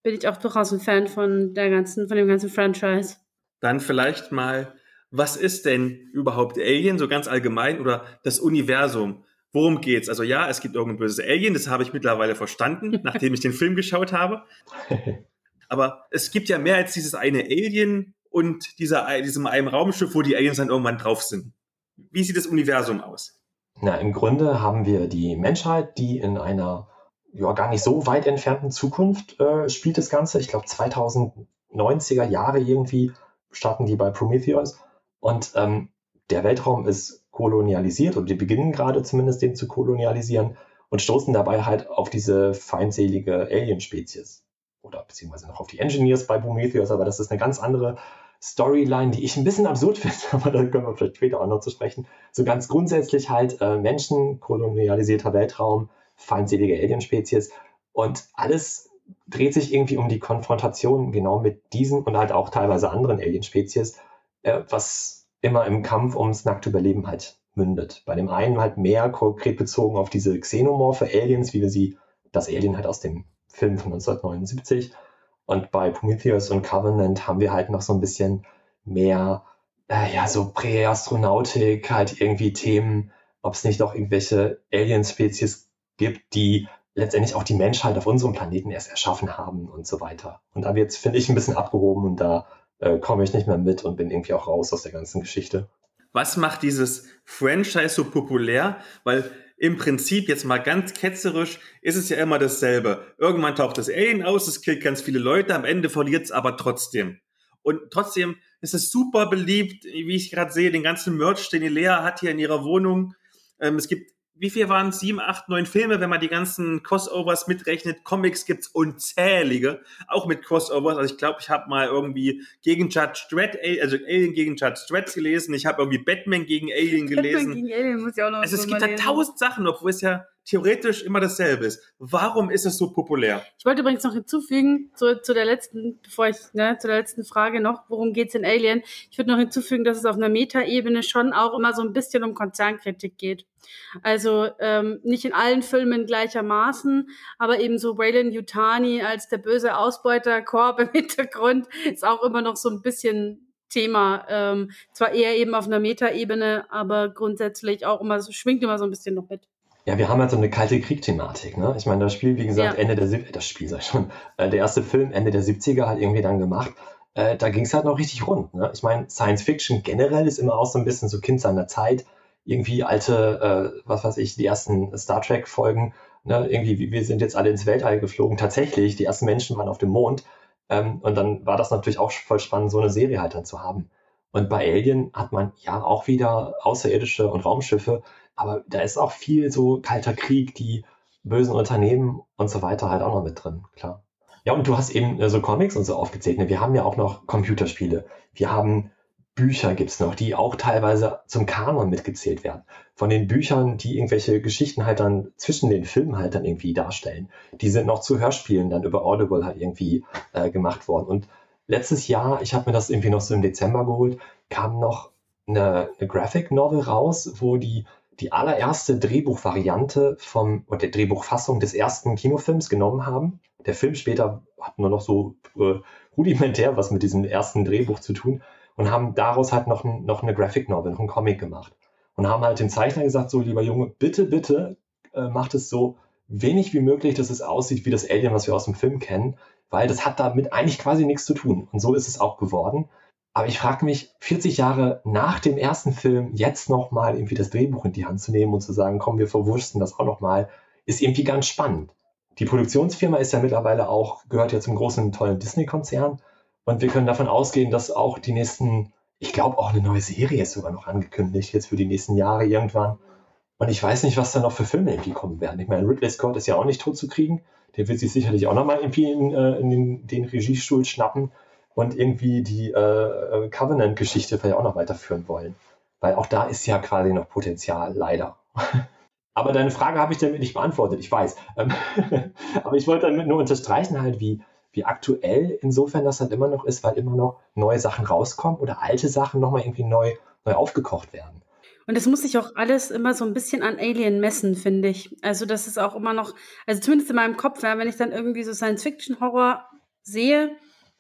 bin ich auch durchaus ein Fan von der ganzen, von dem ganzen Franchise. Dann vielleicht mal was ist denn überhaupt Alien, so ganz allgemein, oder das Universum? Worum geht's? Also ja, es gibt irgendein böses Alien, das habe ich mittlerweile verstanden, [laughs] nachdem ich den Film geschaut habe. [laughs] Aber es gibt ja mehr als dieses eine Alien und dieser, diesem einem Raumschiff, wo die Aliens dann irgendwann drauf sind. Wie sieht das Universum aus? Na, im Grunde haben wir die Menschheit, die in einer ja, gar nicht so weit entfernten Zukunft äh, spielt das Ganze. Ich glaube 2090er Jahre irgendwie starten die bei Prometheus. Und ähm, der Weltraum ist kolonialisiert und die beginnen gerade zumindest den zu kolonialisieren und stoßen dabei halt auf diese feindselige Alien-Spezies. Oder beziehungsweise noch auf die Engineers bei Prometheus, aber das ist eine ganz andere Storyline, die ich ein bisschen absurd [laughs] finde, aber da können wir vielleicht später auch noch zu sprechen. So ganz grundsätzlich halt äh, Menschen, kolonialisierter Weltraum, feindselige Alien-Spezies und alles dreht sich irgendwie um die Konfrontation genau mit diesen und halt auch teilweise anderen Alien-Spezies was immer im Kampf ums nackte Überleben halt mündet. Bei dem einen halt mehr konkret bezogen auf diese Xenomorphe Aliens, wie wir sie, das Alien halt aus dem Film von 1979. Und bei Prometheus und Covenant haben wir halt noch so ein bisschen mehr, äh, ja, so Präastronautik, halt irgendwie Themen, ob es nicht auch irgendwelche Alien-Spezies gibt, die letztendlich auch die Menschheit auf unserem Planeten erst erschaffen haben und so weiter. Und da wird es, finde ich, ein bisschen abgehoben und da äh, komme ich nicht mehr mit und bin irgendwie auch raus aus der ganzen Geschichte. Was macht dieses Franchise so populär? Weil im Prinzip jetzt mal ganz ketzerisch ist es ja immer dasselbe. Irgendwann taucht das Alien aus, es killt ganz viele Leute, am Ende verliert es aber trotzdem. Und trotzdem ist es super beliebt, wie ich gerade sehe, den ganzen Merch, den die Lea hat hier in ihrer Wohnung. Ähm, es gibt wie viel waren es? Sieben, acht, neun Filme, wenn man die ganzen Crossovers mitrechnet. Comics gibt's unzählige, auch mit Crossovers. Also ich glaube, ich habe mal irgendwie gegen Judge Dredd, also Alien gegen Judge Dredd gelesen. Ich habe irgendwie Batman gegen Alien gelesen. Batman gegen Alien muss ich auch noch Also es gibt da tausend Sachen, obwohl es ja theoretisch immer dasselbe ist. Warum ist es so populär? Ich wollte übrigens noch hinzufügen, zu, zu der letzten, bevor ich, ne, zu der letzten Frage noch, worum geht's in Alien? Ich würde noch hinzufügen, dass es auf einer Metaebene schon auch immer so ein bisschen um Konzernkritik geht. Also ähm, nicht in allen Filmen gleichermaßen, aber eben so Wayland Yutani als der böse Ausbeuter, Korb im [laughs] Hintergrund, ist auch immer noch so ein bisschen Thema. Ähm, zwar eher eben auf einer Metaebene, aber grundsätzlich auch immer, schwingt immer so ein bisschen noch mit. Ja, wir haben halt so eine kalte Krieg-Thematik, ne? Ich meine, das Spiel, wie gesagt, ja. Ende der das Spiel sag ich schon, äh, der erste Film Ende der 70er halt irgendwie dann gemacht. Äh, da ging es halt noch richtig rund. Ne? Ich meine, Science Fiction generell ist immer auch so ein bisschen so Kind seiner Zeit. Irgendwie alte, äh, was weiß ich, die ersten Star Trek-Folgen, ne? irgendwie, wir sind jetzt alle ins Weltall geflogen. Tatsächlich, die ersten Menschen waren auf dem Mond. Ähm, und dann war das natürlich auch voll spannend, so eine Serie halt dann zu haben. Und bei Alien hat man ja auch wieder außerirdische und Raumschiffe, aber da ist auch viel so kalter Krieg, die bösen Unternehmen und so weiter halt auch noch mit drin, klar. Ja, und du hast eben äh, so Comics und so aufgezählt. Ne? Wir haben ja auch noch Computerspiele. Wir haben Bücher gibt's noch, die auch teilweise zum Kanon mitgezählt werden. Von den Büchern, die irgendwelche Geschichten halt dann zwischen den Filmen halt dann irgendwie darstellen. Die sind noch zu Hörspielen dann über Audible halt irgendwie äh, gemacht worden. Und letztes Jahr, ich habe mir das irgendwie noch so im Dezember geholt, kam noch eine, eine Graphic Novel raus, wo die die allererste Drehbuchvariante vom, oder der Drehbuchfassung des ersten Kinofilms genommen haben. Der Film später hat nur noch so äh, rudimentär was mit diesem ersten Drehbuch zu tun und haben daraus halt noch, noch eine Graphic Novel, noch einen Comic gemacht. Und haben halt dem Zeichner gesagt, so lieber Junge, bitte, bitte äh, macht es so wenig wie möglich, dass es aussieht wie das Alien, was wir aus dem Film kennen, weil das hat damit eigentlich quasi nichts zu tun. Und so ist es auch geworden. Aber ich frage mich, 40 Jahre nach dem ersten Film jetzt nochmal irgendwie das Drehbuch in die Hand zu nehmen und zu sagen, komm, wir verwursten das auch nochmal, ist irgendwie ganz spannend. Die Produktionsfirma ist ja mittlerweile auch, gehört ja zum großen, tollen Disney-Konzern. Und wir können davon ausgehen, dass auch die nächsten, ich glaube auch eine neue Serie ist sogar noch angekündigt, jetzt für die nächsten Jahre irgendwann. Und ich weiß nicht, was da noch für Filme irgendwie kommen werden. Ich meine, Ridley Scott ist ja auch nicht tot zu kriegen. Der wird sich sicherlich auch nochmal irgendwie in, äh, in den, den Regiestuhl schnappen und irgendwie die äh, äh, Covenant-Geschichte vielleicht auch noch weiterführen wollen. Weil auch da ist ja quasi noch Potenzial, leider. [laughs] Aber deine Frage habe ich damit nicht beantwortet, ich weiß. Ähm, [laughs] aber ich wollte damit nur unterstreichen halt, wie, wie aktuell insofern das halt immer noch ist, weil immer noch neue Sachen rauskommen oder alte Sachen nochmal irgendwie neu, neu aufgekocht werden. Und das muss sich auch alles immer so ein bisschen an Alien messen, finde ich. Also das ist auch immer noch, also zumindest in meinem Kopf, ja, wenn ich dann irgendwie so Science-Fiction-Horror sehe,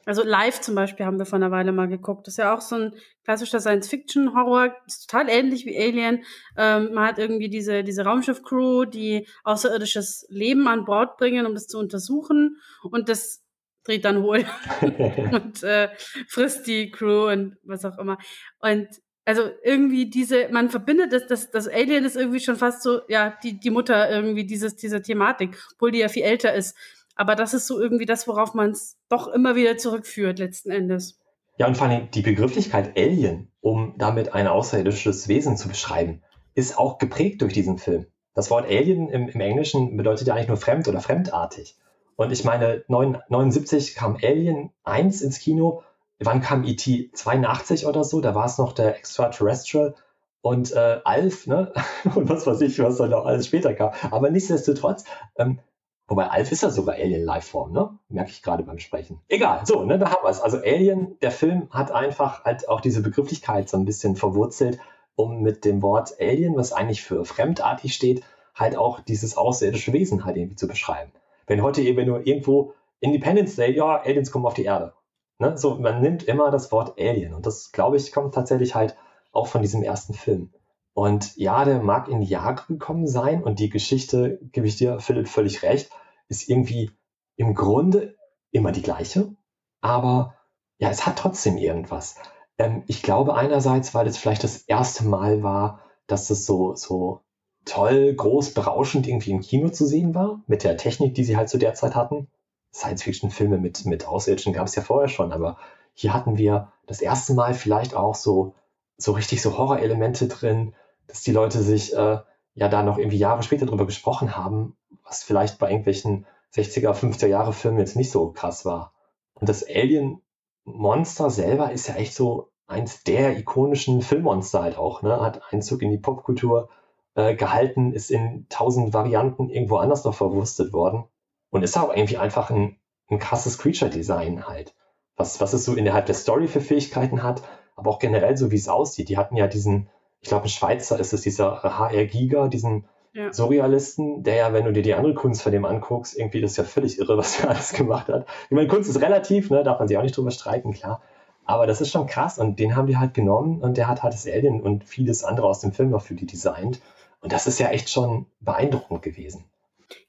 also live zum Beispiel haben wir vor einer Weile mal geguckt. Das ist ja auch so ein klassischer Science-Fiction-Horror. Ist total ähnlich wie Alien. Ähm, man hat irgendwie diese, diese Raumschiff-Crew, die außerirdisches Leben an Bord bringen, um das zu untersuchen. Und das dreht dann hohl [laughs] und äh, frisst die Crew und was auch immer. Und also irgendwie diese, man verbindet das, das, das Alien ist irgendwie schon fast so, ja, die, die Mutter irgendwie dieses, dieser Thematik, obwohl die ja viel älter ist. Aber das ist so irgendwie das, worauf man es doch immer wieder zurückführt, letzten Endes. Ja, und vor allem die Begrifflichkeit Alien, um damit ein außerirdisches Wesen zu beschreiben, ist auch geprägt durch diesen Film. Das Wort Alien im, im Englischen bedeutet ja eigentlich nur fremd oder fremdartig. Und ich meine, 79 kam Alien 1 ins Kino. Wann kam E.T. 82 oder so? Da war es noch der Extraterrestrial und äh, Alf, ne? [laughs] und was weiß ich, was dann noch alles später kam. Aber nichtsdestotrotz, ähm, Wobei Alf ist ja sogar Alien-Liveform, ne? Merke ich gerade beim Sprechen. Egal, so, ne, da haben wir es. Also Alien, der Film hat einfach halt auch diese Begrifflichkeit so ein bisschen verwurzelt, um mit dem Wort Alien, was eigentlich für fremdartig steht, halt auch dieses außerirdische Wesen halt irgendwie zu beschreiben. Wenn heute eben nur irgendwo Independence Day, ja, Aliens kommen auf die Erde. Ne? So, man nimmt immer das Wort Alien und das, glaube ich, kommt tatsächlich halt auch von diesem ersten Film. Und ja, der mag in die Jahre gekommen sein und die Geschichte, gebe ich dir, Philipp, völlig recht, ist irgendwie im Grunde immer die gleiche, aber ja, es hat trotzdem irgendwas. Ähm, ich glaube einerseits, weil es vielleicht das erste Mal war, dass es so, so toll, groß, berauschend irgendwie im Kino zu sehen war, mit der Technik, die sie halt zu der Zeit hatten. Science-Fiction-Filme mit, mit Außerirdischen gab es ja vorher schon, aber hier hatten wir das erste Mal vielleicht auch so, so richtig so Horrorelemente drin, dass die Leute sich äh, ja da noch irgendwie Jahre später drüber gesprochen haben, was vielleicht bei irgendwelchen 60er, 50er Jahre Filmen jetzt nicht so krass war. Und das Alien-Monster selber ist ja echt so eins der ikonischen Filmmonster halt auch, ne? Hat Einzug in die Popkultur äh, gehalten, ist in tausend Varianten irgendwo anders noch verwurstet worden und ist auch irgendwie einfach ein, ein krasses Creature-Design halt. Was, was es so innerhalb der Story für Fähigkeiten hat, aber auch generell so, wie es aussieht. Die hatten ja diesen, ich glaube, ein Schweizer ist es, dieser HR Giga, diesen ja. Surrealisten, der ja, wenn du dir die andere Kunst von dem anguckst, irgendwie das ist ja völlig irre, [laughs] was er alles gemacht hat. Ich meine, Kunst ist relativ, ne, darf man sich auch nicht drüber streiten, klar. Aber das ist schon krass und den haben die halt genommen und der hat halt das Alien und vieles andere aus dem Film noch für die designt. Und das ist ja echt schon beeindruckend gewesen.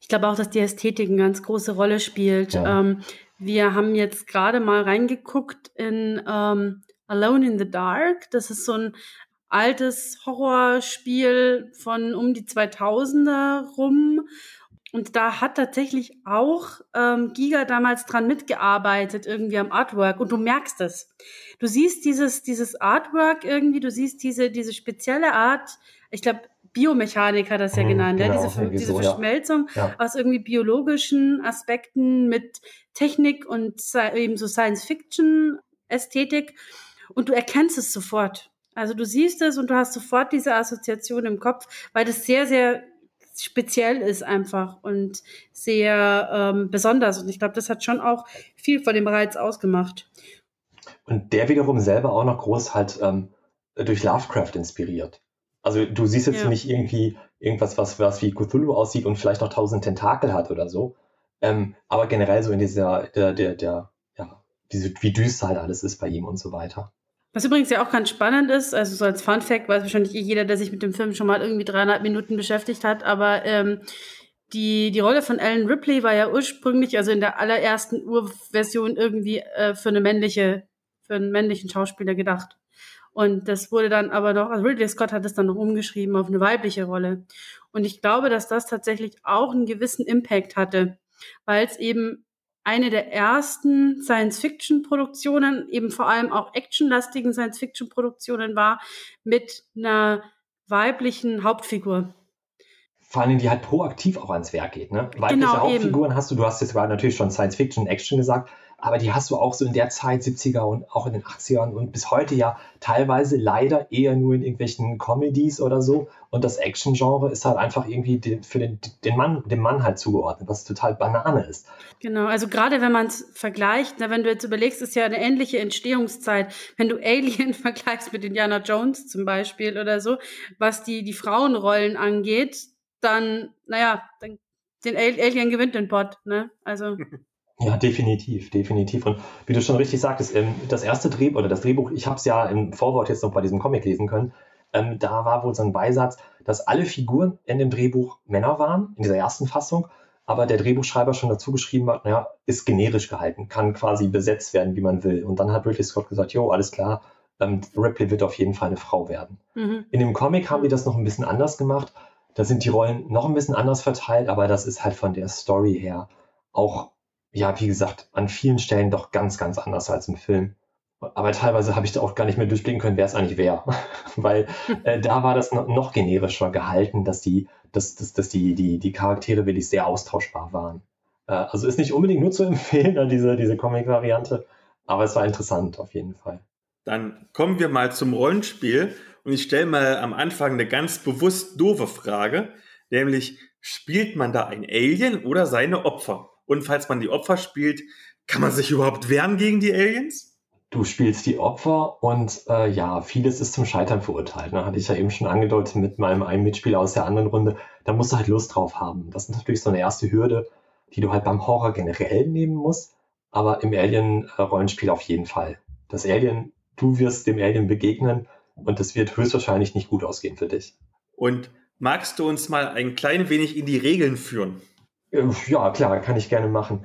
Ich glaube auch, dass die Ästhetik eine ganz große Rolle spielt. Ja. Ähm, wir haben jetzt gerade mal reingeguckt in ähm, Alone in the Dark. Das ist so ein altes Horrorspiel von um die 2000er rum. Und da hat tatsächlich auch ähm, Giga damals dran mitgearbeitet, irgendwie am Artwork. Und du merkst es. Du siehst dieses, dieses Artwork irgendwie, du siehst diese, diese spezielle Art, ich glaube, Biomechanik hat das ja mhm, genannt, genau, ja, diese, diese so, Verschmelzung ja. aus irgendwie biologischen Aspekten mit Technik und eben so Science-Fiction-Ästhetik. Und du erkennst es sofort. Also du siehst es und du hast sofort diese Assoziation im Kopf, weil das sehr, sehr speziell ist einfach und sehr ähm, besonders. Und ich glaube, das hat schon auch viel von dem Reiz ausgemacht. Und der wiederum selber auch noch groß halt ähm, durch Lovecraft inspiriert. Also du siehst jetzt ja. nicht irgendwie irgendwas, was, was wie Cthulhu aussieht und vielleicht noch tausend Tentakel hat oder so. Ähm, aber generell so in dieser, der, der, der, ja, diese, wie düster halt alles ist bei ihm und so weiter. Was übrigens ja auch ganz spannend ist, also so als Fun Fact, weiß wahrscheinlich eh jeder, der sich mit dem Film schon mal irgendwie dreieinhalb Minuten beschäftigt hat, aber ähm, die, die Rolle von Ellen Ripley war ja ursprünglich, also in der allerersten Urversion irgendwie äh, für eine männliche, für einen männlichen Schauspieler gedacht. Und das wurde dann aber noch, also Ridley Scott hat es dann noch umgeschrieben auf eine weibliche Rolle. Und ich glaube, dass das tatsächlich auch einen gewissen Impact hatte, weil es eben eine der ersten Science-Fiction-Produktionen, eben vor allem auch actionlastigen Science-Fiction-Produktionen war, mit einer weiblichen Hauptfigur. Vor allem, die halt proaktiv auch ans Werk geht. Ne? Weibliche genau, Hauptfiguren eben. hast du, du hast jetzt gerade natürlich schon Science-Fiction, Action gesagt, aber die hast du auch so in der Zeit, 70er und auch in den 80ern und bis heute ja teilweise leider eher nur in irgendwelchen Comedies oder so. Und das Action-Genre ist halt einfach irgendwie den, für den, den Mann, dem Mann halt zugeordnet, was total Banane ist. Genau, also gerade wenn man es vergleicht, na, wenn du jetzt überlegst, ist ja eine ähnliche Entstehungszeit. Wenn du Alien [laughs] vergleichst mit Indiana Jones zum Beispiel oder so, was die, die Frauenrollen angeht, dann, naja, dann den Alien gewinnt den Bot, ne? Also. [laughs] Ja, definitiv, definitiv. Und wie du schon richtig sagtest, ähm, das erste Drehbuch oder das Drehbuch, ich habe es ja im Vorwort jetzt noch bei diesem Comic lesen können, ähm, da war wohl so ein Beisatz, dass alle Figuren in dem Drehbuch Männer waren, in dieser ersten Fassung, aber der Drehbuchschreiber schon dazu geschrieben hat, naja, ist generisch gehalten, kann quasi besetzt werden, wie man will. Und dann hat Ridley Scott gesagt, jo, alles klar, ähm, Ripley wird auf jeden Fall eine Frau werden. Mhm. In dem Comic haben die das noch ein bisschen anders gemacht. Da sind die Rollen noch ein bisschen anders verteilt, aber das ist halt von der Story her auch ja, wie gesagt, an vielen Stellen doch ganz, ganz anders als im Film. Aber teilweise habe ich da auch gar nicht mehr durchblicken können, wer es eigentlich wäre. [laughs] Weil [laughs] äh, da war das noch, generischer gehalten, dass die, dass, dass, dass die, die, die Charaktere wirklich sehr austauschbar waren. Äh, also ist nicht unbedingt nur zu empfehlen, [laughs] diese, diese Comic-Variante, aber es war interessant auf jeden Fall. Dann kommen wir mal zum Rollenspiel und ich stelle mal am Anfang eine ganz bewusst doofe Frage, nämlich spielt man da ein Alien oder seine Opfer? Und falls man die Opfer spielt, kann man sich überhaupt wehren gegen die Aliens? Du spielst die Opfer und äh, ja, vieles ist zum Scheitern verurteilt. Ne? Hatte ich ja eben schon angedeutet mit meinem einen Mitspieler aus der anderen Runde. Da musst du halt Lust drauf haben. Das ist natürlich so eine erste Hürde, die du halt beim Horror generell nehmen musst, aber im Alien-Rollenspiel auf jeden Fall. Das Alien, du wirst dem Alien begegnen und es wird höchstwahrscheinlich nicht gut ausgehen für dich. Und magst du uns mal ein klein wenig in die Regeln führen? Äh, ja, klar, kann ich gerne machen.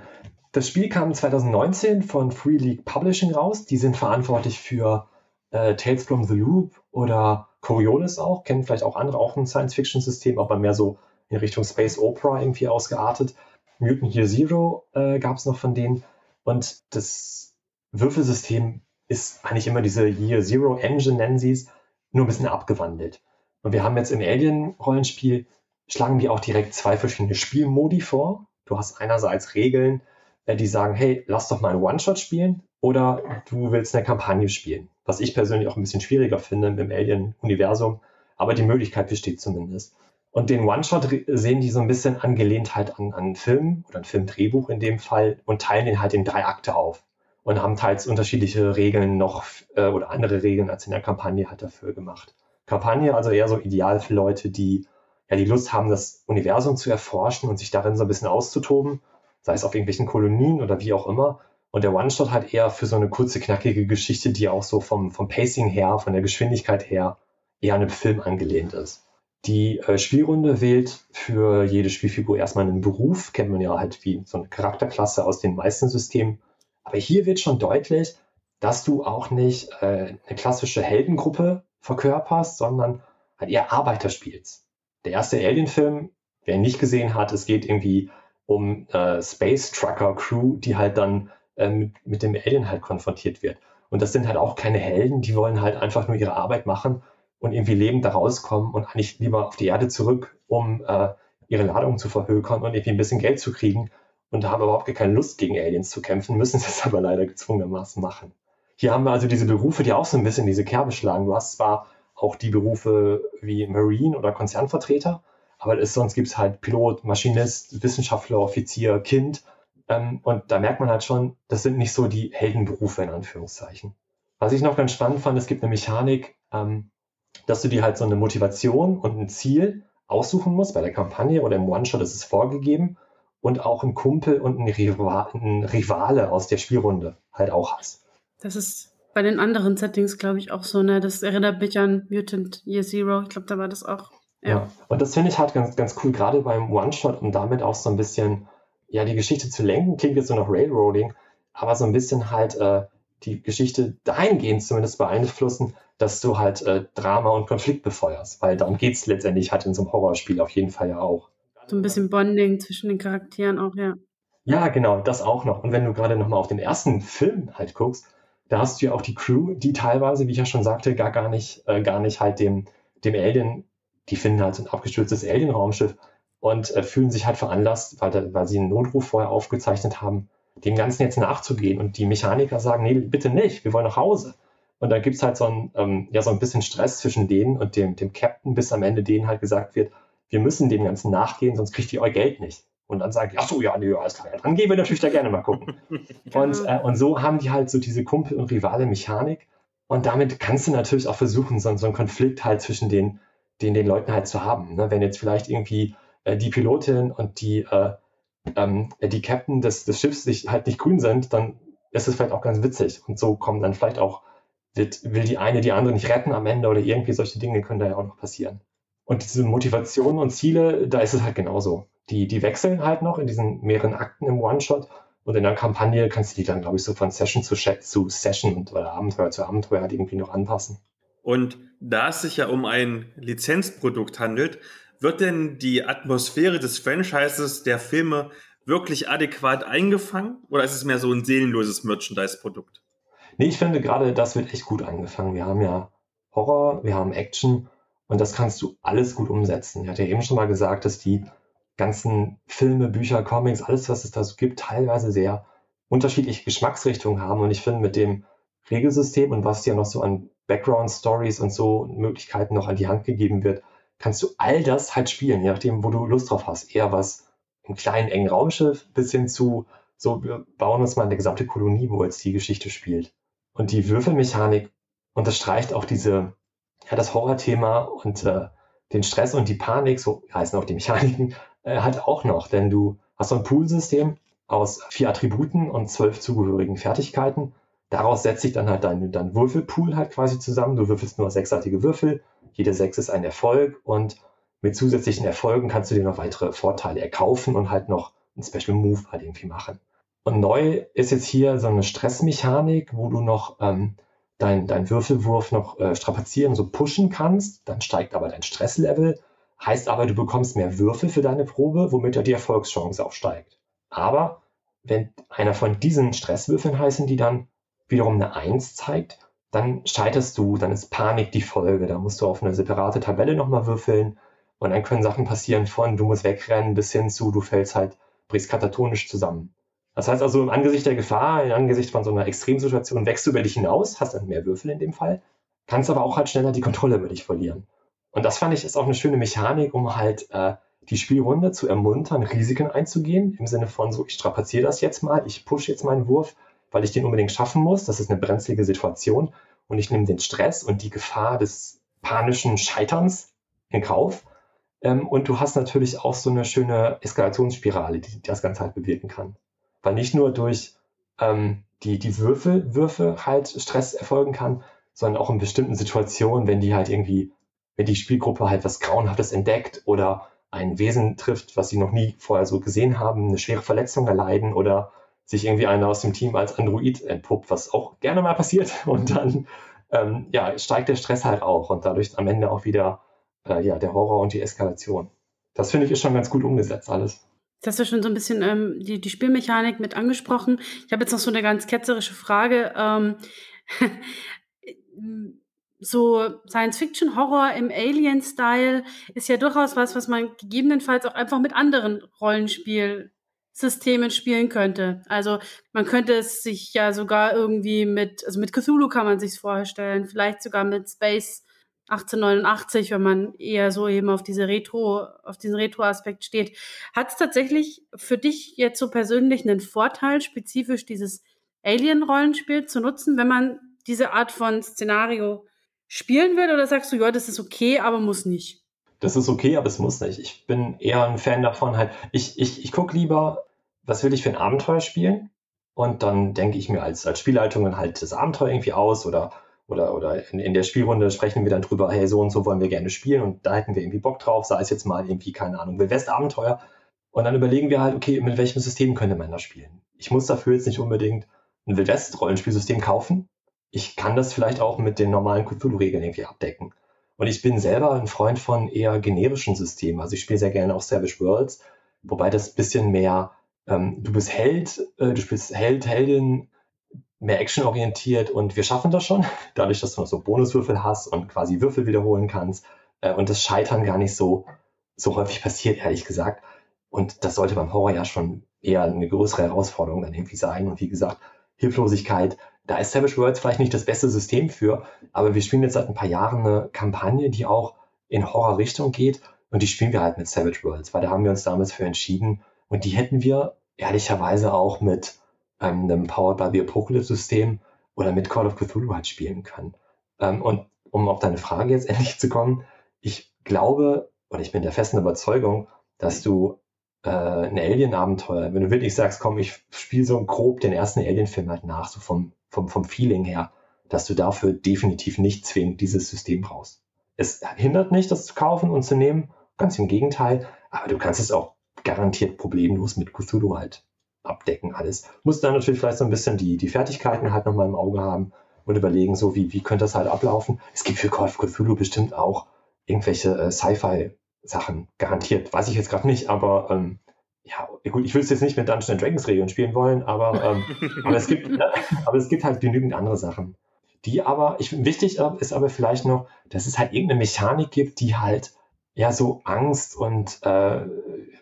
Das Spiel kam 2019 von Free League Publishing raus. Die sind verantwortlich für äh, Tales from the Loop oder Coriolis auch. Kennen vielleicht auch andere, auch ein Science-Fiction-System, aber mehr so in Richtung Space Opera irgendwie ausgeartet. Mutant Year Zero äh, gab es noch von denen. Und das Würfelsystem ist eigentlich immer diese Year Zero Engine, nennen sie es, nur ein bisschen abgewandelt. Und wir haben jetzt im Alien-Rollenspiel, schlagen die auch direkt zwei verschiedene Spielmodi vor. Du hast einerseits Regeln, äh, die sagen, hey, lass doch mal einen One-Shot spielen oder du willst eine Kampagne spielen. Was ich persönlich auch ein bisschen schwieriger finde im Alien-Universum, aber die Möglichkeit besteht zumindest. Und den One-Shot sehen die so ein bisschen angelehnt halt an, an einen Film oder ein Filmdrehbuch in dem Fall und teilen den halt in drei Akte auf und haben teils unterschiedliche Regeln noch äh, oder andere Regeln als in der Kampagne halt dafür gemacht. Kampagne also eher so ideal für Leute, die ja die Lust haben, das Universum zu erforschen und sich darin so ein bisschen auszutoben, sei es auf irgendwelchen Kolonien oder wie auch immer. Und der One-Shot halt eher für so eine kurze, knackige Geschichte, die auch so vom, vom Pacing her, von der Geschwindigkeit her eher an einem Film angelehnt ist. Die äh, Spielrunde wählt für jede Spielfigur erstmal einen Beruf, kennt man ja halt wie so eine Charakterklasse aus den meisten Systemen. Aber hier wird schon deutlich, dass du auch nicht äh, eine klassische Heldengruppe verkörperst, sondern halt eher Arbeiter spielst. Der erste Alien-Film, wer ihn nicht gesehen hat, es geht irgendwie um äh, Space Trucker Crew, die halt dann äh, mit, mit dem Alien halt konfrontiert wird. Und das sind halt auch keine Helden, die wollen halt einfach nur ihre Arbeit machen und irgendwie lebend da rauskommen und eigentlich lieber auf die Erde zurück, um äh, ihre Ladung zu verhökern und irgendwie ein bisschen Geld zu kriegen und haben überhaupt keine Lust, gegen Aliens zu kämpfen, müssen [laughs] es aber leider gezwungenermaßen machen. Hier haben wir also diese Berufe, die auch so ein bisschen diese Kerbe schlagen. Du hast zwar auch die Berufe wie Marine oder Konzernvertreter, aber ist, sonst gibt es halt Pilot, Maschinist, Wissenschaftler, Offizier, Kind. Ähm, und da merkt man halt schon, das sind nicht so die Heldenberufe in Anführungszeichen. Was ich noch ganz spannend fand, es gibt eine Mechanik, ähm, dass du dir halt so eine Motivation und ein Ziel aussuchen musst. Bei der Kampagne oder im One-Shot ist es vorgegeben und auch ein Kumpel und ein, Rival, ein Rivale aus der Spielrunde halt auch hast. Das ist bei den anderen Settings, glaube ich, auch so, ne? Das erinnert mich an Mutant Year Zero. Ich glaube, da war das auch. Ja. ja. Und das finde ich halt ganz, ganz cool, gerade beim One-Shot, um damit auch so ein bisschen, ja, die Geschichte zu lenken, klingt jetzt so noch Railroading, aber so ein bisschen halt äh, die Geschichte dahingehend zumindest beeinflussen, dass du halt äh, Drama und Konflikt befeuerst, weil darum geht es letztendlich halt in so einem Horrorspiel auf jeden Fall ja auch. So ein bisschen Bonding zwischen den Charakteren auch, ja. Ja, genau, das auch noch. Und wenn du gerade nochmal auf den ersten Film halt guckst, da hast du ja auch die Crew, die teilweise, wie ich ja schon sagte, gar, gar nicht, äh, gar nicht halt dem, dem Alien, die finden halt so ein abgestürztes Alien-Raumschiff und äh, fühlen sich halt veranlasst, weil, weil sie einen Notruf vorher aufgezeichnet haben, dem Ganzen jetzt nachzugehen. Und die Mechaniker sagen, nee, bitte nicht, wir wollen nach Hause. Und da gibt es halt so ein, ähm, ja, so ein bisschen Stress zwischen denen und dem, dem Captain, bis am Ende denen halt gesagt wird, wir müssen dem Ganzen nachgehen, sonst kriegt ihr euer Geld nicht. Und dann die, ach so, ja, nee, alles klar, dann gehen wir natürlich da gerne mal gucken. [laughs] und, äh, und so haben die halt so diese Kumpel- und Rivale-Mechanik. Und damit kannst du natürlich auch versuchen, so, so einen Konflikt halt zwischen den, den, den Leuten halt zu haben. Ne? Wenn jetzt vielleicht irgendwie äh, die Pilotin und die, äh, ähm, die Captain des, des Schiffs sich halt nicht grün sind, dann ist es vielleicht auch ganz witzig. Und so kommen dann vielleicht auch, wird, will die eine die andere nicht retten am Ende oder irgendwie solche Dinge können da ja auch noch passieren. Und diese Motivationen und Ziele, da ist es halt genauso. Die, die wechseln halt noch in diesen mehreren Akten im One-Shot. Und in der Kampagne kannst du die dann, glaube ich, so von Session zu, zu Session und oder Abenteuer zu Abenteuer halt irgendwie noch anpassen. Und da es sich ja um ein Lizenzprodukt handelt, wird denn die Atmosphäre des Franchises der Filme wirklich adäquat eingefangen? Oder ist es mehr so ein seelenloses Merchandise-Produkt? Nee, ich finde gerade, das wird echt gut angefangen. Wir haben ja Horror, wir haben Action und das kannst du alles gut umsetzen. Ich hatte ja eben schon mal gesagt, dass die ganzen Filme, Bücher, Comics, alles, was es da so gibt, teilweise sehr unterschiedliche Geschmacksrichtungen haben. Und ich finde, mit dem Regelsystem und was dir noch so an Background-Stories und so Möglichkeiten noch an die Hand gegeben wird, kannst du all das halt spielen, je nachdem, wo du Lust drauf hast. Eher was im kleinen, engen Raumschiff bis hin zu, so, wir bauen uns mal eine gesamte Kolonie, wo jetzt die Geschichte spielt. Und die Würfelmechanik unterstreicht auch diese, ja, das Horrorthema und äh, den Stress und die Panik, so heißen auch die Mechaniken, äh, halt auch noch. Denn du hast so ein Poolsystem aus vier Attributen und zwölf zugehörigen Fertigkeiten. Daraus setzt sich dann halt dein, dein Würfelpool halt quasi zusammen. Du würfelst nur sechsartige Würfel. Jede sechs ist ein Erfolg und mit zusätzlichen Erfolgen kannst du dir noch weitere Vorteile erkaufen und halt noch ein Special Move halt irgendwie machen. Und neu ist jetzt hier so eine Stressmechanik, wo du noch ähm, dein, dein Würfelwurf noch äh, strapazieren, so pushen kannst. Dann steigt aber dein Stresslevel. Heißt aber, du bekommst mehr Würfel für deine Probe, womit ja die Erfolgschance auch steigt. Aber wenn einer von diesen Stresswürfeln heißen, die dann wiederum eine 1 zeigt, dann scheiterst du, dann ist Panik die Folge. Da musst du auf eine separate Tabelle nochmal würfeln und dann können Sachen passieren von du musst wegrennen bis hin zu du fällst halt, brichst katatonisch zusammen. Das heißt also, im Angesicht der Gefahr, im Angesicht von so einer Extremsituation wächst du über dich hinaus, hast dann mehr Würfel in dem Fall, kannst aber auch halt schneller die Kontrolle über dich verlieren. Und das fand ich ist auch eine schöne Mechanik, um halt äh, die Spielrunde zu ermuntern, Risiken einzugehen, im Sinne von so, ich strapaziere das jetzt mal, ich pushe jetzt meinen Wurf, weil ich den unbedingt schaffen muss. Das ist eine brenzlige Situation und ich nehme den Stress und die Gefahr des panischen Scheiterns in Kauf. Ähm, und du hast natürlich auch so eine schöne Eskalationsspirale, die, die das Ganze halt bewirken kann. Weil nicht nur durch ähm, die, die Würfel, Würfe halt Stress erfolgen kann, sondern auch in bestimmten Situationen, wenn die halt irgendwie, wenn die Spielgruppe halt was Grauenhaftes entdeckt oder ein Wesen trifft, was sie noch nie vorher so gesehen haben, eine schwere Verletzung erleiden oder sich irgendwie einer aus dem Team als Android entpuppt, was auch gerne mal passiert. [laughs] Und dann ähm, ja, steigt der Stress halt auch und dadurch am Ende auch wieder äh, ja, der Horror und die Eskalation. Das finde ich ist schon ganz gut umgesetzt alles. Jetzt hast du schon so ein bisschen ähm, die, die Spielmechanik mit angesprochen. Ich habe jetzt noch so eine ganz ketzerische Frage. Ähm, [laughs] so Science-Fiction-Horror im Alien-Style ist ja durchaus was, was man gegebenenfalls auch einfach mit anderen Rollenspielsystemen spielen könnte. Also man könnte es sich ja sogar irgendwie mit, also mit Cthulhu kann man sich vorstellen, vielleicht sogar mit Space 1889, wenn man eher so eben auf diese Retro, auf diesen Retro-Aspekt steht. Hat es tatsächlich für dich jetzt so persönlich einen Vorteil, spezifisch dieses Alien-Rollenspiel zu nutzen, wenn man diese Art von Szenario spielen will? Oder sagst du, ja, das ist okay, aber muss nicht? Das ist okay, aber es muss nicht. Ich bin eher ein Fan davon, halt, ich, ich, ich gucke lieber, was will ich für ein Abenteuer spielen? Und dann denke ich mir als, als Spielleitung halt das Abenteuer irgendwie aus oder, oder, oder in, in der Spielrunde sprechen wir dann drüber, hey, so und so wollen wir gerne spielen und da hätten wir irgendwie Bock drauf, sei es jetzt mal irgendwie, keine Ahnung, West-Abenteuer. Und dann überlegen wir halt, okay, mit welchem System könnte man da spielen? Ich muss dafür jetzt nicht unbedingt ein Wildwest-Rollenspielsystem kaufen, ich kann das vielleicht auch mit den normalen Cthulhu-Regeln irgendwie abdecken. Und ich bin selber ein Freund von eher generischen Systemen. Also ich spiele sehr gerne auch Savage Worlds, wobei das bisschen mehr, ähm, du bist Held, äh, du spielst Held, Heldin, mehr actionorientiert und wir schaffen das schon, [laughs] dadurch, dass du noch so Bonuswürfel hast und quasi Würfel wiederholen kannst äh, und das Scheitern gar nicht so, so häufig passiert, ehrlich gesagt. Und das sollte beim Horror ja schon eher eine größere Herausforderung dann irgendwie sein. Und wie gesagt, Hilflosigkeit da ist Savage Worlds vielleicht nicht das beste System für, aber wir spielen jetzt seit ein paar Jahren eine Kampagne, die auch in Horror-Richtung geht und die spielen wir halt mit Savage Worlds, weil da haben wir uns damals für entschieden und die hätten wir ehrlicherweise auch mit ähm, einem Powered by the Apocalypse-System oder mit Call of Cthulhu halt spielen können. Ähm, und um auf deine Frage jetzt [laughs] endlich zu kommen, ich glaube oder ich bin der festen Überzeugung, dass du äh, ein Alien-Abenteuer, wenn du wirklich sagst, komm, ich spiele so grob den ersten Alien-Film halt nach, so vom vom, vom Feeling her, dass du dafür definitiv nicht zwingend dieses System brauchst. Es hindert nicht, das zu kaufen und zu nehmen, ganz im Gegenteil, aber du kannst es auch garantiert problemlos mit Cthulhu halt abdecken alles. Musst dann natürlich vielleicht so ein bisschen die, die Fertigkeiten halt nochmal im Auge haben und überlegen, so wie, wie könnte das halt ablaufen. Es gibt für Call of Cthulhu bestimmt auch irgendwelche äh, Sci-Fi-Sachen, garantiert. Weiß ich jetzt gerade nicht, aber ähm, ja, gut, ich will es jetzt nicht mit Dungeons Dragons Regeln spielen wollen, aber, ähm, [laughs] aber, es gibt, ne, aber es gibt halt genügend andere Sachen. Die aber, ich, wichtig ist aber vielleicht noch, dass es halt irgendeine Mechanik gibt, die halt ja so Angst und äh,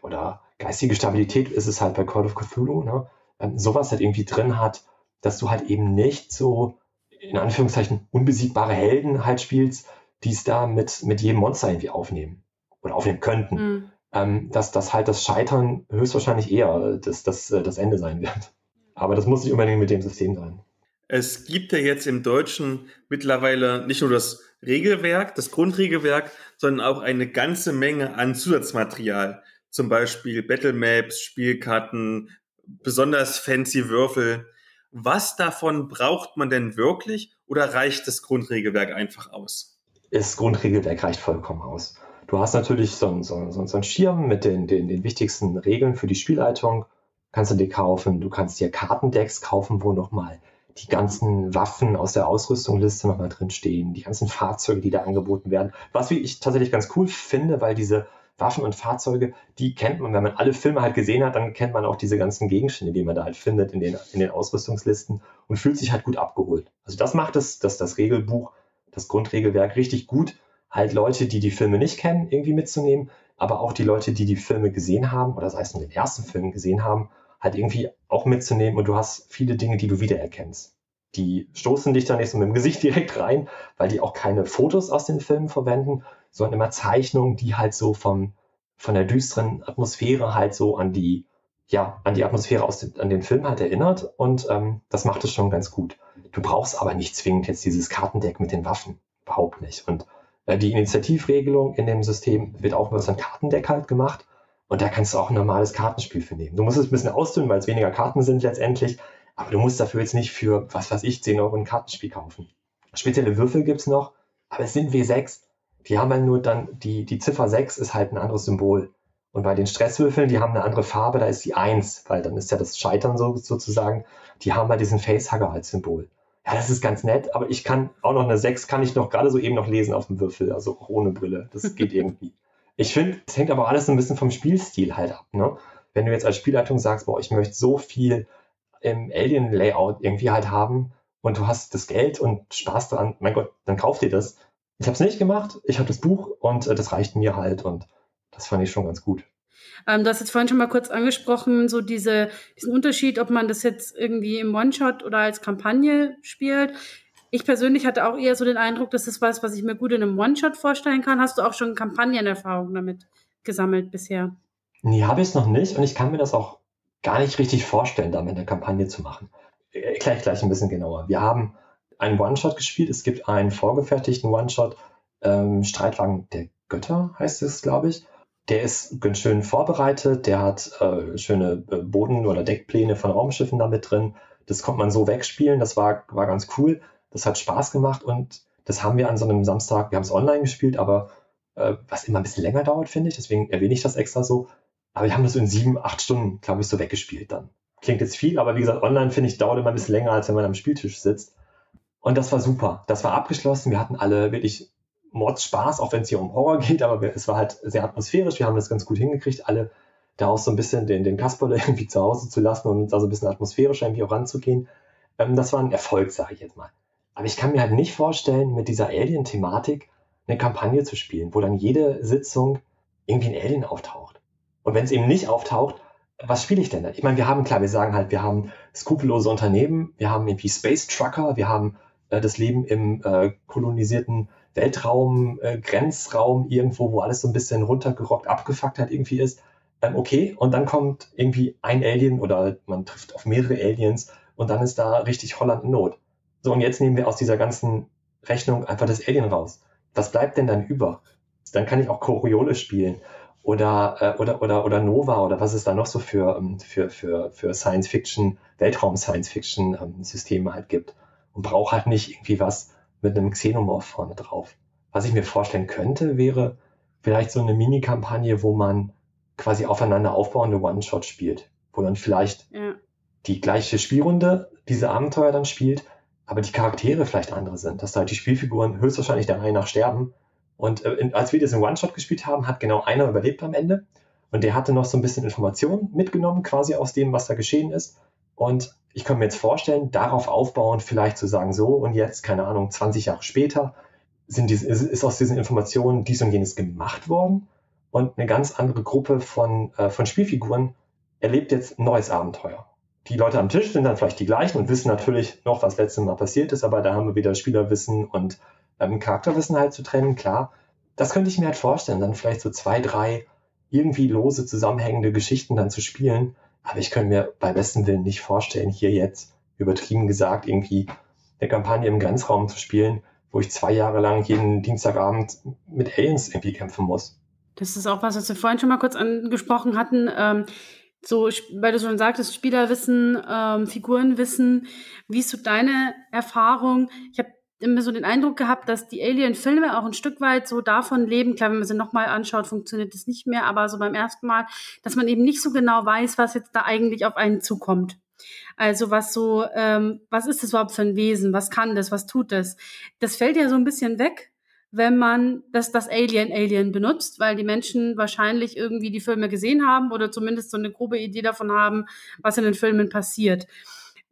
oder geistige Stabilität ist es halt bei Call of Cthulhu, ne? Ähm, sowas halt irgendwie drin hat, dass du halt eben nicht so in Anführungszeichen unbesiegbare Helden halt spielst, die es da mit, mit jedem Monster irgendwie aufnehmen oder aufnehmen könnten. Mhm ähm, dass das halt das Scheitern höchstwahrscheinlich eher das, das, äh, das Ende sein wird. Aber das muss nicht unbedingt mit dem System sein. Es gibt ja jetzt im Deutschen mittlerweile nicht nur das Regelwerk, das Grundregelwerk, sondern auch eine ganze Menge an Zusatzmaterial. Zum Beispiel Battlemaps, Spielkarten, besonders fancy Würfel. Was davon braucht man denn wirklich oder reicht das Grundregelwerk einfach aus? Das Grundregelwerk reicht vollkommen aus. Du hast natürlich so so, so, so einen Schirm mit den, den, den wichtigsten Regeln für die Spielleitung. Kannst du dir kaufen. Du kannst dir Kartendecks kaufen, wo nochmal die ganzen Waffen aus der Ausrüstungsliste nochmal drin stehen, die ganzen Fahrzeuge, die da angeboten werden. Was ich tatsächlich ganz cool finde, weil diese Waffen und Fahrzeuge, die kennt man, wenn man alle Filme halt gesehen hat, dann kennt man auch diese ganzen Gegenstände, die man da halt findet in den, in den Ausrüstungslisten und fühlt sich halt gut abgeholt. Also das macht das, das, das Regelbuch, das Grundregelwerk richtig gut, halt Leute, die die Filme nicht kennen, irgendwie mitzunehmen, aber auch die Leute, die die Filme gesehen haben oder sei es nur den ersten Film gesehen haben, halt irgendwie auch mitzunehmen und du hast viele Dinge, die du wiedererkennst. Die stoßen dich dann nicht so mit dem Gesicht [laughs] direkt rein, weil die auch keine Fotos aus den Filmen verwenden, sondern immer Zeichnungen, die halt so vom, von der düsteren Atmosphäre halt so an die, ja, an die Atmosphäre aus den, an den Film halt erinnert und ähm, das macht es schon ganz gut. Du brauchst aber nicht zwingend jetzt dieses Kartendeck mit den Waffen. Überhaupt nicht. Und die Initiativregelung in dem System wird auch über so ein Kartendeck halt gemacht. Und da kannst du auch ein normales Kartenspiel für nehmen. Du musst es ein bisschen ausdünnen, weil es weniger Karten sind letztendlich. Aber du musst dafür jetzt nicht für, was weiß ich, 10 Euro ein Kartenspiel kaufen. Spezielle Würfel gibt's noch, aber es sind W6. Die haben halt nur dann, die, die Ziffer 6 ist halt ein anderes Symbol. Und bei den Stresswürfeln, die haben eine andere Farbe, da ist die 1, weil dann ist ja das Scheitern so, sozusagen. Die haben halt diesen Facehugger als Symbol. Ja, das ist ganz nett, aber ich kann auch noch eine 6, kann ich noch gerade so eben noch lesen auf dem Würfel, also auch ohne Brille. Das geht [laughs] irgendwie. Ich finde, es hängt aber alles so ein bisschen vom Spielstil halt ab. Ne? Wenn du jetzt als Spielleitung sagst, boah, ich möchte so viel im Alien-Layout irgendwie halt haben und du hast das Geld und Spaß daran, mein Gott, dann kauf dir das. Ich habe es nicht gemacht, ich habe das Buch und äh, das reicht mir halt und das fand ich schon ganz gut. Ähm, du hast jetzt vorhin schon mal kurz angesprochen, so diese, diesen Unterschied, ob man das jetzt irgendwie im One-Shot oder als Kampagne spielt. Ich persönlich hatte auch eher so den Eindruck, das ist was, was ich mir gut in einem One-Shot vorstellen kann. Hast du auch schon Kampagnenerfahrung damit gesammelt bisher? Nee, habe ich es noch nicht und ich kann mir das auch gar nicht richtig vorstellen, damit eine Kampagne zu machen. Erkläre ich gleich ein bisschen genauer. Wir haben einen One-Shot gespielt. Es gibt einen vorgefertigten One-Shot, ähm, Streitwagen der Götter heißt es, glaube ich. Der ist ganz schön vorbereitet. Der hat äh, schöne äh, Boden- oder Deckpläne von Raumschiffen damit drin. Das konnte man so wegspielen. Das war, war ganz cool. Das hat Spaß gemacht und das haben wir an so einem Samstag, wir haben es online gespielt, aber äh, was immer ein bisschen länger dauert, finde ich. Deswegen erwähne ich das extra so. Aber wir haben das in sieben, acht Stunden, glaube ich, so weggespielt dann. Klingt jetzt viel, aber wie gesagt, online finde ich, dauert immer ein bisschen länger, als wenn man am Spieltisch sitzt. Und das war super. Das war abgeschlossen. Wir hatten alle wirklich Mordspaß, auch wenn es hier um Horror [laughs] geht, aber es war halt sehr atmosphärisch. Wir haben das ganz gut hingekriegt, alle daraus so ein bisschen den, den Kasperle [laughs] irgendwie zu Hause zu lassen und uns da so ein bisschen atmosphärisch irgendwie auch ranzugehen. Ähm, das war ein Erfolg, sage ich jetzt mal. Aber ich kann mir halt nicht vorstellen, mit dieser Alien-Thematik eine Kampagne zu spielen, wo dann jede Sitzung irgendwie ein Alien auftaucht. Und wenn es eben nicht auftaucht, was spiele ich denn da? Ich meine, wir haben, klar, wir sagen halt, wir haben skrupellose Unternehmen, wir haben irgendwie Space Trucker, wir haben äh, das Leben im äh, kolonisierten Weltraum, äh, Grenzraum irgendwo, wo alles so ein bisschen runtergerockt, abgefuckt halt irgendwie ist. Ähm, okay, und dann kommt irgendwie ein Alien oder man trifft auf mehrere Aliens und dann ist da richtig Holland in Not. So, und jetzt nehmen wir aus dieser ganzen Rechnung einfach das Alien raus. Was bleibt denn dann über? Dann kann ich auch Coriolis spielen oder, äh, oder, oder, oder Nova oder was es da noch so für, ähm, für, für, für Science Fiction, Weltraum Science Fiction ähm, halt gibt. Und brauche halt nicht irgendwie was mit einem Xenomorph vorne drauf. Was ich mir vorstellen könnte, wäre vielleicht so eine Mini-Kampagne, wo man quasi aufeinander aufbauende One-Shot spielt. Wo dann vielleicht ja. die gleiche Spielrunde diese Abenteuer dann spielt, aber die Charaktere vielleicht andere sind. Dass da halt die Spielfiguren höchstwahrscheinlich der Reihe nach sterben und äh, als wir das in One-Shot gespielt haben, hat genau einer überlebt am Ende. Und der hatte noch so ein bisschen Informationen mitgenommen, quasi aus dem, was da geschehen ist. Und ich kann mir jetzt vorstellen, darauf aufbauen, vielleicht zu sagen, so und jetzt, keine Ahnung, 20 Jahre später, sind diese, ist aus diesen Informationen dies und jenes gemacht worden. Und eine ganz andere Gruppe von, äh, von Spielfiguren erlebt jetzt ein neues Abenteuer. Die Leute am Tisch sind dann vielleicht die gleichen und wissen natürlich noch, was letztes Mal passiert ist, aber da haben wir wieder Spielerwissen und ähm, Charakterwissen halt zu trennen, klar. Das könnte ich mir halt vorstellen, dann vielleicht so zwei, drei irgendwie lose zusammenhängende Geschichten dann zu spielen. Aber ich könnte mir bei bestem Willen nicht vorstellen, hier jetzt übertrieben gesagt irgendwie eine Kampagne im Grenzraum zu spielen, wo ich zwei Jahre lang jeden Dienstagabend mit Aliens irgendwie kämpfen muss. Das ist auch was, was wir vorhin schon mal kurz angesprochen hatten. Ähm, so, weil du schon sagtest, Spielerwissen, ähm, Figurenwissen. Wie ist so deine Erfahrung? Ich habe immer so den Eindruck gehabt, dass die Alien-Filme auch ein Stück weit so davon leben. Klar, wenn man sie nochmal anschaut, funktioniert das nicht mehr, aber so beim ersten Mal, dass man eben nicht so genau weiß, was jetzt da eigentlich auf einen zukommt. Also was so, ähm, was ist das überhaupt für ein Wesen? Was kann das? Was tut das? Das fällt ja so ein bisschen weg. wenn man das, das Alien Alien benutzt, weil die Menschen wahrscheinlich irgendwie die Filme gesehen haben oder zumindest so eine grobe Idee davon haben, was in den Filmen passiert.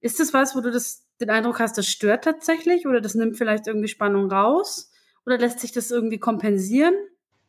Ist das was, wo du das, den Eindruck hast, das stört tatsächlich oder das nimmt vielleicht irgendwie Spannung raus? Oder lässt sich das irgendwie kompensieren?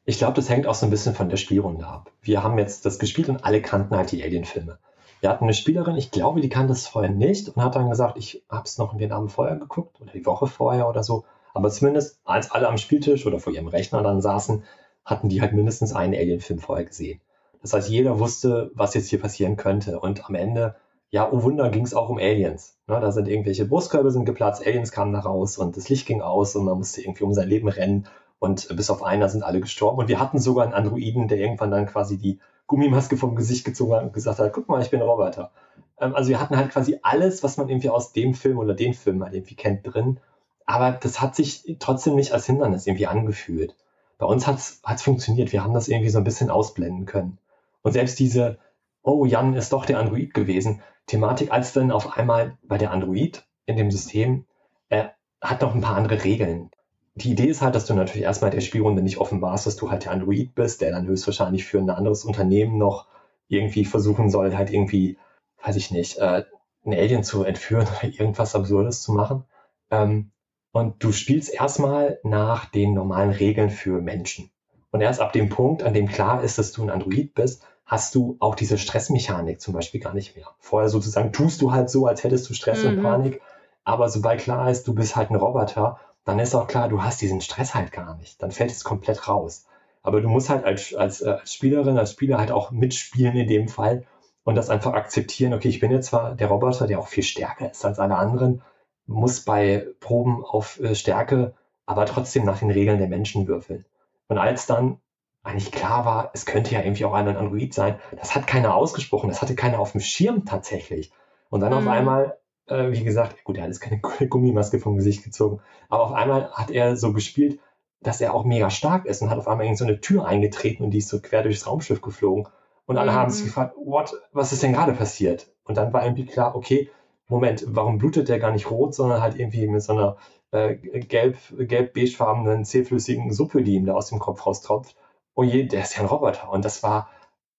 Ich glaube, das hängt auch so ein bisschen von der Spielrunde ab. Wir haben jetzt das gespielt und alle kannten halt die Alien-Filme. Wir hatten eine Spielerin, ich glaube, die kannte es vorher nicht und hat dann gesagt, ich habe es noch den Abend vorher geguckt oder die Woche vorher oder so. Aber zumindest, als alle am Spieltisch oder vor ihrem Rechner dann saßen, hatten die halt mindestens einen Alien-Film vorher gesehen. Das heißt, jeder wusste, was jetzt hier passieren könnte. Und am Ende, ja, oh Wunder, ging es auch um Aliens. Ne, da sind irgendwelche Brustkörbe sind geplatzt, Aliens kamen da raus und das Licht ging aus und man musste irgendwie um sein Leben rennen. Und bis auf einer sind alle gestorben. Und wir hatten sogar einen Androiden, der irgendwann dann quasi die Gummimaske vom Gesicht gezogen hat und gesagt hat, guck mal, ich bin Roboter. Ähm, also wir hatten halt quasi alles, was man irgendwie aus dem Film oder den Film halt irgendwie kennt drin. Aber das hat sich trotzdem nicht als Hindernis irgendwie angefühlt. Bei uns hat es funktioniert. Wir haben das irgendwie so ein bisschen ausblenden können. Und selbst diese, oh, Jan ist doch der Android gewesen, Thematik, als dann auf einmal bei der Android in dem System, äh, hat noch ein paar andere Regeln. Die Idee ist halt, dass du natürlich erstmal der Spielrunde nicht offenbarst, dass du halt der Android bist, der dann höchstwahrscheinlich für ein anderes Unternehmen noch irgendwie versuchen soll, halt irgendwie, weiß ich nicht, äh, ein Alien zu entführen [laughs] oder irgendwas Absurdes zu machen. Ähm, und du spielst erstmal nach den normalen Regeln für Menschen. Und erst ab dem Punkt, an dem klar ist, dass du ein Android bist, hast du auch diese Stressmechanik zum Beispiel gar nicht mehr. Vorher sozusagen tust du halt so, als hättest du Stress mhm. und Panik. Aber sobald klar ist, du bist halt ein Roboter, dann ist auch klar, du hast diesen Stress halt gar nicht. Dann fällt es komplett raus. Aber du musst halt als, als, äh, als Spielerin, als Spieler halt auch mitspielen in dem Fall und das einfach akzeptieren. Okay, ich bin jetzt zwar der Roboter, der auch viel stärker ist als alle anderen, muss bei Proben auf äh, Stärke aber trotzdem nach den Regeln der Menschen würfeln. Und als dann eigentlich klar war, es könnte ja irgendwie auch ein Android sein, das hat keiner ausgesprochen, das hatte keiner auf dem Schirm tatsächlich. Und dann mhm. auf einmal, äh, wie gesagt, gut, er hat jetzt keine [laughs] Gummimaske vom Gesicht gezogen, aber auf einmal hat er so gespielt, dass er auch mega stark ist und hat auf einmal in so eine Tür eingetreten und die ist so quer durchs Raumschiff geflogen. Und alle mhm. haben sich gefragt, what, was ist denn gerade passiert? Und dann war irgendwie klar, okay, Moment, warum blutet der gar nicht rot, sondern halt irgendwie mit so einer äh, gelb, gelb-beigefarbenen, zähflüssigen Suppe, die ihm da aus dem Kopf raustropft. Oh je, der ist ja ein Roboter. Und das war,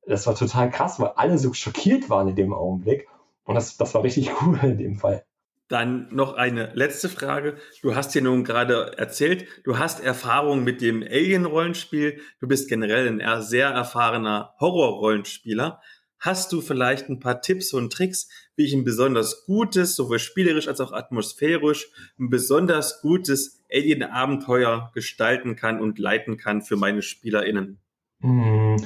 das war total krass, weil alle so schockiert waren in dem Augenblick. Und das, das war richtig [laughs] cool in dem Fall. Dann noch eine letzte Frage. Du hast hier nun gerade erzählt, du hast Erfahrung mit dem Alien-Rollenspiel. Du bist generell ein sehr erfahrener Horror-Rollenspieler. Hast du vielleicht ein paar Tipps und Tricks, wie ich ein besonders gutes, sowohl spielerisch als auch atmosphärisch, ein besonders gutes Alien-Abenteuer gestalten kann und leiten kann für meine SpielerInnen? Hm,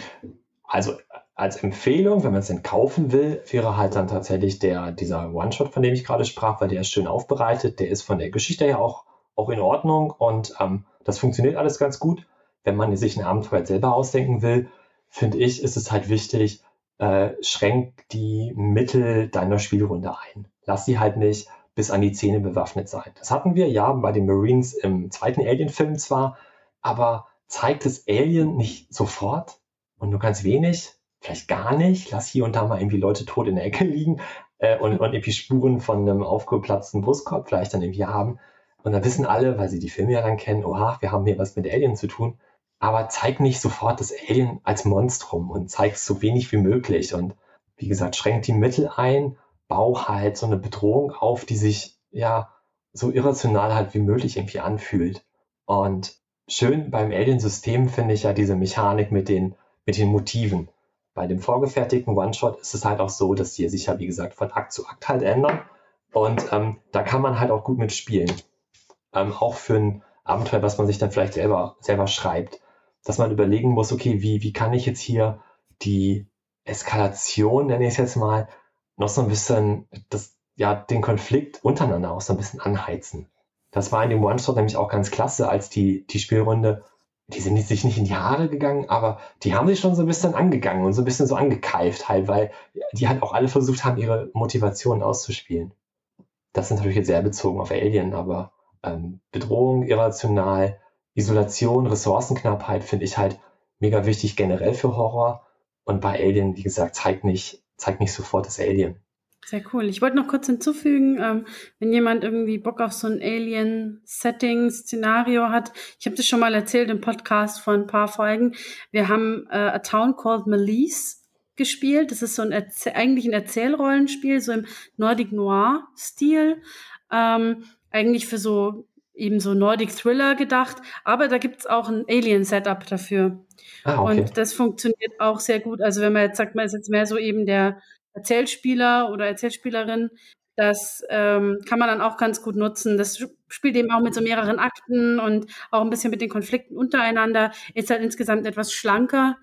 also als Empfehlung, wenn man es denn kaufen will, wäre halt dann tatsächlich der, dieser One-Shot, von dem ich gerade sprach, weil der ist schön aufbereitet, der ist von der Geschichte her auch, auch in Ordnung und ähm, das funktioniert alles ganz gut. Wenn man sich ein Abenteuer selber ausdenken will, finde ich, ist es halt wichtig, äh, schränk die Mittel deiner Spielrunde ein. Lass sie halt nicht bis an die Zähne bewaffnet sein. Das hatten wir ja bei den Marines im zweiten Alien-Film zwar, aber zeigt es Alien nicht sofort und nur ganz wenig, vielleicht gar nicht. Lass hier und da mal irgendwie Leute tot in der Ecke liegen äh, und, und irgendwie Spuren von einem aufgeplatzten Brustkorb vielleicht dann irgendwie haben. Und dann wissen alle, weil sie die Filme ja dann kennen, oha, wir haben hier was mit Alien zu tun aber zeig nicht sofort das Alien als Monstrum und zeig so wenig wie möglich. Und wie gesagt, schränk die Mittel ein, bau halt so eine Bedrohung auf, die sich ja so irrational halt wie möglich irgendwie anfühlt. Und schön beim Alien-System finde ich ja diese Mechanik mit den, mit den Motiven. Bei dem vorgefertigten One-Shot ist es halt auch so, dass die sich ja, wie gesagt, von Akt zu Akt halt ändern. Und ähm, da kann man halt auch gut mitspielen. Ähm, auch für ein Abenteuer, was man sich dann vielleicht selber, selber schreibt dass man überlegen muss, okay, wie, wie kann ich jetzt hier die Eskalation, nenne ich es jetzt mal, noch so ein bisschen das, ja, den Konflikt untereinander auch so ein bisschen anheizen. Das war in dem One-Shot nämlich auch ganz klasse, als die, die Spielrunde, die sind sich nicht in die Haare gegangen, aber die haben sich schon so ein bisschen angegangen und so ein bisschen so angekeift halt, weil die halt auch alle versucht haben, ihre Motivationen auszuspielen. Das ist natürlich jetzt sehr bezogen auf Alien, aber ähm, Bedrohung, irrational, Isolation, Ressourcenknappheit finde ich halt mega wichtig generell für Horror. Und bei Alien, wie gesagt, zeigt nicht, zeigt nicht sofort das Alien. Sehr cool. Ich wollte noch kurz hinzufügen, ähm, wenn jemand irgendwie Bock auf so ein Alien-Setting-Szenario hat. Ich habe das schon mal erzählt im Podcast vor ein paar Folgen. Wir haben äh, A Town Called Melise gespielt. Das ist so ein Erzäh eigentlich ein Erzählrollenspiel, so im Nordic Noir-Stil. Ähm, eigentlich für so eben so Nordic Thriller gedacht, aber da gibt's auch ein Alien-Setup dafür. Ah, okay. Und das funktioniert auch sehr gut. Also wenn man jetzt sagt, man ist jetzt mehr so eben der Erzählspieler oder Erzählspielerin. Das ähm, kann man dann auch ganz gut nutzen. Das spielt eben auch mit so mehreren Akten und auch ein bisschen mit den Konflikten untereinander. Ist halt insgesamt etwas schlanker,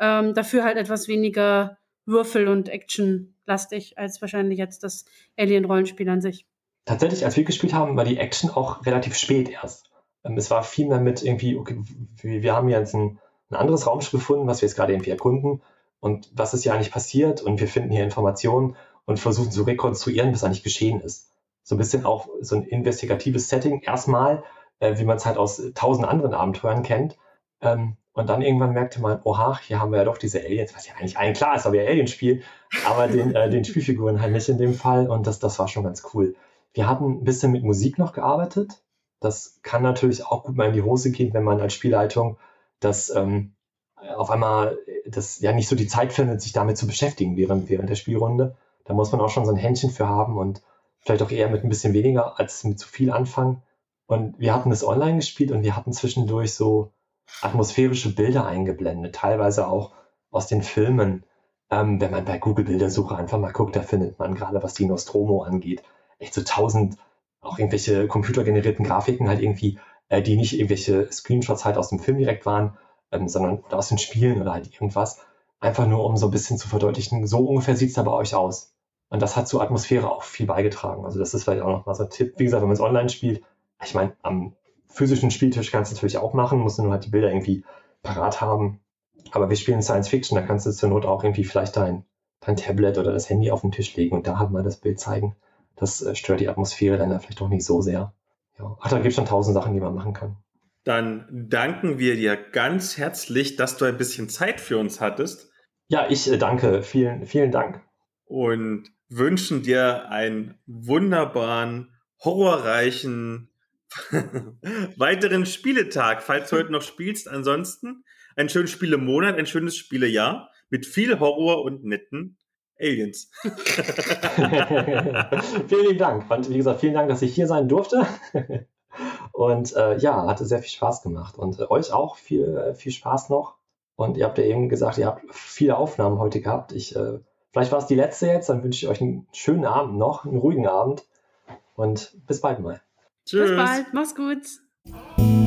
ähm, dafür halt etwas weniger Würfel- und Action-lastig als wahrscheinlich jetzt das Alien-Rollenspiel an sich. Tatsächlich, als wir gespielt haben, war die Action auch relativ spät erst. Ähm, es war viel mehr mit irgendwie, okay, wir haben jetzt ein, ein anderes Raumschiff gefunden, was wir jetzt gerade irgendwie erkunden und was ist hier eigentlich passiert und wir finden hier Informationen und versuchen zu rekonstruieren, was eigentlich geschehen ist. So ein bisschen auch so ein investigatives Setting erstmal, äh, wie man es halt aus tausend anderen Abenteuern kennt. Ähm, und dann irgendwann merkte man, oha, hier haben wir ja doch diese Aliens, was ja eigentlich allen klar ist, aber ja Alienspiel, aber den, äh, den Spielfiguren halt nicht in dem Fall und das, das war schon ganz cool. Wir hatten ein bisschen mit Musik noch gearbeitet. Das kann natürlich auch gut mal in die Hose gehen, wenn man als Spielleitung das ähm, auf einmal das ja nicht so die Zeit findet, sich damit zu beschäftigen während, während der Spielrunde. Da muss man auch schon so ein Händchen für haben und vielleicht auch eher mit ein bisschen weniger als mit zu viel anfangen. Und wir hatten das online gespielt und wir hatten zwischendurch so atmosphärische Bilder eingeblendet, teilweise auch aus den Filmen. Ähm, wenn man bei Google Bildersuche einfach mal guckt, da findet man gerade, was die Nostromo angeht, echt so tausend auch irgendwelche computergenerierten Grafiken halt irgendwie, äh, die nicht irgendwelche Screenshots halt aus dem Film direkt waren, ähm, sondern oder aus den Spielen oder halt irgendwas. Einfach nur, um so ein bisschen zu verdeutlichen, so ungefähr sieht es da bei euch aus. Und das hat zur Atmosphäre auch viel beigetragen. Also das ist vielleicht auch nochmal so ein Tipp. Wie gesagt, wenn man es online spielt, ich meine, am physischen Spieltisch kannst du natürlich auch machen, musst du nur halt die Bilder irgendwie parat haben. Aber wir spielen Science Fiction, da kannst du zur Not auch irgendwie vielleicht dein, dein Tablet oder das Handy auf den Tisch legen und da halt mal das Bild zeigen. Das äh, stört die Atmosphäre dann vielleicht auch nicht so sehr. Ja. Ach, da gibt es schon tausend Sachen, die man machen kann. Dann danken wir dir ganz herzlich, dass du ein bisschen Zeit für uns hattest. Ja, ich äh, danke. Vielen, vielen Dank. Und wünschen dir einen wunderbaren, horrorreichen [laughs] weiteren Spieletag, falls du heute noch spielst. Ansonsten einen schönen Spielemonat, ein schönes Spielejahr mit viel Horror und netten Aliens. [laughs] [laughs] vielen Dank. Und wie gesagt, vielen Dank, dass ich hier sein durfte. [laughs] Und äh, ja, hatte sehr viel Spaß gemacht. Und äh, euch auch viel, äh, viel Spaß noch. Und ihr habt ja eben gesagt, ihr habt viele Aufnahmen heute gehabt. Ich, äh, vielleicht war es die letzte jetzt, dann wünsche ich euch einen schönen Abend noch, einen ruhigen Abend. Und bis bald mal. Tschüss. Bis bald, mach's gut.